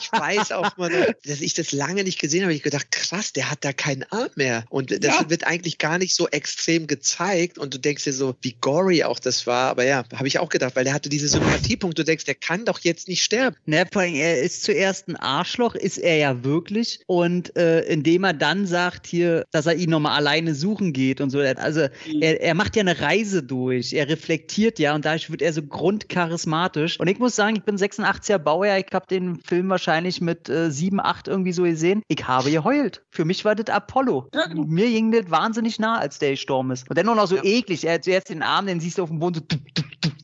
ich weiß auch mal, dass ich das lange nicht gesehen habe. Ich gedacht, krass, der hat da keinen Arm mehr. Und das ja. wird eigentlich gar nicht so extrem gezeigt. Und du denkst dir so, wie gory auch das war. Aber ja, habe ich auch gedacht, weil der hatte diese Sympathiepunkt. Du denkst, der kann doch jetzt nicht sterben. Ne, er ist zuerst ein Arschloch, ist er ja wirklich wirklich. Und äh, indem er dann sagt hier, dass er ihn nochmal alleine suchen geht und so. Also mhm. er, er macht ja eine Reise durch. Er reflektiert ja und dadurch wird er so grundcharismatisch. Und ich muss sagen, ich bin 86er Baujahr. Ich habe den Film wahrscheinlich mit äh, 7, 8 irgendwie so gesehen. Ich habe geheult. Für mich war das Apollo. <laughs> Mir ging das wahnsinnig nah, als der gestorben ist. Und dann noch so ja. eklig. Er hat zuerst den Arm, den siehst du auf dem Boden so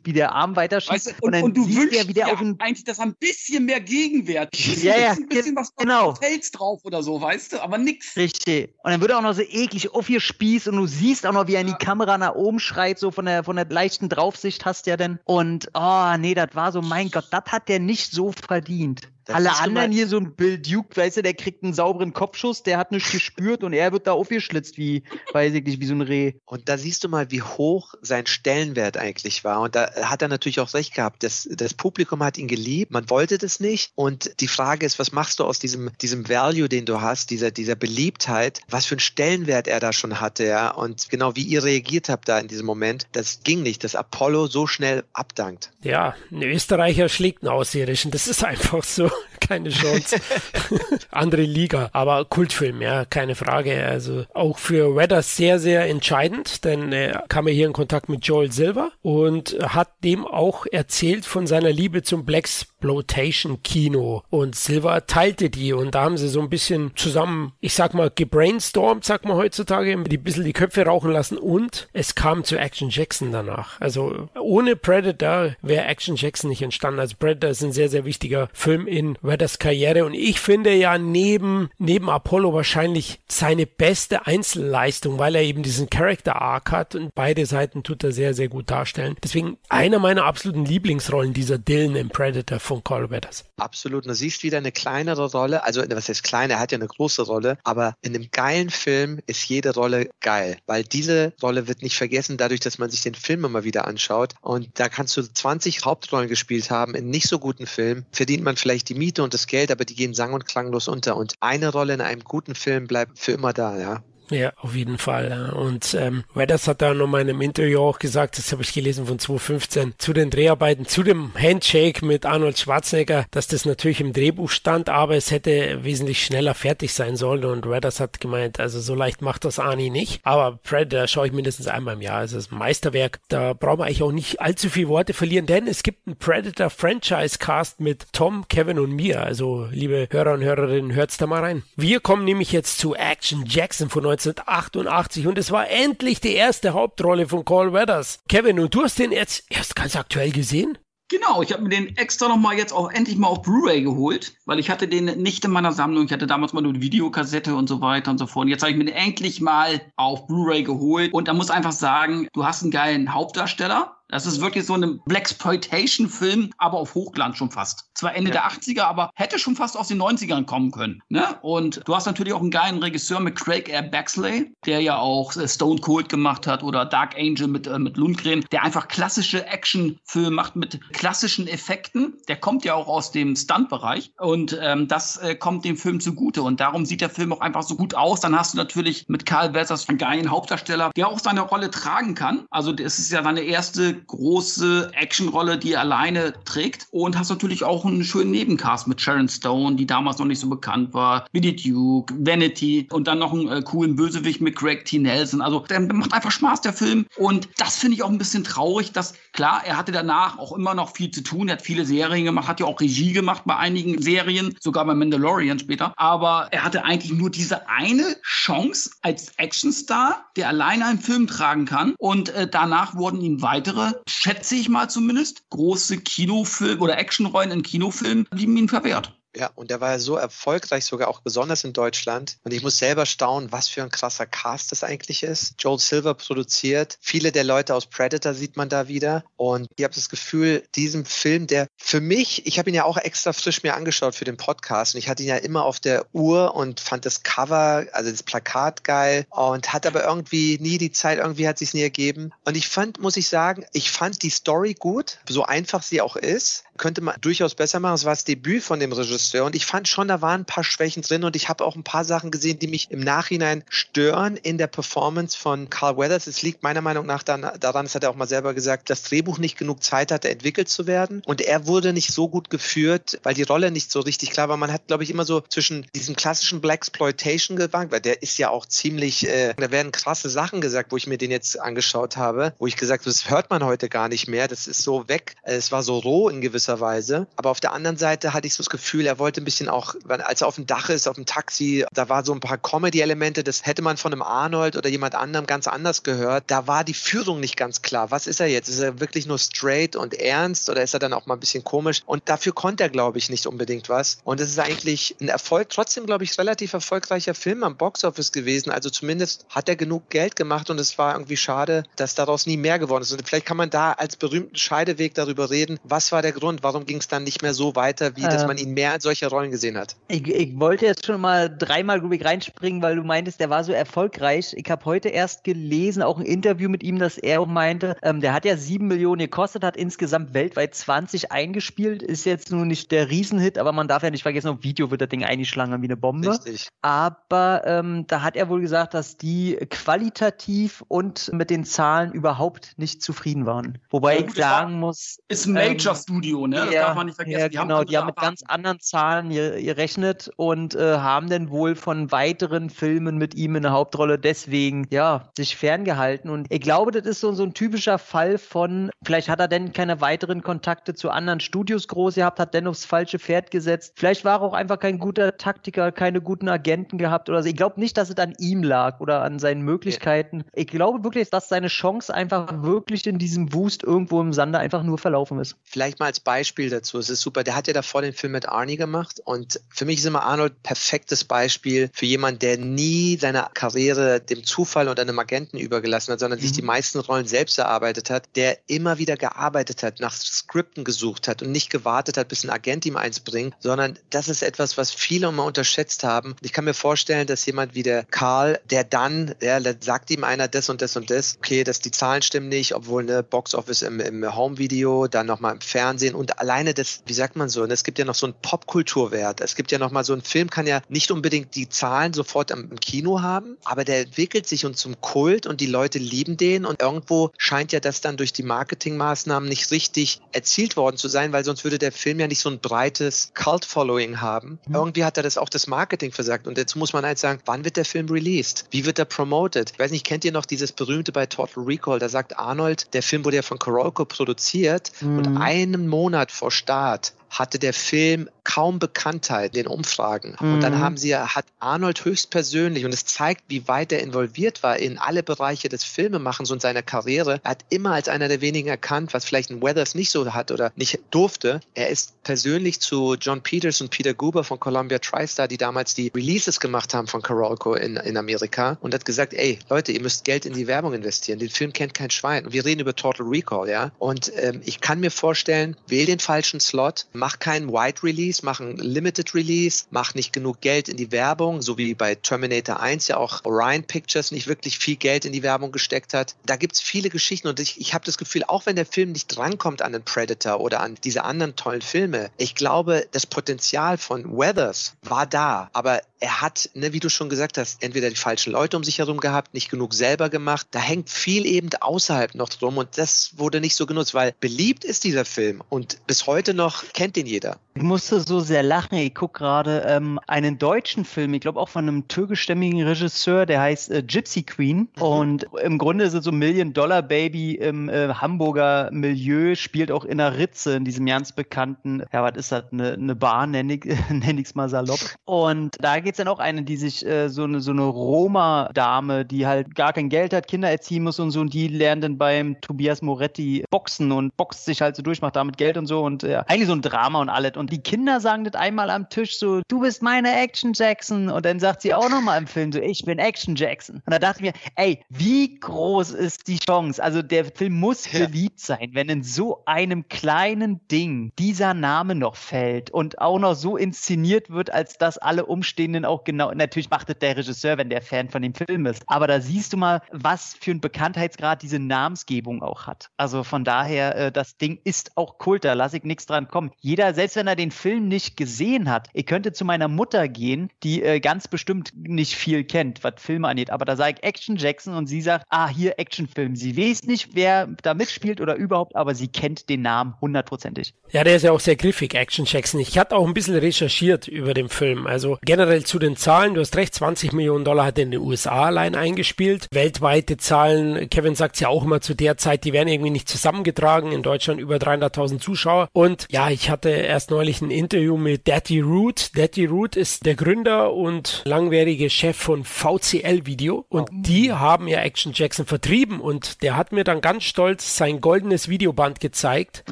wie der Arm weiterschießt. Weißt du, und, und, dann und du siehst wünschst ja, wie der ja eigentlich, dass er ein bisschen mehr Gegenwert Ja, ja, <laughs> ein bisschen was genau. Hotels drauf oder so, weißt du, aber nix. Richtig. Und dann wird er auch noch so eklig auf ihr Spieß und du siehst auch noch, wie er in die Kamera nach oben schreit, so von der, von der leichten Draufsicht hast du ja denn. Und, oh, nee, das war so, mein Gott, das hat der nicht so verdient. Das Alle anderen hier, so ein Bill Duke, weißt du, der kriegt einen sauberen Kopfschuss, der hat nichts gespürt und er wird da aufgeschlitzt wie, weiß ich nicht, wie so ein Reh. Und da siehst du mal, wie hoch sein Stellenwert eigentlich war. Und da hat er natürlich auch recht gehabt. Das, das Publikum hat ihn geliebt, man wollte das nicht. Und die Frage ist, was machst du aus diesem, diesem Value, den du hast, dieser, dieser Beliebtheit, was für einen Stellenwert er da schon hatte, ja. Und genau wie ihr reagiert habt da in diesem Moment, das ging nicht, dass Apollo so schnell abdankt. Ja, ein Österreicher schlägt einen Außerirdischen, das ist einfach so. <laughs> keine Chance. <laughs> Andere Liga, aber Kultfilm, ja, keine Frage. Also auch für Weathers sehr, sehr entscheidend, denn er kam ja hier in Kontakt mit Joel Silver und hat dem auch erzählt von seiner Liebe zum Blaxploitation Kino und Silver teilte die und da haben sie so ein bisschen zusammen, ich sag mal, gebrainstormt, sagt man heutzutage, die ein bisschen die Köpfe rauchen lassen und es kam zu Action Jackson danach. Also ohne Predator wäre Action Jackson nicht entstanden. Also Predator ist ein sehr, sehr wichtiger Film in Weathers Karriere und ich finde ja neben, neben Apollo wahrscheinlich seine beste Einzelleistung, weil er eben diesen Character Arc hat und beide Seiten tut er sehr, sehr gut darstellen. Deswegen einer meiner absoluten Lieblingsrollen dieser Dylan im Predator von Carl Weathers. Absolut. Du siehst wieder eine kleinere Rolle, also was heißt klein, er hat ja eine große Rolle, aber in einem geilen Film ist jede Rolle geil, weil diese Rolle wird nicht vergessen, dadurch, dass man sich den Film immer wieder anschaut und da kannst du 20 Hauptrollen gespielt haben in nicht so guten Filmen, verdient man vielleicht die Miete und das Geld, aber die gehen sang- und klanglos unter. Und eine Rolle in einem guten Film bleibt für immer da, ja. Ja, auf jeden Fall. Und ähm, Weathers hat da nochmal in einem Interview auch gesagt, das habe ich gelesen von 2015, zu den Dreharbeiten, zu dem Handshake mit Arnold Schwarzenegger, dass das natürlich im Drehbuch stand, aber es hätte wesentlich schneller fertig sein sollen. Und Weathers hat gemeint, also so leicht macht das Arnie nicht. Aber Predator schaue ich mindestens einmal im Jahr. Also das Meisterwerk. Da brauchen wir eigentlich auch nicht allzu viele Worte verlieren, denn es gibt einen Predator Franchise Cast mit Tom, Kevin und mir. Also liebe Hörer und Hörerinnen, hört's da mal rein. Wir kommen nämlich jetzt zu Action Jackson von 1988 und es war endlich die erste Hauptrolle von Carl Weathers. Kevin, und du hast den jetzt erst ganz aktuell gesehen? Genau, ich habe mir den extra nochmal jetzt auch endlich mal auf Blu-ray geholt, weil ich hatte den nicht in meiner Sammlung. Ich hatte damals mal nur eine Videokassette und so weiter und so fort. Und jetzt habe ich mir den endlich mal auf Blu-ray geholt. Und da muss einfach sagen, du hast einen geilen Hauptdarsteller, Das ist wirklich so ein Blaxploitation-Film, aber auf Hochglanz schon fast. Zwar Ende ja. der 80er, aber hätte schon fast aus den 90ern kommen können. Ne? Und du hast natürlich auch einen geilen Regisseur mit Craig R. Baxley, der ja auch äh, Stone Cold gemacht hat oder Dark Angel mit, äh, mit Lundgren, der einfach klassische Actionfilme macht mit klassischen Effekten. Der kommt ja auch aus dem Stunt-Bereich und ähm, das äh, kommt dem Film zugute. Und darum sieht der Film auch einfach so gut aus. Dann hast du natürlich mit Carl Weathers einen geilen Hauptdarsteller, der auch seine Rolle tragen kann. Also das ist ja seine erste große Actionrolle, die er alleine trägt. Und hast natürlich auch einen schönen Nebencast mit Sharon Stone, die damals noch nicht so bekannt war, die Duke, Vanity und dann noch einen äh, coolen Bösewicht mit Greg T. Nelson. Also der macht einfach Spaß, der Film. Und das finde ich auch ein bisschen traurig, dass klar, er hatte danach auch immer noch viel zu tun. Er hat viele Serien gemacht, hat ja auch Regie gemacht bei einigen Serien, sogar bei Mandalorian später. Aber er hatte eigentlich nur diese eine Chance als Actionstar, der alleine einen Film tragen kann. Und äh, danach wurden ihm weitere, schätze ich mal zumindest, große Kinofilme oder Actionrollen in Kinofilmen blieben ihm verwehrt. Ja, und der war ja so erfolgreich, sogar auch besonders in Deutschland. Und ich muss selber staunen, was für ein krasser Cast das eigentlich ist. Joel Silver produziert. Viele der Leute aus Predator sieht man da wieder. Und ich habe das Gefühl, diesem Film, der für mich, ich habe ihn ja auch extra frisch mir angeschaut für den Podcast. Und ich hatte ihn ja immer auf der Uhr und fand das Cover, also das Plakat geil. Und hat aber irgendwie nie die Zeit, irgendwie hat sich nie ergeben. Und ich fand, muss ich sagen, ich fand die Story gut, so einfach sie auch ist könnte man durchaus besser machen. Es war das Debüt von dem Regisseur und ich fand schon, da waren ein paar Schwächen drin und ich habe auch ein paar Sachen gesehen, die mich im Nachhinein stören in der Performance von Carl Weathers. Es liegt meiner Meinung nach daran, das hat er auch mal selber gesagt, das Drehbuch nicht genug Zeit hatte, entwickelt zu werden und er wurde nicht so gut geführt, weil die Rolle nicht so richtig klar war. Man hat, glaube ich, immer so zwischen diesem klassischen Black Exploitation gewankt, weil der ist ja auch ziemlich, äh, da werden krasse Sachen gesagt, wo ich mir den jetzt angeschaut habe, wo ich gesagt habe, das hört man heute gar nicht mehr, das ist so weg. Es war so roh in gewisser gewisser Weise. Aber auf der anderen Seite hatte ich so das Gefühl, er wollte ein bisschen auch, als er auf dem Dach ist, auf dem Taxi, da war so ein paar Comedy-Elemente, das hätte man von einem Arnold oder jemand anderem ganz anders gehört. Da war die Führung nicht ganz klar. Was ist er jetzt? Ist er wirklich nur straight und ernst oder ist er dann auch mal ein bisschen komisch? Und dafür konnte er, glaube ich, nicht unbedingt was. Und es ist eigentlich ein Erfolg, trotzdem, glaube ich, relativ erfolgreicher Film am Boxoffice gewesen. Also zumindest hat er genug Geld gemacht und es war irgendwie schade, dass daraus nie mehr geworden ist. Und vielleicht kann man da als berühmten Scheideweg darüber reden. Was war der Grund? Und warum ging es dann nicht mehr so weiter, wie ähm, dass man ihn mehr in solche Rollen gesehen hat? Ich, ich wollte jetzt schon mal dreimal, ich, reinspringen, weil du meintest, der war so erfolgreich. Ich habe heute erst gelesen, auch ein Interview mit ihm, dass er auch meinte, ähm, der hat ja sieben Millionen gekostet, hat insgesamt weltweit 20 eingespielt, ist jetzt nun nicht der Riesenhit, aber man darf ja nicht vergessen, auf Video wird das Ding eingeschlagen wie eine Bombe. Richtig. Aber ähm, da hat er wohl gesagt, dass die qualitativ und mit den Zahlen überhaupt nicht zufrieden waren. Wobei ja, ich sagen muss. Ist ein Major ähm, Ne? Das ja, darf man nicht vergessen. Ja, die genau, haben die haben mit ganz anderen Zahlen gerechnet und äh, haben dann wohl von weiteren Filmen mit ihm in der Hauptrolle deswegen, ja, sich ferngehalten. Und ich glaube, das ist so, so ein typischer Fall von, vielleicht hat er denn keine weiteren Kontakte zu anderen Studios groß gehabt, hat denn aufs falsche Pferd gesetzt. Vielleicht war er auch einfach kein guter Taktiker, keine guten Agenten gehabt oder so. Ich glaube nicht, dass es an ihm lag oder an seinen Möglichkeiten. Ja. Ich glaube wirklich, dass seine Chance einfach wirklich in diesem Wust irgendwo im Sande einfach nur verlaufen ist. Vielleicht mal als Beispiel Beispiel dazu. Es ist super. Der hat ja davor den Film mit Arnie gemacht und für mich ist immer Arnold perfektes Beispiel für jemanden, der nie seine Karriere dem Zufall und einem Agenten übergelassen hat, sondern mhm. sich die meisten Rollen selbst erarbeitet hat, der immer wieder gearbeitet hat, nach Skripten gesucht hat und nicht gewartet hat, bis ein Agent ihm eins bringt, sondern das ist etwas, was viele immer unterschätzt haben. Ich kann mir vorstellen, dass jemand wie der Karl, der dann, ja, sagt ihm einer das und das und das, okay, dass die Zahlen stimmen nicht, obwohl eine Box Office im, im Home-Video, dann nochmal im Fernsehen und und alleine das, wie sagt man so, es gibt ja noch so einen Popkulturwert. Es gibt ja noch mal so ein Film kann ja nicht unbedingt die Zahlen sofort im Kino haben, aber der entwickelt sich und zum Kult und die Leute lieben den und irgendwo scheint ja das dann durch die Marketingmaßnahmen nicht richtig erzielt worden zu sein, weil sonst würde der Film ja nicht so ein breites Cult-Following haben. Mhm. Irgendwie hat er das auch das Marketing versagt und jetzt muss man halt sagen, wann wird der Film released? Wie wird er promoted? Ich weiß nicht, kennt ihr noch dieses berühmte bei Total Recall, da sagt Arnold, der Film wurde ja von Korolko produziert mhm. und einen Monat Monat vor Start hatte der Film kaum Bekanntheit in den Umfragen. Mhm. Und dann mhm. haben sie, hat Arnold höchstpersönlich, und es zeigt, wie weit er involviert war in alle Bereiche des Filmemachens und seiner Karriere. Er hat immer als einer der wenigen erkannt, was vielleicht ein Weathers nicht so hat oder nicht durfte. Er ist persönlich zu John Peters und Peter Guber von Columbia TriStar, die damals die Releases gemacht haben von Carolco in, in Amerika und hat gesagt, ey, Leute, ihr müsst Geld in die Werbung investieren. Den Film kennt kein Schwein. Und wir reden über Total Recall, ja. Und ähm, ich kann mir vorstellen, wähl den falschen Slot, mach keinen Wide Release, mach einen Limited Release, mach nicht genug Geld in die Werbung, so wie bei Terminator 1 ja auch Orion Pictures nicht wirklich viel Geld in die Werbung gesteckt hat. Da gibt es viele Geschichten und ich, ich habe das Gefühl, auch wenn der Film nicht drankommt an den Predator oder an diese anderen tollen Filme, ich glaube, das Potenzial von Weathers war da, aber er hat, ne, wie du schon gesagt hast, entweder die falschen Leute um sich herum gehabt, nicht genug selber gemacht. Da hängt viel eben außerhalb noch drum und das wurde nicht so genutzt, weil beliebt ist dieser Film und bis heute noch kennt ihn jeder. Ich musste so sehr lachen. Ich gucke gerade ähm, einen deutschen Film, ich glaube auch von einem türkischstämmigen Regisseur, der heißt äh, Gypsy Queen. Mhm. Und im Grunde ist es so ein Million-Dollar-Baby im äh, Hamburger Milieu, spielt auch in der Ritze, in diesem ganz bekannten, ja, was ist das, eine, eine Bar, nenne ich <laughs> es mal salopp. Und da geht es dann auch eine, die sich äh, so eine, so eine Roma-Dame, die halt gar kein Geld hat, Kinder erziehen muss und so, und die lernt dann beim Tobias Moretti boxen und boxt sich halt so durch, macht damit Geld und so und äh, eigentlich so ein Drama und alles. Und die Kinder sagen das einmal am Tisch so, du bist meine Action Jackson. Und dann sagt sie auch nochmal im Film so, ich bin Action Jackson. Und da dachte ich mir, ey, wie groß ist die Chance? Also der Film muss ja. beliebt sein, wenn in so einem kleinen Ding dieser Name noch fällt und auch noch so inszeniert wird, als dass alle Umstehenden auch genau, natürlich macht es der Regisseur, wenn der Fan von dem Film ist. Aber da siehst du mal, was für einen Bekanntheitsgrad diese Namensgebung auch hat. Also von daher, äh, das Ding ist auch Kult, da lasse ich nichts dran kommen. Jeder, selbst wenn er den Film nicht gesehen hat, ich könnte zu meiner Mutter gehen, die äh, ganz bestimmt nicht viel kennt, was Filme angeht, aber da sage ich Action Jackson und sie sagt, ah, hier Actionfilm. Sie weiß nicht, wer da mitspielt oder überhaupt, aber sie kennt den Namen hundertprozentig. Ja, der ist ja auch sehr griffig, Action Jackson. Ich hatte auch ein bisschen recherchiert über den Film. Also generell zu den Zahlen, du hast recht, 20 Millionen Dollar hat er in den USA allein eingespielt. Weltweite Zahlen, Kevin sagt es ja auch immer zu der Zeit, die werden irgendwie nicht zusammengetragen. In Deutschland über 300.000 Zuschauer. Und ja, ich hatte erst neulich ein Interview mit Daddy Root. Daddy Root ist der Gründer und langwierige Chef von VCL Video. Und oh. die haben ja Action Jackson vertrieben. Und der hat mir dann ganz stolz sein goldenes Videoband gezeigt.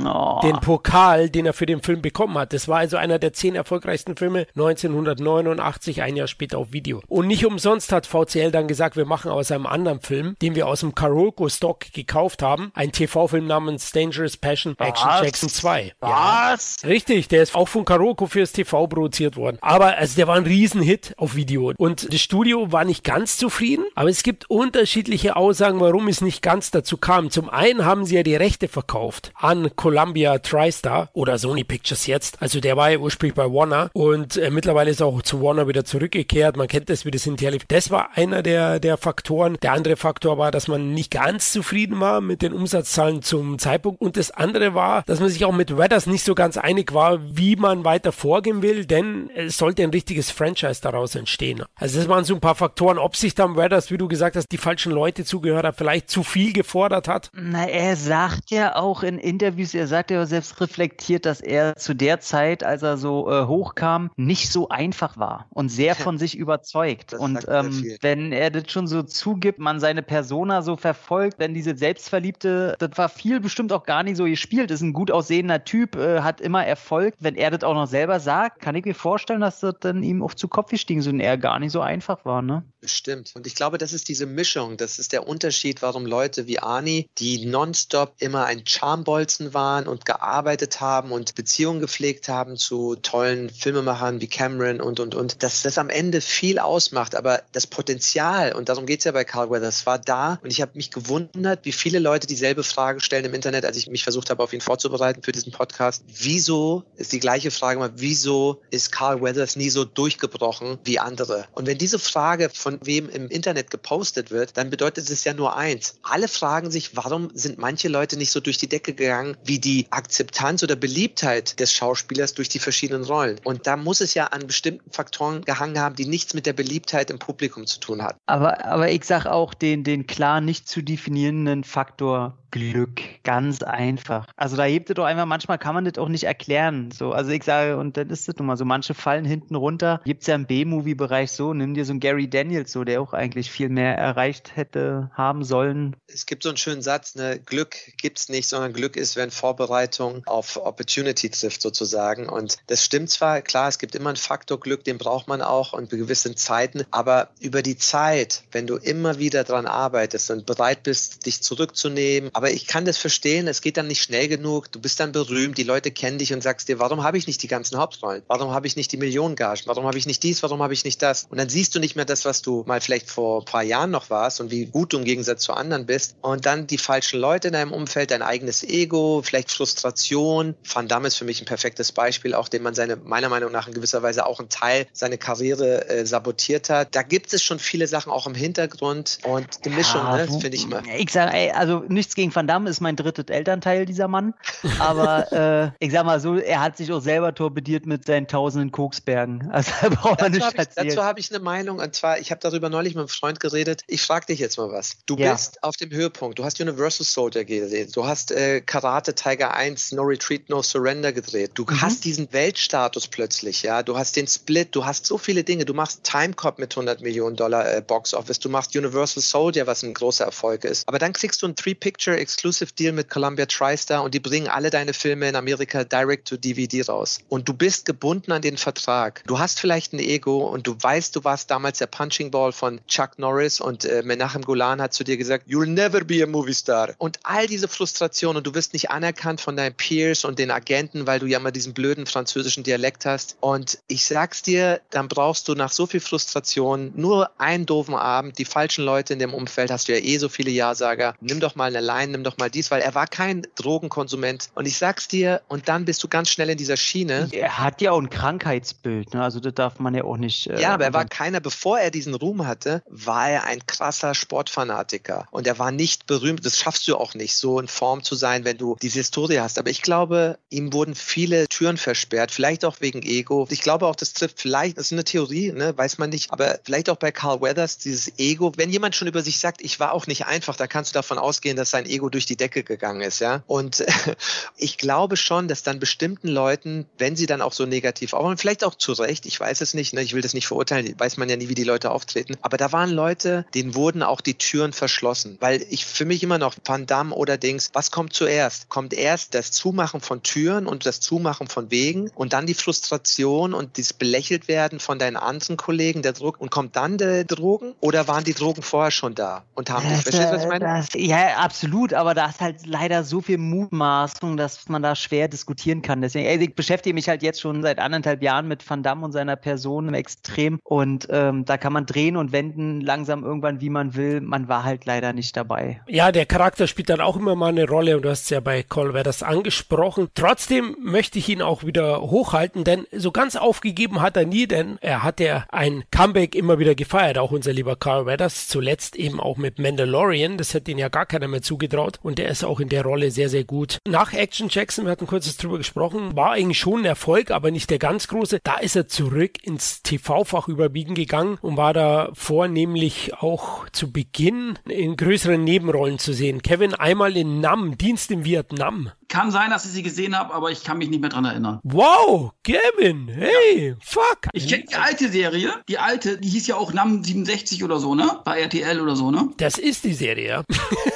Oh. Den Pokal, den er für den Film bekommen hat. Das war also einer der zehn erfolgreichsten Filme 1989, ein Jahr später auf Video. Und nicht umsonst hat VCL dann gesagt, wir machen aus einem anderen Film, den wir aus dem Karolko Stock gekauft haben, ein TV-Film namens Dangerous Passion Action Was? Jackson 2. Was? Ja. Richtig, der ist auch von Karolko fürs TV produziert worden. Aber also der war ein Riesenhit auf Video. Und das Studio war nicht ganz zufrieden, aber es gibt unterschiedliche Aussagen, warum es nicht ganz dazu kam. Zum einen haben sie ja die Rechte verkauft an Columbia TriStar oder Sony Pictures jetzt. Also der war ja ursprünglich bei Warner und äh, mittlerweile ist auch zu Warner wieder zurückgekehrt. Man kennt das, wie das hinterher. Das war einer der, der Faktoren. Der andere Faktor war, dass man nicht ganz zufrieden war mit den Umsatzzahlen zum Zeitpunkt. Und das andere war, dass man sich auch mit Redders nicht so ganz einig war, wie man weiter vorgehen will, denn es sollte ein richtiges Franchise daraus entstehen. Also das waren so ein paar Faktoren. Ob sich dann Redders, wie du gesagt hast, die falschen Leute zugehört hat, vielleicht zu viel gefordert hat? Na, er sagt ja auch in Interviews, er sagt ja selbst reflektiert, dass er zu der Zeit, als er so äh, hochkam, nicht so einfach war und sehr von sich überzeugt. Das und ähm, wenn er das schon so zugibt, man seine Persona so verfolgt, wenn diese Selbstverliebte, das war viel bestimmt auch gar nicht so gespielt, ist ein gut aussehender Typ, äh, hat immer Erfolg. Wenn er das auch noch selber sagt, kann ich mir vorstellen, dass das dann ihm auf zu Kopf gestiegen ist und er gar nicht so einfach war, ne? Bestimmt. Und ich glaube, das ist diese Mischung, das ist der Unterschied, warum Leute wie Arnie, die nonstop immer ein Charmbolzen waren und gearbeitet haben und Beziehungen gepflegt haben zu tollen Filmemachern wie Cameron und, und, und, dass das am Ende viel ausmacht. Aber das Potenzial, und darum geht es ja bei Carl Weathers, war da. Und ich habe mich gewundert, wie viele Leute dieselbe Frage stellen im Internet, als ich mich versucht habe, auf ihn vorzubereiten für diesen Podcast. Wieso ist die gleiche Frage mal, wieso ist Carl Weathers nie so durchgebrochen wie andere? Und wenn diese Frage von wem im Internet gepostet wird, dann bedeutet es ja nur eins. Alle fragen sich, warum sind manche Leute nicht so durch die Decke gegangen, wie die Akzeptanz oder Beliebtheit des Schauspielers durch die verschiedenen Rollen. Und da muss es ja an bestimmten Faktoren gehangen haben, die nichts mit der Beliebtheit im Publikum zu tun hat. Aber, aber ich sage auch den, den klar nicht zu definierenden Faktor Glück, ganz einfach. Also da hebt es doch einfach, manchmal kann man das auch nicht erklären. So, also ich sage, und dann ist das nun mal so, manche fallen hinten runter. Gibt es ja im B-Movie-Bereich so, nimm dir so einen Gary Daniels so, der auch eigentlich viel mehr erreicht hätte haben sollen. Es gibt so einen schönen Satz, ne, Glück gibt's nicht, sondern Glück ist, wenn Vorbereitung auf Opportunity trifft sozusagen. Und das stimmt zwar, klar, es gibt immer einen Faktor Glück, den braucht man auch und bei gewissen Zeiten, aber über die Zeit, wenn du immer wieder dran arbeitest und bereit bist, dich zurückzunehmen, aber ich kann das verstehen, es geht dann nicht schnell genug, du bist dann berühmt, die Leute kennen dich und sagst dir, warum habe ich nicht die ganzen Hauptrollen? Warum habe ich nicht die Millionengagen? Warum habe ich nicht dies? Warum habe ich nicht das? Und dann siehst du nicht mehr das, was du mal vielleicht vor ein paar Jahren noch warst und wie gut du im Gegensatz zu anderen bist. Und dann die falschen Leute in deinem Umfeld, dein eigenes Ego, vielleicht Frustration. Van Damme ist für mich ein perfektes Beispiel, auch dem man seine, meiner Meinung nach in gewisser Weise auch einen Teil seiner Karriere äh, sabotiert hat. Da gibt es schon viele Sachen auch im Hintergrund und die Mischung, ja, ne, finde ich immer. Ich sage, also nichts gegen Van Damme, ist mein drittes Elternteil, dieser Mann. Aber <laughs> äh, ich sag mal so, er hat sich auch selber torpediert mit seinen tausenden Koksbergen. Also da <laughs> braucht man nicht erzählen. Dazu habe ich eine Meinung und zwar, ich habe darüber neulich mit einem Freund geredet. Ich frage dich jetzt mal was. Du ja. bist auf dem Höhepunkt. Du hast Universal Soldier gedreht. Du hast äh, Karate Tiger 1, No Retreat, No Surrender gedreht. Du mhm. hast diesen Weltstatus plötzlich, ja. Du hast den Split, du hast so viele Dinge. Du machst Timecop mit 100 Millionen Dollar äh, Box Office. Du machst Universal Soldier, was ein großer Erfolg ist. Aber dann kriegst du einen Three-Picture Exclusive Deal mit Columbia TriStar und die bringen alle deine Filme in Amerika direct to DVD raus. Und du bist gebunden an den Vertrag. Du hast vielleicht ein Ego und du weißt, du warst damals der Punching Ball von Chuck Norris und äh, Menachem Golan hat zu dir gesagt, you'll never be a movie star. Und all diese Frustration und du wirst nicht anerkannt von deinen Peers und den Agenten, weil du ja immer diesen blöden französischen Dialekt hast. Und ich sag's dir, dann brauchst du nach so viel Frustration nur einen doofen Abend, die falschen Leute in dem Umfeld, hast du ja eh so viele Ja-Sager. Nimm doch mal eine Line, nimm doch mal dies, weil er war kein Drogenkonsument. Und ich sag's dir, und dann bist du ganz schnell in dieser Schiene. Er hat ja auch ein Krankheitsbild, ne? also das darf man ja auch nicht. Äh, ja, aber er war keiner, bevor er diesen Ruhm hatte, war er ein krasser Sportfanatiker. Und er war nicht berühmt. Das schaffst du auch nicht, so in Form zu sein, wenn du diese Historie hast. Aber ich glaube, ihm wurden viele Türen versperrt, vielleicht auch wegen Ego. Ich glaube auch, das trifft vielleicht, das ist eine Theorie, ne? weiß man nicht, aber vielleicht auch bei Carl Weathers, dieses Ego. Wenn jemand schon über sich sagt, ich war auch nicht einfach, da kannst du davon ausgehen, dass sein Ego durch die Decke gegangen ist, ja. Und <laughs> ich glaube schon, dass dann bestimmten Leuten, wenn sie dann auch so negativ aufhören, vielleicht auch zu Recht, ich weiß es nicht, ne? ich will das nicht verurteilen, weiß man ja nie, wie die Leute auftreten, aber da waren Leute, denen wurden auch die Türen verschlossen, weil ich für mich immer noch Van Damme oder Dings, was kommt zuerst? Kommt erst das Zumachen von Türen und das Zumachen von Wegen und dann die Frustration und das belächelt werden von deinen anderen Kollegen, der Druck und kommt dann der Drogen oder waren die Drogen vorher schon da und haben das, Verstehst du, was ich meine? Das, ja, absolut, aber da ist halt leider so viel Mutmaßung, dass man da schwer diskutieren kann. Deswegen, ey, ich beschäftige mich halt jetzt schon seit anderthalb Jahren mit Van Damme und seiner Person im Extrem und ähm, da kann man drehen und wenden langsam irgendwann, wie man will. Man war halt leider nicht dabei. Ja, der Charakter spielt dann auch immer mal eine Rolle und du hast es ja bei Colverdas angesprochen. Trotzdem möchte ich ihn auch wieder hochhalten, denn so ganz aufgegeben hat er nie, denn er hat ja ein Comeback immer wieder gefeiert, auch unser lieber Carl Weathers, zuletzt eben auch mit Mandalorian, das hätte ihn ja gar keiner mehr zugetraut und der ist auch in der Rolle sehr, sehr gut. Nach Action Jackson, wir hatten kurzes drüber gesprochen, war eigentlich schon ein Erfolg, aber nicht der ganz große. Da ist er zurück ins TV-Fach überwiegen gegangen und war da vornehmlich auch zu Beginn in größeren Nebenrollen zu sehen. Kevin einmal in Nam, Dienst in Vietnam. Kann sein, dass ich sie gesehen habe, aber ich kann mich nicht mehr dran erinnern. Wow, Kevin, hey, ja. fuck. Ich kenne die alte Serie, die alte, die hieß ja auch Nam 67 oder so, ne? Bei RTL oder so, ne? Das ist die Serie, ja.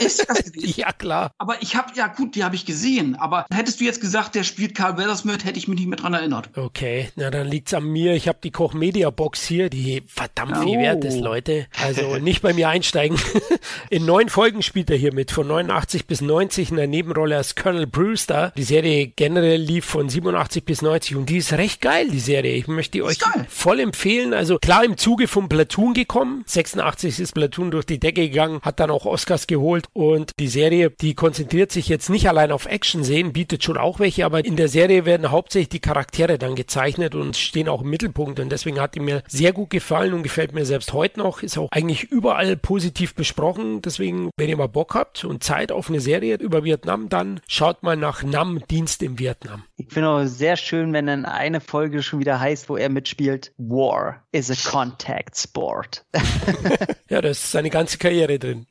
Ist das <laughs> gewesen? <laughs> ja, klar. Aber ich habe, ja gut, die habe ich gesehen, aber hättest du jetzt gesagt, der spielt Carl Weathers mit, hätte ich mich nicht mehr dran erinnert. Okay, na dann liegt's an mir. Ich habe die Koch Media Box hier, die verdammt viel oh. wert ist, Leute. Also nicht bei mir einsteigen. <laughs> In neun Folgen spielt er hier mit, von 89 bis 90 in der Nebenrolle als Colonel Brewster. Die Serie generell lief von 87 bis 90 und die ist recht geil, die Serie. Ich möchte die euch geil. voll empfehlen. Also klar im Zuge von Platoon gekommen. 86 ist Platoon durch die Decke gegangen, hat dann auch Oscars geholt und die Serie, die konzentriert sich jetzt nicht allein auf Action-Szenen, bietet schon auch welche, aber in der Serie werden hauptsächlich die Charaktere dann gezeichnet und stehen auch im Mittelpunkt und deswegen hat die mir sehr gut gefallen und gefällt mir selbst heute noch. Ist auch eigentlich überall positiv besprochen. Deswegen, wenn ihr mal Bock habt und Zeit auf eine Serie über Vietnam, dann schaut mal nach Nam Dienst im Vietnam. Ich finde auch sehr schön, wenn dann eine Folge schon wieder heißt, wo er mitspielt, War is a Contact Sport. <laughs> ja, das ist seine ganze Karriere drin.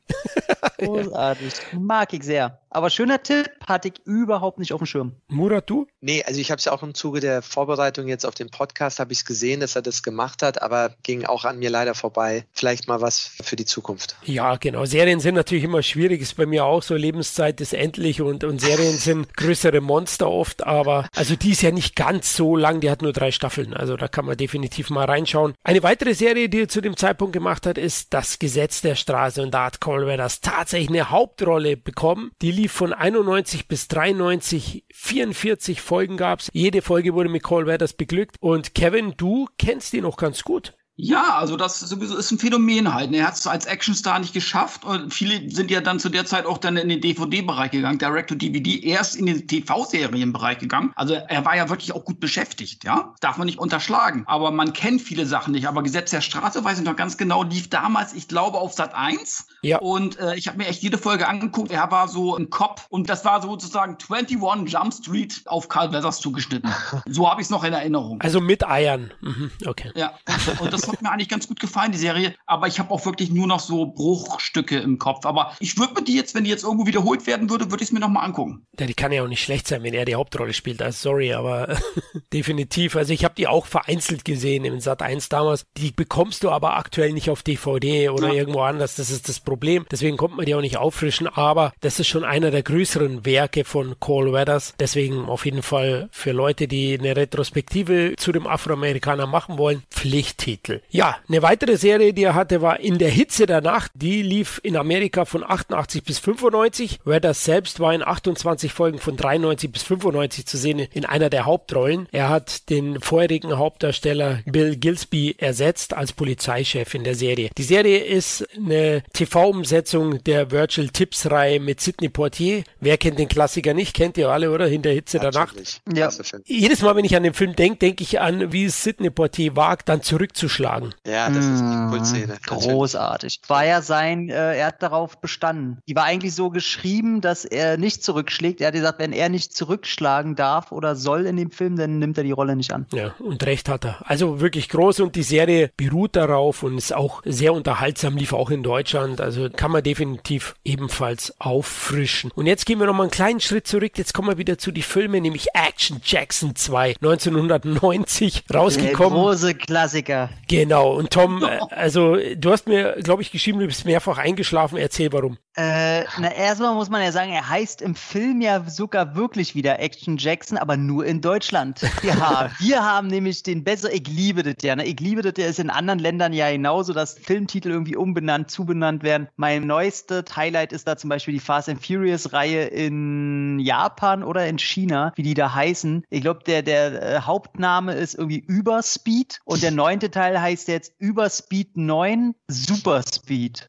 Großartig. Mag ich sehr. Aber schöner Tipp, hatte ich überhaupt nicht auf dem Schirm. Murat, du? Nee, also ich habe es ja auch im Zuge der Vorbereitung jetzt auf den Podcast, habe ich gesehen, dass er das gemacht hat, aber ging auch an mir leider vorbei. Vielleicht mal was für die Zukunft. Ja, genau. Serien sind natürlich immer schwierig, ist bei mir auch so, Lebenszeit ist endlich und, und Serien <laughs> sind größere Monster oft, aber also die ist ja nicht ganz so lang, die hat nur drei Staffeln, also da kann man definitiv mal reinschauen. Eine weitere Serie, die er zu dem Zeitpunkt gemacht hat, ist Das Gesetz der Straße und da hat Colbert das tatsächlich eine Hauptrolle bekommen. Die lief von 91 bis 93, 44 Folgen gab's. Jede Folge wurde mit Cole Weathers beglückt und Kevin, du kennst die noch ganz gut. Ja, also das sowieso ist ein Phänomen halt. Er hat es als Actionstar nicht geschafft und viele sind ja dann zu der Zeit auch dann in den DVD-Bereich gegangen, Direct-to-DVD, erst in den TV-Serienbereich gegangen. Also er war ja wirklich auch gut beschäftigt, ja. Darf man nicht unterschlagen. Aber man kennt viele Sachen nicht. Aber Gesetz der Straße, weiß ich noch ganz genau, lief damals, ich glaube, auf Sat 1. Ja. Und äh, ich habe mir echt jede Folge angeguckt. Er war so ein Cop und das war sozusagen 21 Jump Street auf Carl Weathers zugeschnitten. <laughs> so habe ich es noch in Erinnerung. Also mit Eiern. Mhm, okay. Ja, und, und das hat mir eigentlich ganz gut gefallen, die Serie. Aber ich habe auch wirklich nur noch so Bruchstücke im Kopf. Aber ich würde mir die jetzt, wenn die jetzt irgendwo wiederholt werden würde, würde ich es mir nochmal angucken. Ja, die kann ja auch nicht schlecht sein, wenn er die Hauptrolle spielt. Also sorry, aber <laughs> definitiv. Also ich habe die auch vereinzelt gesehen im Sat 1 damals. Die bekommst du aber aktuell nicht auf DVD oder Ja. irgendwo anders. Das ist das Problem. Deswegen kommt man die auch nicht auffrischen. Aber das ist schon einer der größeren Werke von Cole Weathers. Deswegen auf jeden Fall für Leute, die eine Retrospektive zu dem Afroamerikaner machen wollen, Pflichttitel. Ja, eine weitere Serie, die er hatte, war In der Hitze der Nacht. Die lief in Amerika von 88 bis 95. Weathers selbst war in 28 Folgen von 93 bis 95 zu sehen in einer der Hauptrollen. Er hat den vorherigen Hauptdarsteller Bill Gilsby ersetzt als Polizeichef in der Serie. Die Serie ist eine TV-Umsetzung der Virtual Tips-Reihe mit Sidney Poitier. Wer kennt den Klassiker nicht? Kennt ihr alle, oder? In der Hitze der Nacht. Ja. Jedes Mal, wenn ich an den Film denke, denke ich an, wie es Sidney Poitier wagt, dann zurückzuschlagen. Ja, das ist eine Mm, Kultszene. Großartig. War ja sein, äh, er hat darauf bestanden. Die war eigentlich so geschrieben, dass er nicht zurückschlägt. Er hat gesagt, wenn er nicht zurückschlagen darf oder soll in dem Film, dann nimmt er die Rolle nicht an. Ja, und recht hat er. Also wirklich groß und die Serie beruht darauf und ist auch sehr unterhaltsam, lief auch in Deutschland. Also kann man definitiv ebenfalls auffrischen. Und jetzt gehen wir nochmal einen kleinen Schritt zurück. Jetzt kommen wir wieder zu die Filme, nämlich Action Jackson 2, 1990 Der rausgekommen. große Klassiker. Genau. Und Tom, äh, also du hast mir, glaube ich, geschrieben, du bist mehrfach eingeschlafen. Erzähl warum. Äh, na, erstmal muss man ja sagen, er heißt im Film ja sogar wirklich wieder Action Jackson, aber nur in Deutschland. Ja, <laughs> wir haben nämlich den besser, ich liebe das ja. Ne? Ich liebe das, der ist in anderen Ländern ja genauso, dass Filmtitel irgendwie umbenannt, zubenannt werden. Mein neuestes Highlight ist da zum Beispiel die Fast and Furious Reihe in Japan oder in China, wie die da heißen. Ich glaube, der, der äh, Hauptname ist irgendwie Überspeed und der neunte <laughs> Teil heißt jetzt Überspeed 9 Superspeed.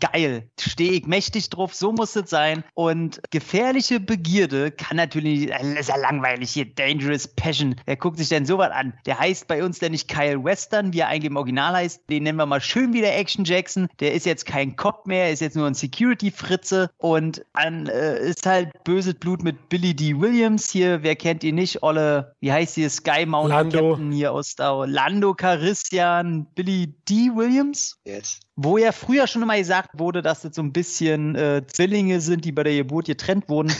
Geil. Stehe ich mächtig drauf, so muss es sein. Und gefährliche Begierde kann natürlich, äh, ist ja langweilig hier, Dangerous Passion. Wer guckt sich denn sowas an? Der heißt bei uns der nicht Kyle Western, wie er eigentlich im Original heißt. Den nennen wir mal schön wieder Action Jackson. Der ist jetzt kein Cop mehr, ist jetzt nur ein Security-Fritze und an, äh, ist halt böses Blut mit Billy D. Williams hier. Wer kennt ihn nicht? Olle, wie heißt hier? Sky Mountain Lando. Captain hier aus Star Lando Carissian, Billy D. Williams Yes. wo ja früher schon immer gesagt wurde, dass das so ein bisschen äh, Zwillinge sind, die bei der Geburt getrennt wurden.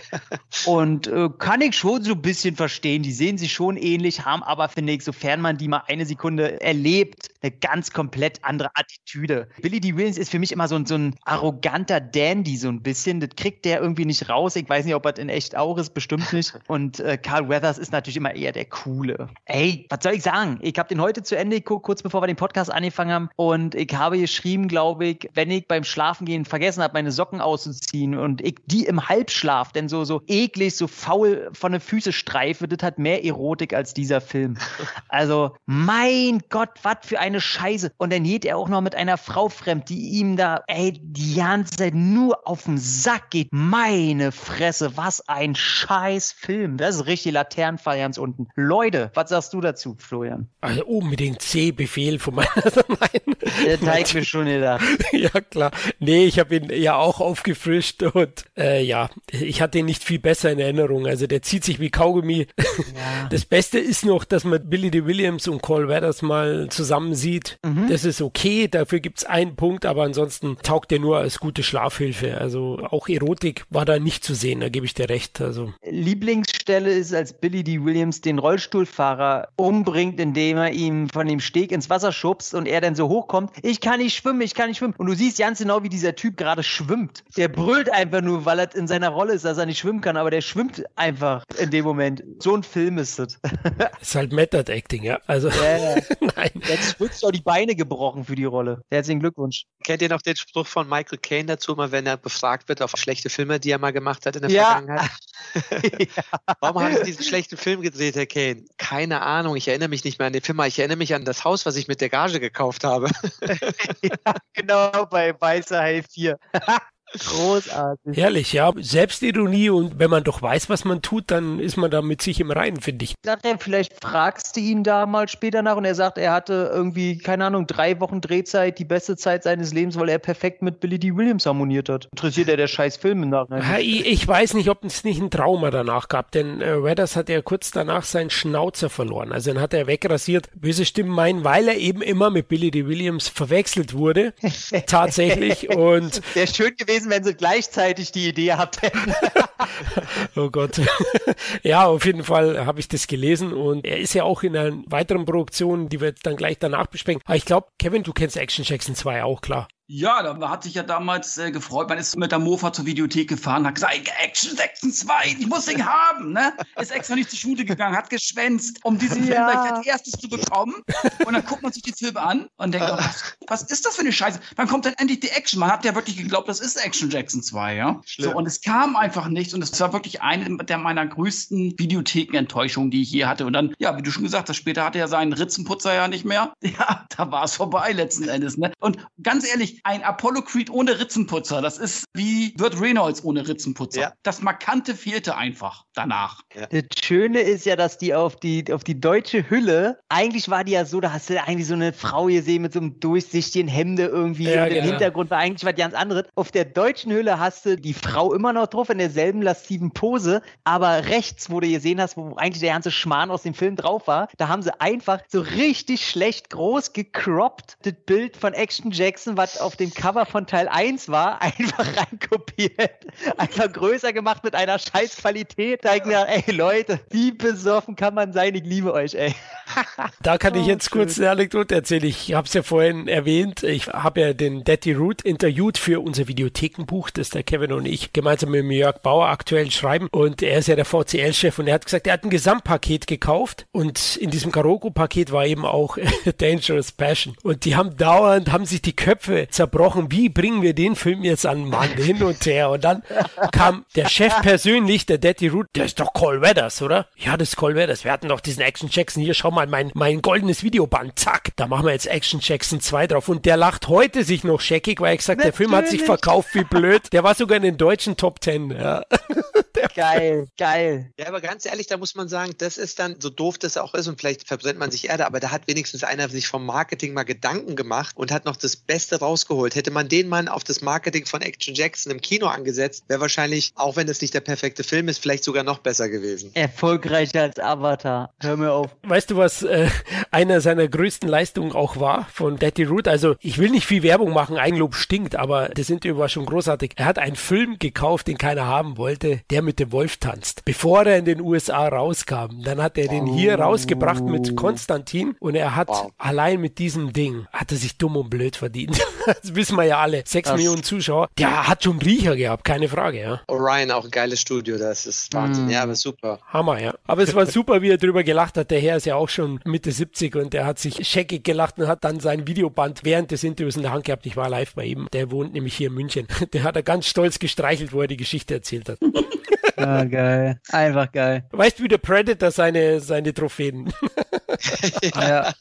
<laughs> Und äh, kann ich schon so ein bisschen verstehen. Die sehen sich schon ähnlich, haben aber, finde ich, sofern man die mal eine Sekunde erlebt, eine ganz komplett andere Attitüde. Billy D. Williams ist für mich immer so ein, so ein arroganter Dandy, so ein bisschen. Das kriegt der irgendwie nicht raus. Ich weiß nicht, ob das in echt auch ist, bestimmt nicht. <laughs> Und äh, Carl Weathers ist natürlich immer eher der Coole. Ey, was soll ich sagen? Ich habe den heute zu Ende geguckt, kurz bevor wir den Podcast angefangen haben. Und ich habe geschrieben, glaube ich, wenn ich beim Schlafengehen vergessen habe, meine Socken auszuziehen und ich die im Halbschlaf denn so, so eklig, so faul von den Füßen streife, das hat mehr Erotik als dieser Film. <laughs> Also, mein Gott, was für eine Scheiße. Und dann geht er auch noch mit einer Frau fremd, die ihm da, ey, die ganze Zeit nur auf den Sack geht. Meine Fresse, was ein scheiß Film. Das ist richtig Laternenfall ganz unten. Leute, was sagst du dazu, Florian? Also unbedingt C-Befehl von meiner <laughs> Seite. Der zeigt mir schon gedacht. <laughs> ja, klar. Nee, ich habe habe ihn ja auch aufgefrischt und äh, ja, ich hatte ihn nicht viel besser in Erinnerung. Also der zieht sich wie Kaugummi. Ja. <laughs> Das Beste ist noch, dass man Billy D. Williams und Cole Weathers mal zusammen sieht. Mhm. Das ist okay, dafür gibt es einen Punkt, aber ansonsten taugt er nur als gute Schlafhilfe. Also auch Erotik war da nicht zu sehen, da gebe ich dir recht. Also. Lieblingsstelle ist, als Billy D. Williams den Rollstuhlfahrer umbringt, indem er ihm von dem Steg ins Wasser schubst und er dann so hochkommt. Ich kann nicht schwimmen, ich kann nicht schwimmen. Und du siehst ganz genau, wie dieser Typ gerade schwimmt. Der brüllt einfach nur, weil er in seiner Rolle ist, dass er nicht schwimmen kann, aber der schwimmt einfach in dem Moment. So ein Film ist es. <laughs> ist halt Method Acting, ja. Also, ja, ja. <laughs> nein. Jetzt wird auch die Beine gebrochen für die Rolle. Herzlichen Glückwunsch. Kennt ihr noch den Spruch von Michael Caine dazu, mal wenn er befragt wird auf schlechte Filme, die er mal gemacht hat in der ja. Vergangenheit? <laughs> ja. Warum haben Sie diesen schlechten Film gedreht, Herr Caine? Keine Ahnung, ich erinnere mich nicht mehr an den Film, ich erinnere mich an das Haus, was ich mit der Gage gekauft habe. ja, genau, bei Weißer Hai 4. franquia. <laughs> Großartig. Herrlich, ja. Selbstironie und wenn man doch weiß, was man tut, dann ist man da mit sich im Reinen, finde ich. Sagt er, vielleicht fragst du ihn da mal später nach und er sagt, er hatte irgendwie, keine Ahnung, drei Wochen Drehzeit, die beste Zeit seines Lebens, weil er perfekt mit Billy D. Williams harmoniert hat. Interessiert er der scheiß Film im Nachhinein? Ich, ich weiß nicht, ob es nicht ein Trauma danach gab, denn äh, Redders hat ja kurz danach seinen Schnauzer verloren. Also den hat er wegrasiert. Böse Stimmen meinen, weil er eben immer mit Billy D. Williams verwechselt wurde. <laughs> Tatsächlich. Und Wäre schön gewesen, gewesen, wenn sie gleichzeitig die Idee gehabt hätten. <laughs> oh Gott. <laughs> ja, auf jeden Fall habe ich das gelesen und er ist ja auch in einer weiteren Produktion, die wir dann gleich danach besprechen. Aber ich glaube, Kevin, du kennst Action Jackson 2 auch, klar. Ja, da hat sich ja damals äh, gefreut. Man ist mit der Mofa zur Videothek gefahren, hat gesagt, Action 2, ich muss den haben, ne? Ist extra nicht zur Schule gegangen, hat geschwänzt, um diesen ja. Film gleich als erstes zu bekommen. Und dann guckt man sich die Filme an und denkt, oh, was, was, ist das für eine Scheiße? Wann kommt denn endlich die Action? Man hat ja wirklich geglaubt, das ist Action Jackson 2, ja? Schlimm. So, und es kam einfach nichts und es war wirklich eine der meiner größten Videothekenenttäuschungen, die ich je hatte. Und dann, ja, wie du schon gesagt hast, später hatte er seinen Ritzenputzer ja nicht mehr. <laughs> Ja, da war es vorbei letzten Endes, ne? Und ganz ehrlich, ein Apollo Creed ohne Ritzenputzer. Das ist wie Burt Reynolds ohne Ritzenputzer. Ja. Das Markante fehlte einfach danach. Ja. Das Schöne ist ja, dass die auf die, auf die deutsche Hülle, eigentlich war die ja so, da hast du eigentlich so eine Frau gesehen mit so einem durchsichtigen Hemde irgendwie ja, und im genau. Hintergrund war eigentlich was ganz anderes. Auf der deutschen Hülle hast du die Frau immer noch drauf in derselben lasziven Pose, aber rechts, wo du gesehen hast, wo eigentlich der ganze Schmarrn aus dem Film drauf war, da haben sie einfach so richtig schlecht groß gecroppt das Bild von Action Jackson, was auf dem Cover von Teil 1 war, <laughs> einfach reinkopiert, einfach größer gemacht mit einer scheiß Qualität. Da ich mir, ey Leute, wie besoffen kann man sein? Ich liebe euch, ey. Da kann ich jetzt kurz eine Anekdote erzählen. Ich habe es ja vorhin erwähnt. Ich habe ja den Daddy Root interviewt für unser Videothekenbuch, das der Kevin und ich gemeinsam mit Jörg Bauer aktuell schreiben. Und er ist ja der VCL-Chef und er hat gesagt, er hat ein Gesamtpaket gekauft und in diesem Karoko-Paket war eben auch <laughs> Dangerous Passion. Und die haben dauernd, haben sich die Köpfe zerbrochen. Wie bringen wir den Film jetzt an Mann hin und her? Und dann kam der Chef persönlich, der Daddy Root, der ist doch Cole Weathers, oder? Ja, das ist Cole Weathers. Wir hatten doch diesen Action Jackson. Hier, schau mal, mein, mein goldenes Videoband. Zack, da machen wir jetzt Action Jackson 2 drauf. Und der lacht heute sich noch scheckig, weil er gesagt, Natürlich. der Film hat sich verkauft wie blöd. Der war sogar in den deutschen Top Ten. Ja. <laughs> geil, geil. Ja, aber ganz ehrlich, da muss man sagen, das ist dann, so doof das auch ist und vielleicht verbrennt man sich Erde, aber da hat wenigstens einer sich vom Marketing mal Gedanken gemacht und hat noch das Beste rausgeholt. Hätte man den Mann auf das Marketing von Action Jackson im Kino angesetzt, wäre wahrscheinlich, auch wenn das nicht der perfekte Film ist, vielleicht sogar noch besser gewesen. Erfolgreicher als Avatar. Hör mir auf. Weißt du, was äh, einer seiner größten Leistungen auch war von Daddy Root? Also, ich will nicht viel Werbung machen, Eigenlob stinkt, aber das Interview war schon großartig. Er hat einen Film gekauft, den keiner haben wollte, der mit dem Wolf tanzt. Bevor er in den USA rauskam, dann hat er den hier rausgebracht mit Konstantin und er hat wow. allein mit diesem Ding, hat er sich dumm und blöd verdient. <laughs> das wissen wir ja alle. Sechs das Millionen Zuschauer. Der hat schon Riecher gehabt, keine Frage, ja. Orion, auch ein geiles Studio, das ist Wahnsinn. Mm. Ja, aber super. Hammer, ja. Aber es war super, wie er drüber gelacht hat. Der Herr ist ja auch schon Mitte 70 und der hat sich scheckig gelacht und hat dann sein Videoband während des Interviews in der Hand gehabt. Ich war live bei ihm. Der wohnt nämlich hier in München. <laughs> Der hat er ganz stolz gestreichelt, wo er die Geschichte erzählt hat. Ah, geil. Einfach geil. Weißt du, wie der Predator seine, seine Trophäen? Ja.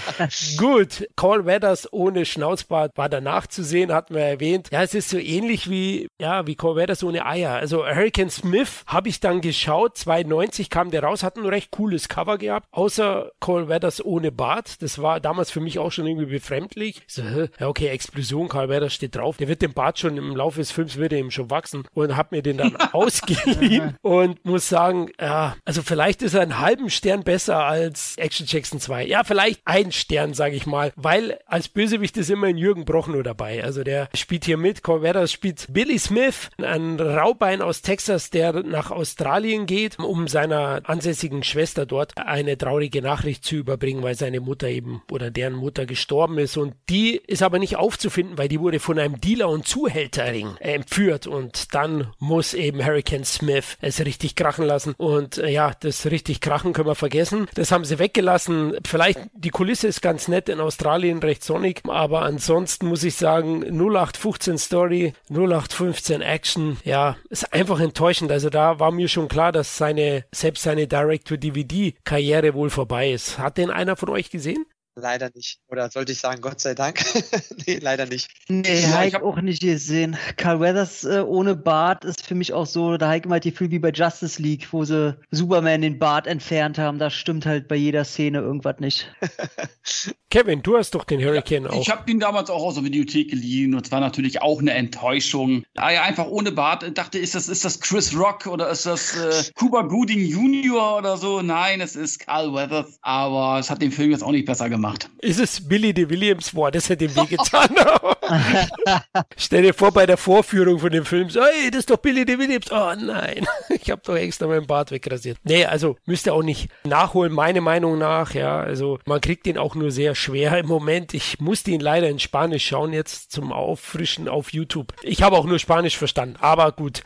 <laughs> Gut, Call Weathers ohne Schnauzbart war danach zu sehen, hatten wir erwähnt. Ja, es ist so ähnlich wie, ja, wie Call Weathers ohne Eier. Also Hurricane Smith habe ich dann geschaut, 92 kam der raus, hat ein recht cooles Cover gehabt, außer Call Weathers ohne Bart. Das war damals für mich auch schon irgendwie befremdlich. So, ja, okay, Explosion, Call Weathers steht drauf. Der wird den Bart schon im Laufe des Films, wird er ihm schon wachsen und habe mir den dann <laughs> ausgeliehen und muss sagen, ja, also vielleicht ist er einen halben Stern besser als Action Jackson 2. Ja, vielleicht ein Stern, sage ich mal, weil als Bösewicht ist immer ein Jürgen Brochnow dabei. Also der spielt hier mit. Corveras spielt Billy Smith, ein Raubein aus Texas, der nach Australien geht, um seiner ansässigen Schwester dort eine traurige Nachricht zu überbringen, weil seine Mutter eben oder deren Mutter gestorben ist. Und die ist aber nicht aufzufinden, weil die wurde von einem Dealer und Zuhälterring entführt. Und dann muss eben Hurricane Smith es richtig krachen lassen. Und äh, ja, das richtig krachen können wir vergessen. Das haben sie weggelassen. Vielleicht die Kulisse ist ganz nett in Australien, recht sonnig, aber ansonsten muss ich sagen, 0815 Story, 0815 Action, ja, ist einfach enttäuschend. Also da war mir schon klar, dass seine, selbst seine Direct-to-DVD-Karriere wohl vorbei ist. Hat den einer von euch gesehen? Leider nicht. Oder sollte ich sagen, Gott sei Dank? <laughs> nee, leider nicht. Nee, ja, ich auch nicht gesehen. Carl Weathers äh, ohne Bart ist für mich auch so, da habe ich immer die Gefühl wie bei Justice League, wo sie Superman den Bart entfernt haben. Da stimmt halt bei jeder Szene irgendwas nicht. <laughs> Kevin, du hast doch den Hurricane ja, auch. Ich habe ihn damals auch aus der Videothek geliehen und es war natürlich auch eine Enttäuschung. Da er einfach ohne Bart dachte, ist das, ist das Chris Rock oder ist das äh, <laughs> Cuba Gooding Jr. oder so? Nein, es ist Carl Weathers. Aber es hat den Film jetzt auch nicht besser gemacht gemacht. Ist es Billy de Williams? Boah, das hätte ihm wehgetan. <laughs> Stell dir vor, bei der Vorführung von dem Film, so, hey, das ist doch Billy de Williams. Oh nein, <laughs> ich habe doch extra meinen Bart wegrasiert. Nee, also müsst ihr auch nicht nachholen, meine Meinung nach. Ja, also man kriegt den auch nur sehr schwer im Moment. Ich musste ihn leider in Spanisch schauen jetzt zum Auffrischen auf YouTube. Ich habe auch nur Spanisch verstanden, aber gut.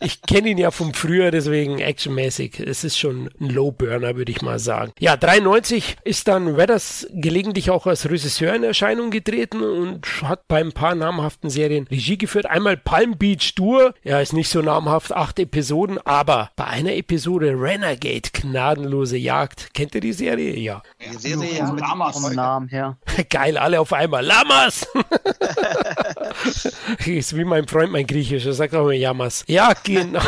Ich kenne ihn ja vom früher, deswegen actionmäßig. Es ist schon ein Low-Burner, würde ich mal sagen. Ja, 93 ist dann Weathers gelegentlich auch als Regisseur in Erscheinung getreten und hat bei ein paar namhaften Serien Regie geführt. Einmal Palm Beach Tour, ja, ist nicht so namhaft, acht Episoden, aber bei einer Episode Renegade, gnadenlose Jagd. Kennt ihr die Serie? Ja. Die Serie ja, mit Lamas. Vom Namen her. <laughs> Geil, alle auf einmal. Lamas! <laughs> <laughs> <laughs> ist wie mein Freund, mein Griechisch, er sagt auch immer Jammers. Ja, genau.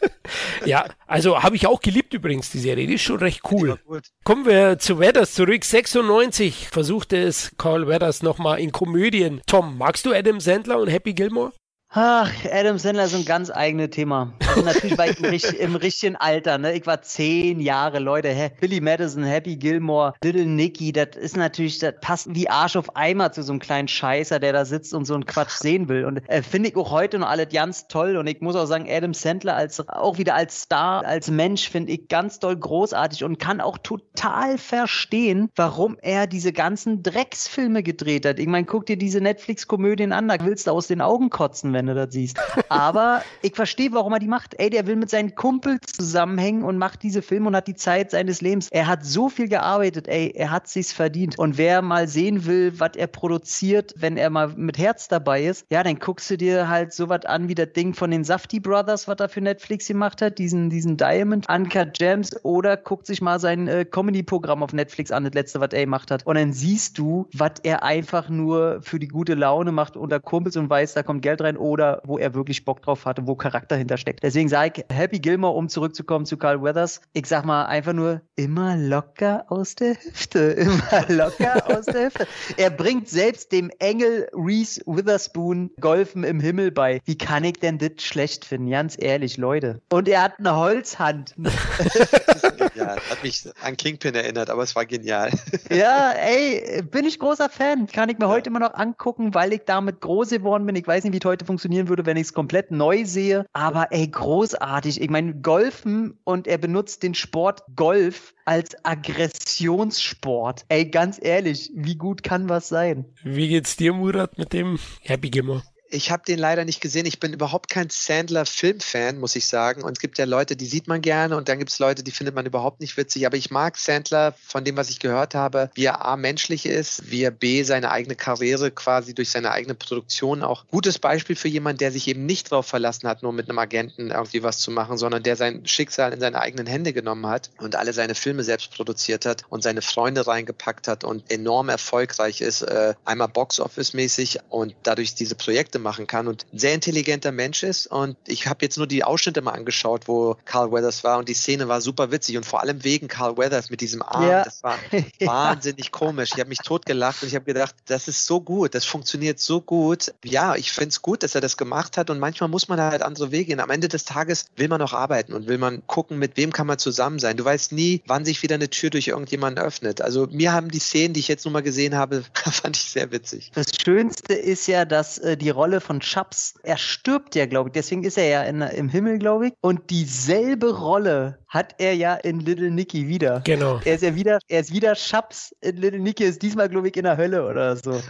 <laughs> ja, also habe ich auch geliebt übrigens, die Serie. Die ist schon recht cool. Kommen wir zu Weathers zurück. 96 versuchte es Carl Weathers nochmal in Komödien. Tom, magst du Adam Sandler und Happy Gilmore? Ach, Adam Sandler ist ein ganz eigenes Thema. Also natürlich war ich im, im, richtigen Alter, ne? Ich war zehn Jahre, Leute. Hä? Billy Madison, Happy Gilmore, Little Nicky, das ist natürlich, das passt wie Arsch auf Eimer zu so einem kleinen Scheißer, der da sitzt und so einen Quatsch sehen will. Und äh, finde ich auch heute noch alles ganz toll. Und ich muss auch sagen, Adam Sandler als auch wieder als Star, als Mensch finde ich ganz toll großartig und kann auch total verstehen, warum er diese ganzen Drecksfilme gedreht hat. Ich meine, guck dir diese Netflix-Komödien an, da willst du aus den Augen kotzen, wenn du das siehst. Aber ich verstehe, warum er die macht. Ey, der will mit seinen Kumpels zusammenhängen und macht diese Filme und hat die Zeit seines Lebens. Er hat so viel gearbeitet, ey, er hat sich's verdient. Und wer mal sehen will, was er produziert, wenn er mal mit Herz dabei ist, ja, dann guckst du dir halt sowas an wie das Ding von den Safety Brothers, was er für Netflix gemacht hat, diesen, diesen Diamond, Uncut Gems, oder guckt sich mal sein äh, Comedy-Programm auf Netflix an, das letzte, was er gemacht hat. Und dann siehst du, was er einfach nur für die gute Laune macht unter Kumpels und weiß, da kommt Geld rein oder wo er wirklich Bock drauf hatte, wo Charakter hintersteckt. Deswegen sage ich, Happy Gilmore, um zurückzukommen zu Carl Weathers, ich sag mal einfach nur, immer locker aus der Hüfte, <laughs> immer locker aus der Hüfte. Er bringt selbst dem Engel Reese Witherspoon Golfen im Himmel bei. Wie kann ich denn das schlecht finden? Ganz ehrlich, Leute. Und er hat eine Holzhand. <laughs> ja, hat mich an Kingpin erinnert, aber es war genial. <laughs> ja, ey, bin ich großer Fan. Kann ich mir ja. heute immer noch angucken, weil ich damit groß geworden bin. Ich weiß nicht, wie es heute funktionieren würde, wenn ich es komplett neu sehe. Aber ey, großartig. Ich meine, Golfen und er benutzt den Sport Golf als Aggressionssport. Ey, ganz ehrlich, wie gut kann was sein? Wie geht's dir, Murat, mit dem Happy Gimmer? Ich habe den leider nicht gesehen. Ich bin überhaupt kein Sandler-Filmfan, muss ich sagen. Und es gibt ja Leute, die sieht man gerne und dann gibt es Leute, die findet man überhaupt nicht witzig. Aber ich mag Sandler von dem, was ich gehört habe, wie er A menschlich ist, wie er B seine eigene Karriere quasi durch seine eigene Produktion auch gutes Beispiel für jemanden, der sich eben nicht darauf verlassen hat, nur mit einem Agenten irgendwie was zu machen, sondern der sein Schicksal in seine eigenen Hände genommen hat und alle seine Filme selbst produziert hat und seine Freunde reingepackt hat und enorm erfolgreich ist, äh, einmal Box-Office-mäßig und dadurch diese Projekte machen kann und ein sehr intelligenter Mensch ist. Und ich habe jetzt nur die Ausschnitte mal angeschaut, wo Carl Weathers war und die Szene war super witzig und vor allem wegen Carl Weathers mit diesem Arm, Ja. das war <laughs> wahnsinnig komisch. Ich habe mich totgelacht und ich habe gedacht, das ist so gut, das funktioniert so gut. Ja, ich finde es gut, dass er das gemacht hat und manchmal muss man halt andere Wege gehen. Am Ende des Tages will man noch arbeiten und will man gucken, mit wem kann man zusammen sein. Du weißt nie, wann sich wieder eine Tür durch irgendjemanden öffnet. Also mir haben die Szenen, die ich jetzt nur mal gesehen habe, <laughs> fand ich sehr witzig. Das Schönste ist ja, dass äh, die Rolle von Chaps, er stirbt ja, glaube ich, deswegen ist er ja in, im Himmel, glaube ich. Und dieselbe Rolle hat er ja in Little Nicky wieder. Genau. Er ist ja wieder, er ist wieder Chaps in Little Nicky, ist diesmal, glaube ich, in der Hölle oder so.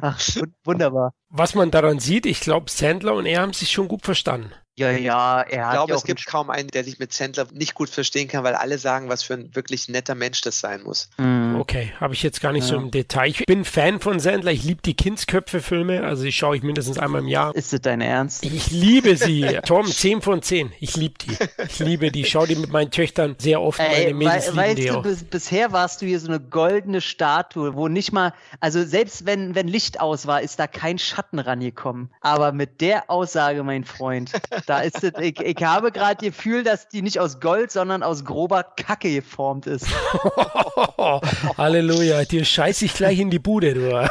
Ach, <laughs> wun- wunderbar. Was man daran sieht, ich glaube, Sandler und er haben sich schon gut verstanden. Ja, ja, er Ich hat glaube, ja es gibt kaum einen, der sich mit Sandler nicht gut verstehen kann, weil alle sagen, was für ein wirklich netter Mensch das sein muss. Mhm. Okay, habe ich jetzt gar nicht so Ja. im Detail. Ich bin Fan von Sandler, ich liebe die Kindsköpfe-Filme, also die schaue ich mindestens einmal im Jahr. Ist das dein Ernst? Ich liebe sie. Tom, 10 von 10. Ich liebe die. Ich liebe die. Ich schaue die mit meinen Töchtern sehr oft. Ey, Meine Mädels wei lieben weißt die du, auch. bis, bisher warst du hier so eine goldene Statue, wo nicht mal, also selbst wenn, wenn Licht aus war, ist da kein Schatten rangekommen. Aber mit der Aussage, mein Freund, da ist es, ich, ich habe gerade Gefühl, dass die nicht aus Gold, sondern aus grober Kacke geformt ist. <laughs> Halleluja, dir scheiß ich gleich in die Bude, du. <laughs>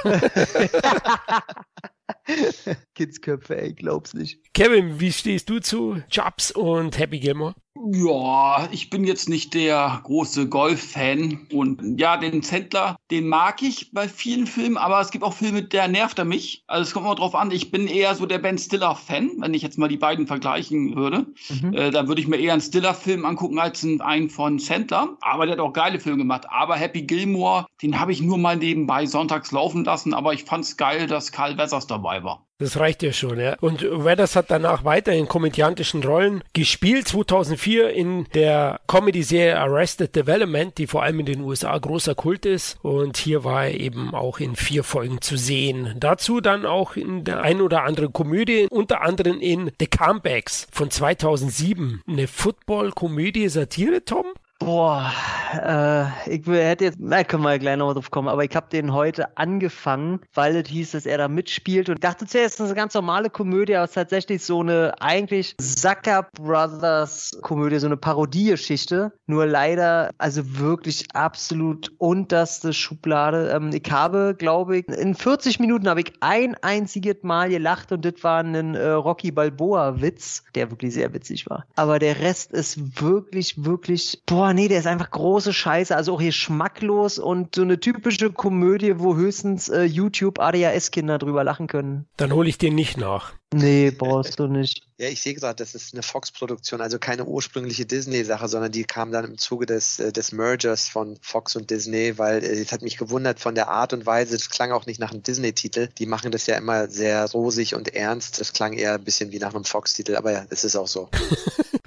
<laughs> Kindsköpfe, ey, glaub's nicht. Kevin, wie stehst du zu Jobs und Happy Gilmore? Ja, ich bin jetzt nicht der große Golf-Fan. Und ja, den Sandler, den mag ich bei vielen Filmen, aber es gibt auch Filme, der nervt er mich. Also es kommt immer drauf an, ich bin eher so der Ben Stiller-Fan, wenn ich jetzt mal die beiden vergleichen würde. Mhm. Äh, da würde ich mir eher einen Stiller-Film angucken als einen, von Sandler. Aber der hat auch geile Filme gemacht. Aber Happy Gilmore, den habe ich nur mal nebenbei sonntags laufen lassen. Aber ich fand's geil, dass Karl Wessers dabei war. Das reicht ja schon, ja. Und Weathers hat danach weiter in komödiantischen Rollen gespielt. 2004 in der Comedy-Serie Arrested Development, die vor allem in den USA großer Kult ist. Und hier war er eben auch in vier Folgen zu sehen. Dazu dann auch in der ein oder anderen Komödie, unter anderem in The Comebacks von 2007. Eine Football-Komödie, Satire, Tom? Boah, äh, ich hätte jetzt, na, können wir gleich noch drauf kommen, aber ich habe den heute angefangen, weil es hieß, dass er da mitspielt und dachte zuerst, das ist eine ganz normale Komödie, aber es ist tatsächlich so eine eigentlich Zucker Brothers Komödie, so eine Parodiegeschichte. Nur leider, also wirklich absolut unterste Schublade. Ähm, ich habe, glaube ich, in 40 Minuten habe ich ein einziges Mal gelacht und das war ein äh, Rocky Balboa Witz, der wirklich sehr witzig war. Aber der Rest ist wirklich, wirklich, boah, nee, der ist einfach große Scheiße. Also auch hier schmacklos und so eine typische Komödie, wo höchstens äh, YouTube ADHS-Kinder drüber lachen können. Dann hole ich den nicht nach. Nee, <laughs> brauchst du nicht. Ja, ich sehe gerade, das ist eine Fox-Produktion, also keine ursprüngliche Disney-Sache, sondern die kam dann im Zuge des, äh, des Mergers von Fox und Disney, weil äh, es hat mich gewundert von der Art und Weise, das klang auch nicht nach einem Disney-Titel. Die machen das ja immer sehr rosig und ernst. Das klang eher ein bisschen wie nach einem Fox-Titel, aber ja, es ist auch so. <laughs>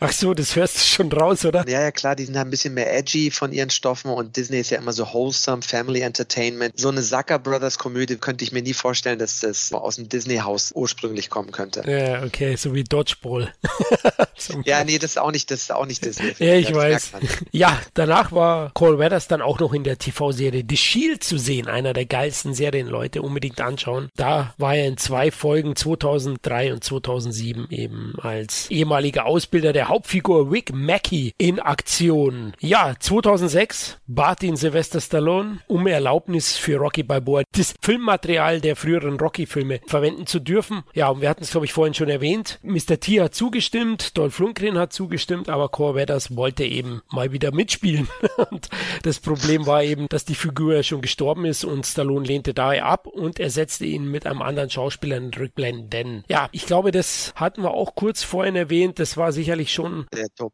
Ach so, das hörst du schon raus, oder? Ja, ja, klar, die sind halt ein bisschen mehr edgy von ihren Stoffen und Disney ist ja immer so wholesome, Family Entertainment. So eine Zucker Brothers Komödie könnte ich mir nie vorstellen, dass das aus dem Disney-Haus ursprünglich kommen könnte. Ja, okay, so wie Dodgeball. <laughs> Ja, nee, das ist auch nicht, das ist auch nicht Disney. Ja, ich das weiß. Ja, danach war Cole Weathers dann auch noch in der TV-Serie The Shield zu sehen, einer der geilsten Serien, Leute, unbedingt anschauen. Da war er in zwei Folgen 2003 und 2007 eben als ehemaliger Ausbilder der Hauptfigur Rick Mackey in Aktion. Ja, 2006 bat ihn Sylvester Stallone um Erlaubnis für Rocky Balboa, das Filmmaterial der früheren Rocky-Filme verwenden zu dürfen. Ja, und wir hatten es, glaube ich, vorhin schon erwähnt. Mr. T hat zugestimmt, Dolph Lundgren hat zugestimmt, aber Core Weathers wollte eben mal wieder mitspielen. <laughs> Und das Problem war eben, dass die Figur ja schon gestorben ist und Stallone lehnte daher ab und ersetzte ihn mit einem anderen Schauspieler in Rückblenden. Ja, ich glaube, das hatten wir auch kurz vorhin erwähnt. Das war sicherlich schon.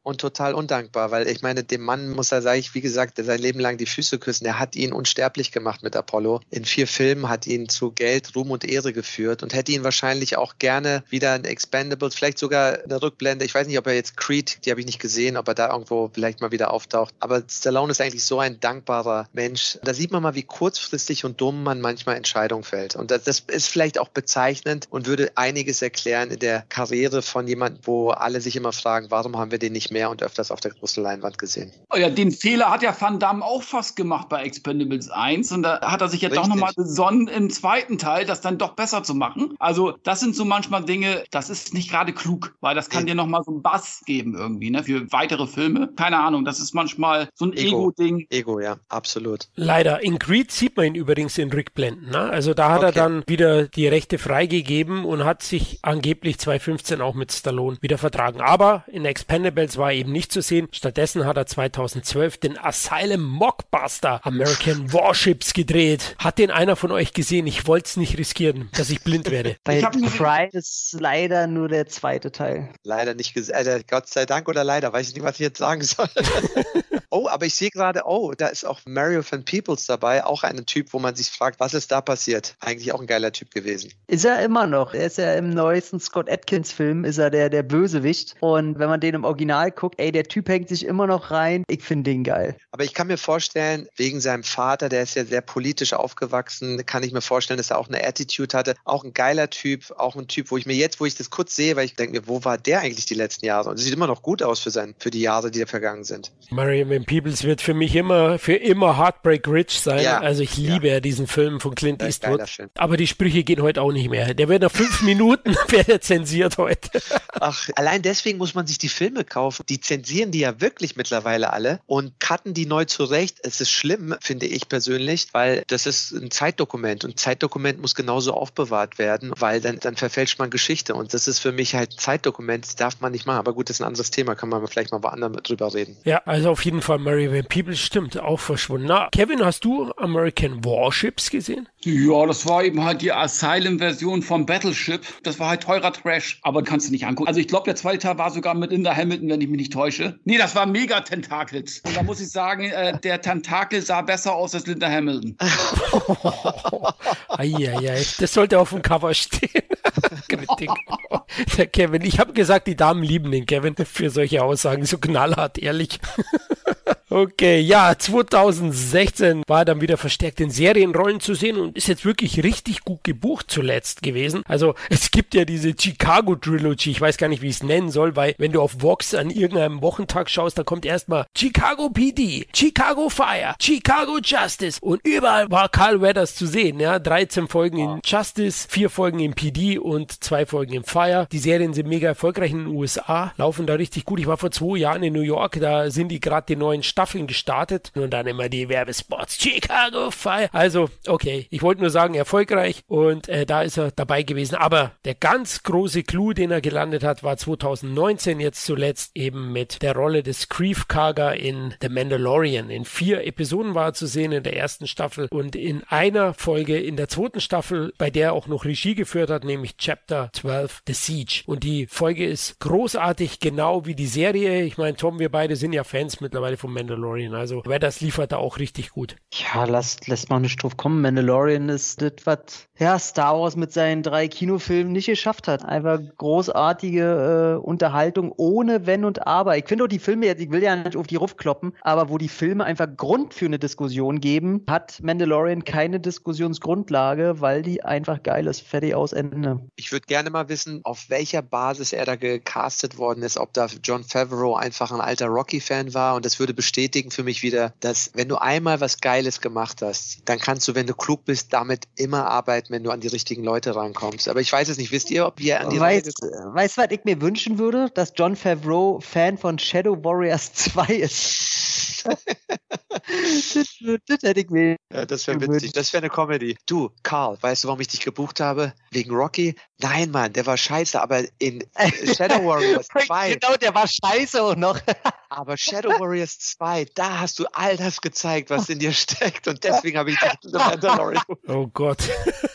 Und total undankbar, weil ich meine, dem Mann muss er, sage ich, wie gesagt, sein Leben lang die Füße küssen. Er hat ihn unsterblich gemacht mit Apollo. In vier Filmen hat ihn zu Geld, Ruhm und Ehre geführt und hätte ihn wahrscheinlich auch gerne wieder in Expendables, vielleicht sogar eine Rückblende. Ich weiß nicht, ob er jetzt Creed, die habe ich nicht gesehen, ob er da irgendwo vielleicht mal wieder auftaucht. Aber Stallone ist eigentlich so ein dankbarer Mensch. Da sieht man mal, wie kurzfristig und dumm man manchmal Entscheidungen fällt. Und das, das ist vielleicht auch bezeichnend und würde einiges erklären in der Karriere von jemandem, wo alle sich immer fragen, warum haben wir den nicht mehr und öfters auf der großen Leinwand gesehen. Oh ja, den Fehler hat ja Van Damme auch fast gemacht bei Expendables 1 und da hat er sich jetzt auch nochmal besonnen im zweiten Teil, das dann doch besser zu machen. Also das sind so manchmal Dinge, das ist nicht gerade klug, weil das kann Nee. dir nochmal so einen Bass geben irgendwie, ne, für weitere Filme. Keine Ahnung, das ist manchmal so ein Ego. Ego-Ding. Ego, ja, absolut. Leider. In Creed sieht man ihn übrigens in Rückblenden. Ne? Also da hat er Okay. dann wieder die Rechte freigegeben und hat sich angeblich 2015 auch mit Stallone wieder vertragen. Aber in Expendables war er eben nicht zu sehen. Stattdessen hat er 2012 den Asylum Mockbuster American Warships gedreht. Hat den einer von euch gesehen? Ich wollte es nicht riskieren, dass ich blind werde. <laughs> Bei Ich Pride ist leider nur der zweite Teil. Leider nicht gesehen. Äh, Gott sei Dank oder leider, weiß ich nicht, was ich jetzt sagen soll. <laughs> oh, aber ich sehe gerade, oh, da ist auch Mario van Peebles dabei, auch ein Typ, wo man sich fragt, was ist da passiert? Eigentlich auch ein geiler Typ gewesen. Ist er immer noch. Er ist ja im neuesten Scott Atkins-Film, ist er der, der Bösewicht. Und wenn man den im Original guckt, ey, der Typ hängt sich immer noch rein. Ich finde den geil. Aber ich kann mir vorstellen, wegen seinem Vater, der ist ja sehr politisch aufgewachsen, kann ich mir vorstellen, dass er auch eine Attitude hatte. Auch ein geiler Typ, auch ein Typ, wo ich mir jetzt, wo ich das kurz sehe, weil ich denke mir, wo war der eigentlich die letzten Jahre? Und es sieht immer noch gut aus für, sein, für die Jahre, die da vergangen sind. Marion Peebles wird für mich immer, für immer Heartbreak Rich sein. Ja. Also ich Ja. liebe ja diesen Film von Clint Ein Eastwood. geiler. Aber die Sprüche gehen heute auch nicht mehr. Der wird nach fünf <laughs> Minuten <laughs> wird er zensiert heute. Ach, allein deswegen muss man sich die Filme kaufen. Die zensieren die ja wirklich mittlerweile alle und cutten die neu zurecht. Es ist schlimm, finde ich persönlich, weil das ist ein Zeitdokument und Zeitdokument muss genauso aufbewahrt werden, weil dann, dann verfälscht man Geschichte und das ist für mich halt Zeitdokument, das darf man nicht machen. Aber gut, das ist ein anderes Thema, kann man vielleicht mal woanders drüber reden. Ja, also auf jeden Fall Mary Van Peebles stimmt, auch verschwunden. Na, Kevin, hast du American Warships gesehen? Ja, das war eben halt die Asylum-Version vom Battleship. Das war halt teurer Trash, aber kannst du nicht angucken. Also ich glaube, der zweite Teil war sogar mit Linda Hamilton, wenn ich mich nicht täusche. Nee, das war mega Tentakels. Und da muss ich sagen, äh, der Tentakel sah besser aus als Linda Hamilton. <laughs> Eieiei, das sollte auf dem Cover stehen. <laughs> <laughs> Kritik. <laughs> Der Kevin, ich habe gesagt, die Damen lieben den Kevin für solche Aussagen, so knallhart, ehrlich. <laughs> Okay, ja, 2016 war dann wieder verstärkt in Serienrollen zu sehen und ist jetzt wirklich richtig gut gebucht zuletzt gewesen. Also es gibt ja diese Chicago Trilogy, ich weiß gar nicht, wie ich es nennen soll, weil wenn du auf Vox an irgendeinem Wochentag schaust, da kommt erstmal Chicago PD, Chicago Fire, Chicago Justice und überall war Carl Weathers zu sehen, ja, 13 Folgen in Justice, 4 Folgen in PD und 2 Folgen in Fire. Die Serien sind mega erfolgreich in den USA, laufen da richtig gut. Ich war vor zwei Jahren in New York, da sind die gerade die neuen Staffeln gestartet und dann immer die Werbespots Chicago Fire. Also, okay, ich wollte nur sagen, erfolgreich und äh, da ist er dabei gewesen. Aber der ganz große Clou, den er gelandet hat, war 2019 jetzt zuletzt eben mit der Rolle des Grief Karga in The Mandalorian. In vier Episoden war er zu sehen in der ersten Staffel und in einer Folge in der zweiten Staffel, bei der er auch noch Regie geführt hat, nämlich Chapter 12 The Siege. Und die Folge ist großartig, genau wie die Serie. Ich meine, Tom, wir beide sind ja Fans mittlerweile vom Mandalorian. Also wer das liefert da auch richtig gut. Ja, lasst, lässt mal nicht drauf kommen. Mandalorian ist das, was ja, Star Wars mit seinen drei Kinofilmen nicht geschafft hat. Einfach großartige äh, Unterhaltung ohne Wenn und Aber. Ich finde auch die Filme jetzt, ich will ja nicht auf die Ruf kloppen, aber wo die Filme einfach Grund für eine Diskussion geben, hat Mandalorian keine Diskussionsgrundlage, weil die einfach geil ist. Fertig aus Ende. Ich würde gerne mal wissen, auf welcher Basis er da gecastet worden ist, ob da John Favreau einfach ein alter Rocky-Fan war und das würde bestätigen für mich wieder, dass wenn du einmal was Geiles gemacht hast, dann kannst du, wenn du klug bist, damit immer arbeiten, wenn du an die richtigen Leute rankommst. Aber ich weiß es nicht, wisst ihr, ob wir an die Weißt Rolle weißt du, was ich mir wünschen würde? Dass John Favreau Fan von Shadow Warriors <laughs> 2 ist. das, das hätte ich mir. Ja, das wäre witzig. Das wäre eine Comedy. Du, Karl, weißt du, warum ich dich gebucht habe? Wegen Rocky? Nein, Mann, der war scheiße, aber in <laughs> Shadow Warriors 2, Genau, der war scheiße auch noch. Aber <laughs> Shadow Warriors 2, da hast du all das gezeigt, was in dir <laughs> steckt. Und deswegen habe ich gedacht, <laughs> The Mandalorian. Oh Gott.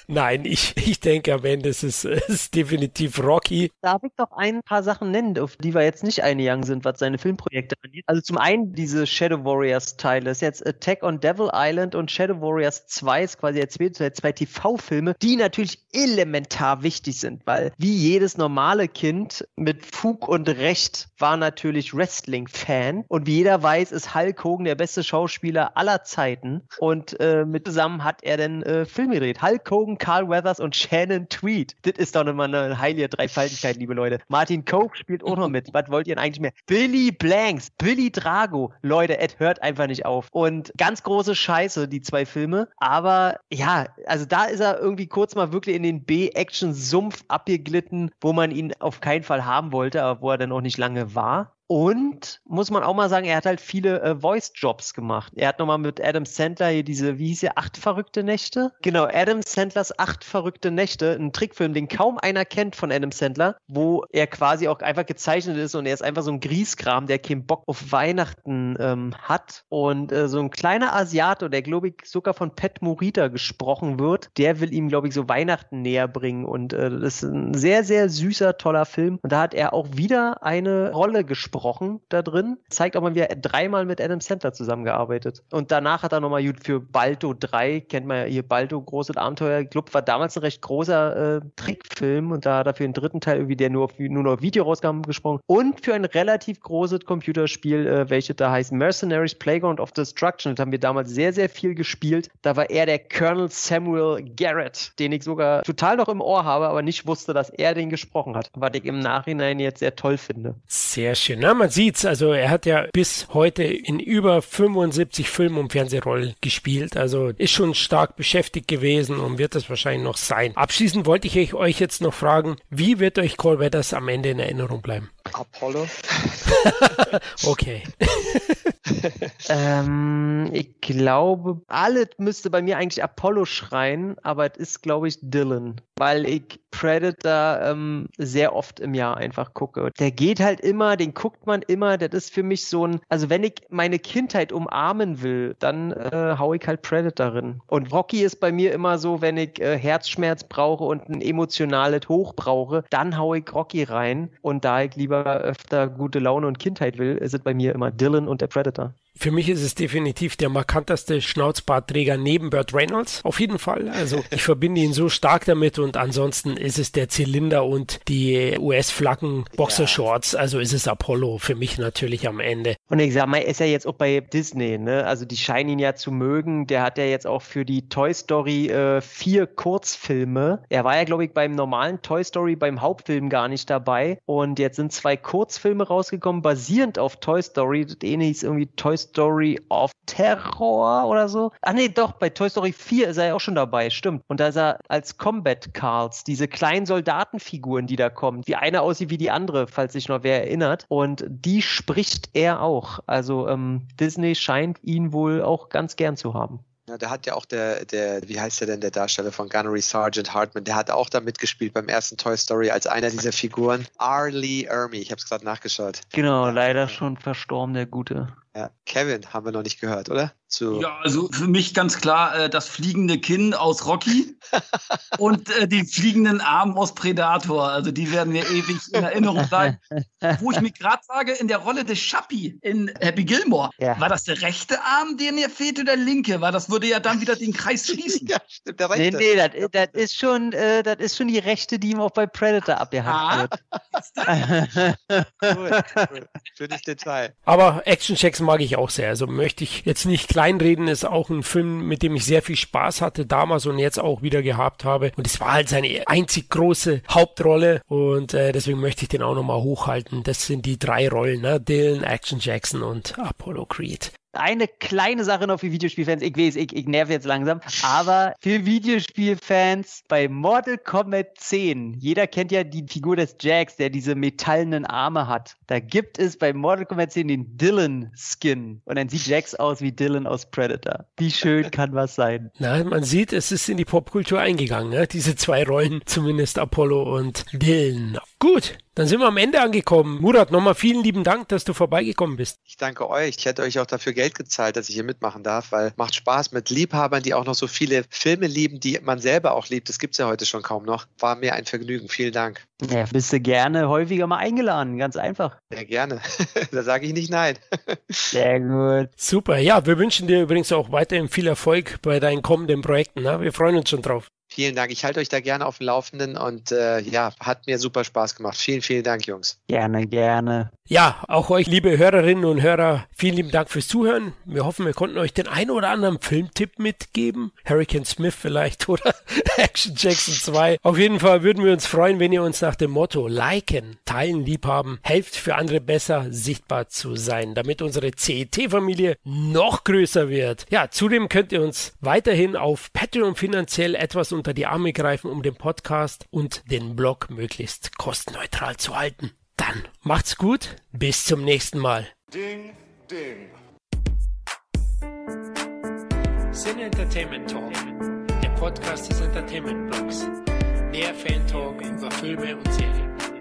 Nein, ich, ich denke am Ende ist es ist definitiv Rocky. Darf ich doch ein paar Sachen nennen, auf die wir jetzt nicht eingegangen sind, was seine Filmprojekte angeht? Also zum einen diese Shadow Warriors Teile. Das ist jetzt Attack on Devil Island und Shadow Warriors 2 ist quasi der zweite, zwei TV-Filme, die natürlich elementar wichtig sind, weil wie jedes normale Kind mit Fug und Recht war natürlich Wrestling-Fan und wie jeder weiß, ist Hulk Hogan der beste Schauspieler aller Zeiten und äh, mit zusammen hat er dann äh, Filme gedreht. Hulk Hogan, Carl Weathers und Shannon Tweed. Das ist doch immer eine heilige Dreifaltigkeit, liebe Leute. Martin Coke spielt auch noch mit. Was wollt ihr denn eigentlich mehr? Billy Blanks, Billy Drago. Leute, Ed hört einfach nicht auf. Und ganz große Scheiße, die zwei Filme. Aber ja, also da ist er irgendwie kurz mal wirklich in den B-Action-Sumpf abgeglitten, wo man ihn auf keinen Fall haben wollte, aber wo er dann auch nicht lange war. Und muss man auch mal sagen, er hat halt viele äh, Voice-Jobs gemacht. Er hat nochmal mit Adam Sandler hier diese, wie hieß er, acht verrückte Nächte? Genau, Adam Sandlers acht verrückte Nächte, ein Trickfilm, den kaum einer kennt von Adam Sandler, wo er quasi auch einfach gezeichnet ist und er ist einfach so ein Grieskram, der keinen Bock auf Weihnachten ähm, hat. Und äh, so ein kleiner Asiate, der glaube ich sogar von Pat Morita gesprochen wird, der will ihm, glaube ich, so Weihnachten näher bringen. Und äh, das ist ein sehr, sehr süßer, toller Film. Und da hat er auch wieder eine Rolle gesprochen gesprochen da drin. Zeigt auch mal, wie er dreimal mit Adam Sandler zusammengearbeitet. Und danach hat er nochmal für Balto 3, kennt man ja hier Balto, großes Abenteuer. Club war damals ein recht großer äh, Trickfilm und da hat er für den dritten Teil irgendwie, der nur, auf, nur noch Video rauskam, gesprochen. Und für ein relativ großes Computerspiel, äh, welches da heißt Mercenaries Playground of Destruction. Das haben wir damals sehr, sehr viel gespielt. Da war er der Colonel Samuel Garrett, den ich sogar total noch im Ohr habe, aber nicht wusste, dass er den gesprochen hat. Was ich im Nachhinein jetzt sehr toll finde. Sehr schön. Ja, man sieht's. Also er hat ja bis heute in über 75 Film- und Fernsehrollen gespielt. Also ist schon stark beschäftigt gewesen und wird es wahrscheinlich noch sein. Abschließend wollte ich euch jetzt noch fragen, wie wird euch Cole Weathers am Ende in Erinnerung bleiben? Apollo. <laughs> okay. <laughs> ähm, ich glaube, alles müsste bei mir eigentlich Apollo schreien, aber es ist, glaube ich, Dylan, weil ich Predator ähm, sehr oft im Jahr einfach gucke. Der geht halt immer, den guckt man immer. Das ist für mich so ein, also wenn ich meine Kindheit umarmen will, dann äh, hau ich halt Predator drin. Und Rocky ist bei mir immer so, wenn ich äh, Herzschmerz brauche und ein emotionales Hoch brauche, dann hau ich Rocky rein. Und da ich lieber öfter gute Laune und Kindheit will, es bei mir immer Dylan und der Predator. Für mich ist es definitiv der markanteste Schnauzbartträger neben Burt Reynolds. Auf jeden Fall. Also <laughs> ich verbinde ihn so stark damit und ansonsten ist es der Zylinder und die US-Flaggen Boxershorts. Also ist es Apollo für mich natürlich am Ende. Und ich sag mal, ist ja jetzt auch bei Disney, ne? Also die scheinen ihn ja zu mögen. Der hat ja jetzt auch für die Toy Story äh, vier Kurzfilme. Er war ja, glaube ich, beim normalen Toy Story beim Hauptfilm gar nicht dabei. Und jetzt sind zwei Kurzfilme rausgekommen, basierend auf Toy Story. Das eine hieß irgendwie Toy Story of Terror oder so. Ah nee, doch, bei Toy Story 4 ist er ja auch schon dabei, stimmt. Und da ist er als Combat Carls, diese kleinen Soldatenfiguren, die da kommen, wie eine aussieht wie die andere, falls sich noch wer erinnert. Und die spricht er auch. Also ähm, Disney scheint ihn wohl auch ganz gern zu haben. Ja, da hat ja auch der, der, wie heißt der denn, der Darsteller von Gunnery Sergeant Hartman, der hat auch da mitgespielt beim ersten Toy Story als einer dieser Figuren. R. Lee Ermey, ich habe es gerade nachgeschaut. Genau, leider schon verstorben, der Gute. Ja. Kevin haben wir noch nicht gehört, oder? Zu ja, also für mich ganz klar äh, das fliegende Kinn aus Rocky <laughs> und äh, die fliegenden Arme aus Predator. Also die werden mir ewig in Erinnerung bleiben. Wo ich mir gerade sage, in der Rolle des Chappie in Happy Gilmore, ja. war das der rechte Arm, der mir fehlte, oder der linke? Weil das würde ja dann wieder den Kreis schließen. <laughs> ja, stimmt, der rechte. Nee, nee, das, das ist schon, äh, das ist schon die rechte, die ihm auch bei Predator abgehackt ah. wird. cool, cool. Schönes Detail. Aber Action-Checks mag ich auch sehr. Also möchte ich jetzt nicht kleinreden, ist auch ein Film, mit dem ich sehr viel Spaß hatte damals und jetzt auch wieder gehabt habe. Und es war halt seine einzig große Hauptrolle und äh, deswegen möchte ich den auch nochmal hochhalten. Das sind die drei Rollen, ne? Dylan, Action Jackson und Apollo Creed eine kleine Sache noch für Videospielfans. Ich weiß, ich, ich nerv jetzt langsam. Aber für Videospielfans bei Mortal Kombat 10, jeder kennt ja die Figur des Jax, der diese metallenen Arme hat. Da gibt es bei Mortal Kombat 10 den Dylan-Skin. Und dann sieht Jax aus wie Dylan aus Predator. Wie schön <laughs> kann was sein? Na, man sieht, es ist in die Popkultur eingegangen, ne? diese zwei Rollen, zumindest Apollo und Dylan. Gut, dann sind wir am Ende angekommen. Murat, nochmal vielen lieben Dank, dass du vorbeigekommen bist. Ich danke euch. Ich hätte euch auch dafür Geld gezahlt, dass ich hier mitmachen darf, weil macht Spaß mit Liebhabern, die auch noch so viele Filme lieben, die man selber auch liebt. Das gibt es ja heute schon kaum noch. War mir ein Vergnügen. Vielen Dank. Ja, bist du gerne häufiger mal eingeladen, ganz einfach. Sehr gerne. <laughs> da sage ich nicht nein. <laughs> Sehr gut. Super. Ja, wir wünschen dir übrigens auch weiterhin viel Erfolg bei deinen kommenden Projekten. Ne? Wir freuen uns schon drauf. Vielen Dank. Ich halte euch da gerne auf dem Laufenden und äh, ja, hat mir super Spaß gemacht. Vielen, vielen Dank, Jungs. Gerne, gerne. Ja, auch euch, liebe Hörerinnen und Hörer, vielen lieben Dank fürs Zuhören. Wir hoffen, wir konnten euch den einen oder anderen Filmtipp mitgeben. Hurricane Smith vielleicht <laughs> oder Action Jackson 2. Auf jeden Fall würden wir uns freuen, wenn ihr uns nach dem Motto liken, teilen, liebhaben, helft für andere besser sichtbar zu sein, damit unsere CET-Familie noch größer wird. Ja, zudem könnt ihr uns weiterhin auf Patreon finanziell etwas unter die Arme greifen, um den Podcast und den Blog möglichst kostenneutral zu halten. Dann macht's gut, bis zum nächsten Mal. Ding, ding. Sin Entertainment Talk, der Podcast des Entertainment Blogs. Der Fan Talk über Filme und Serien.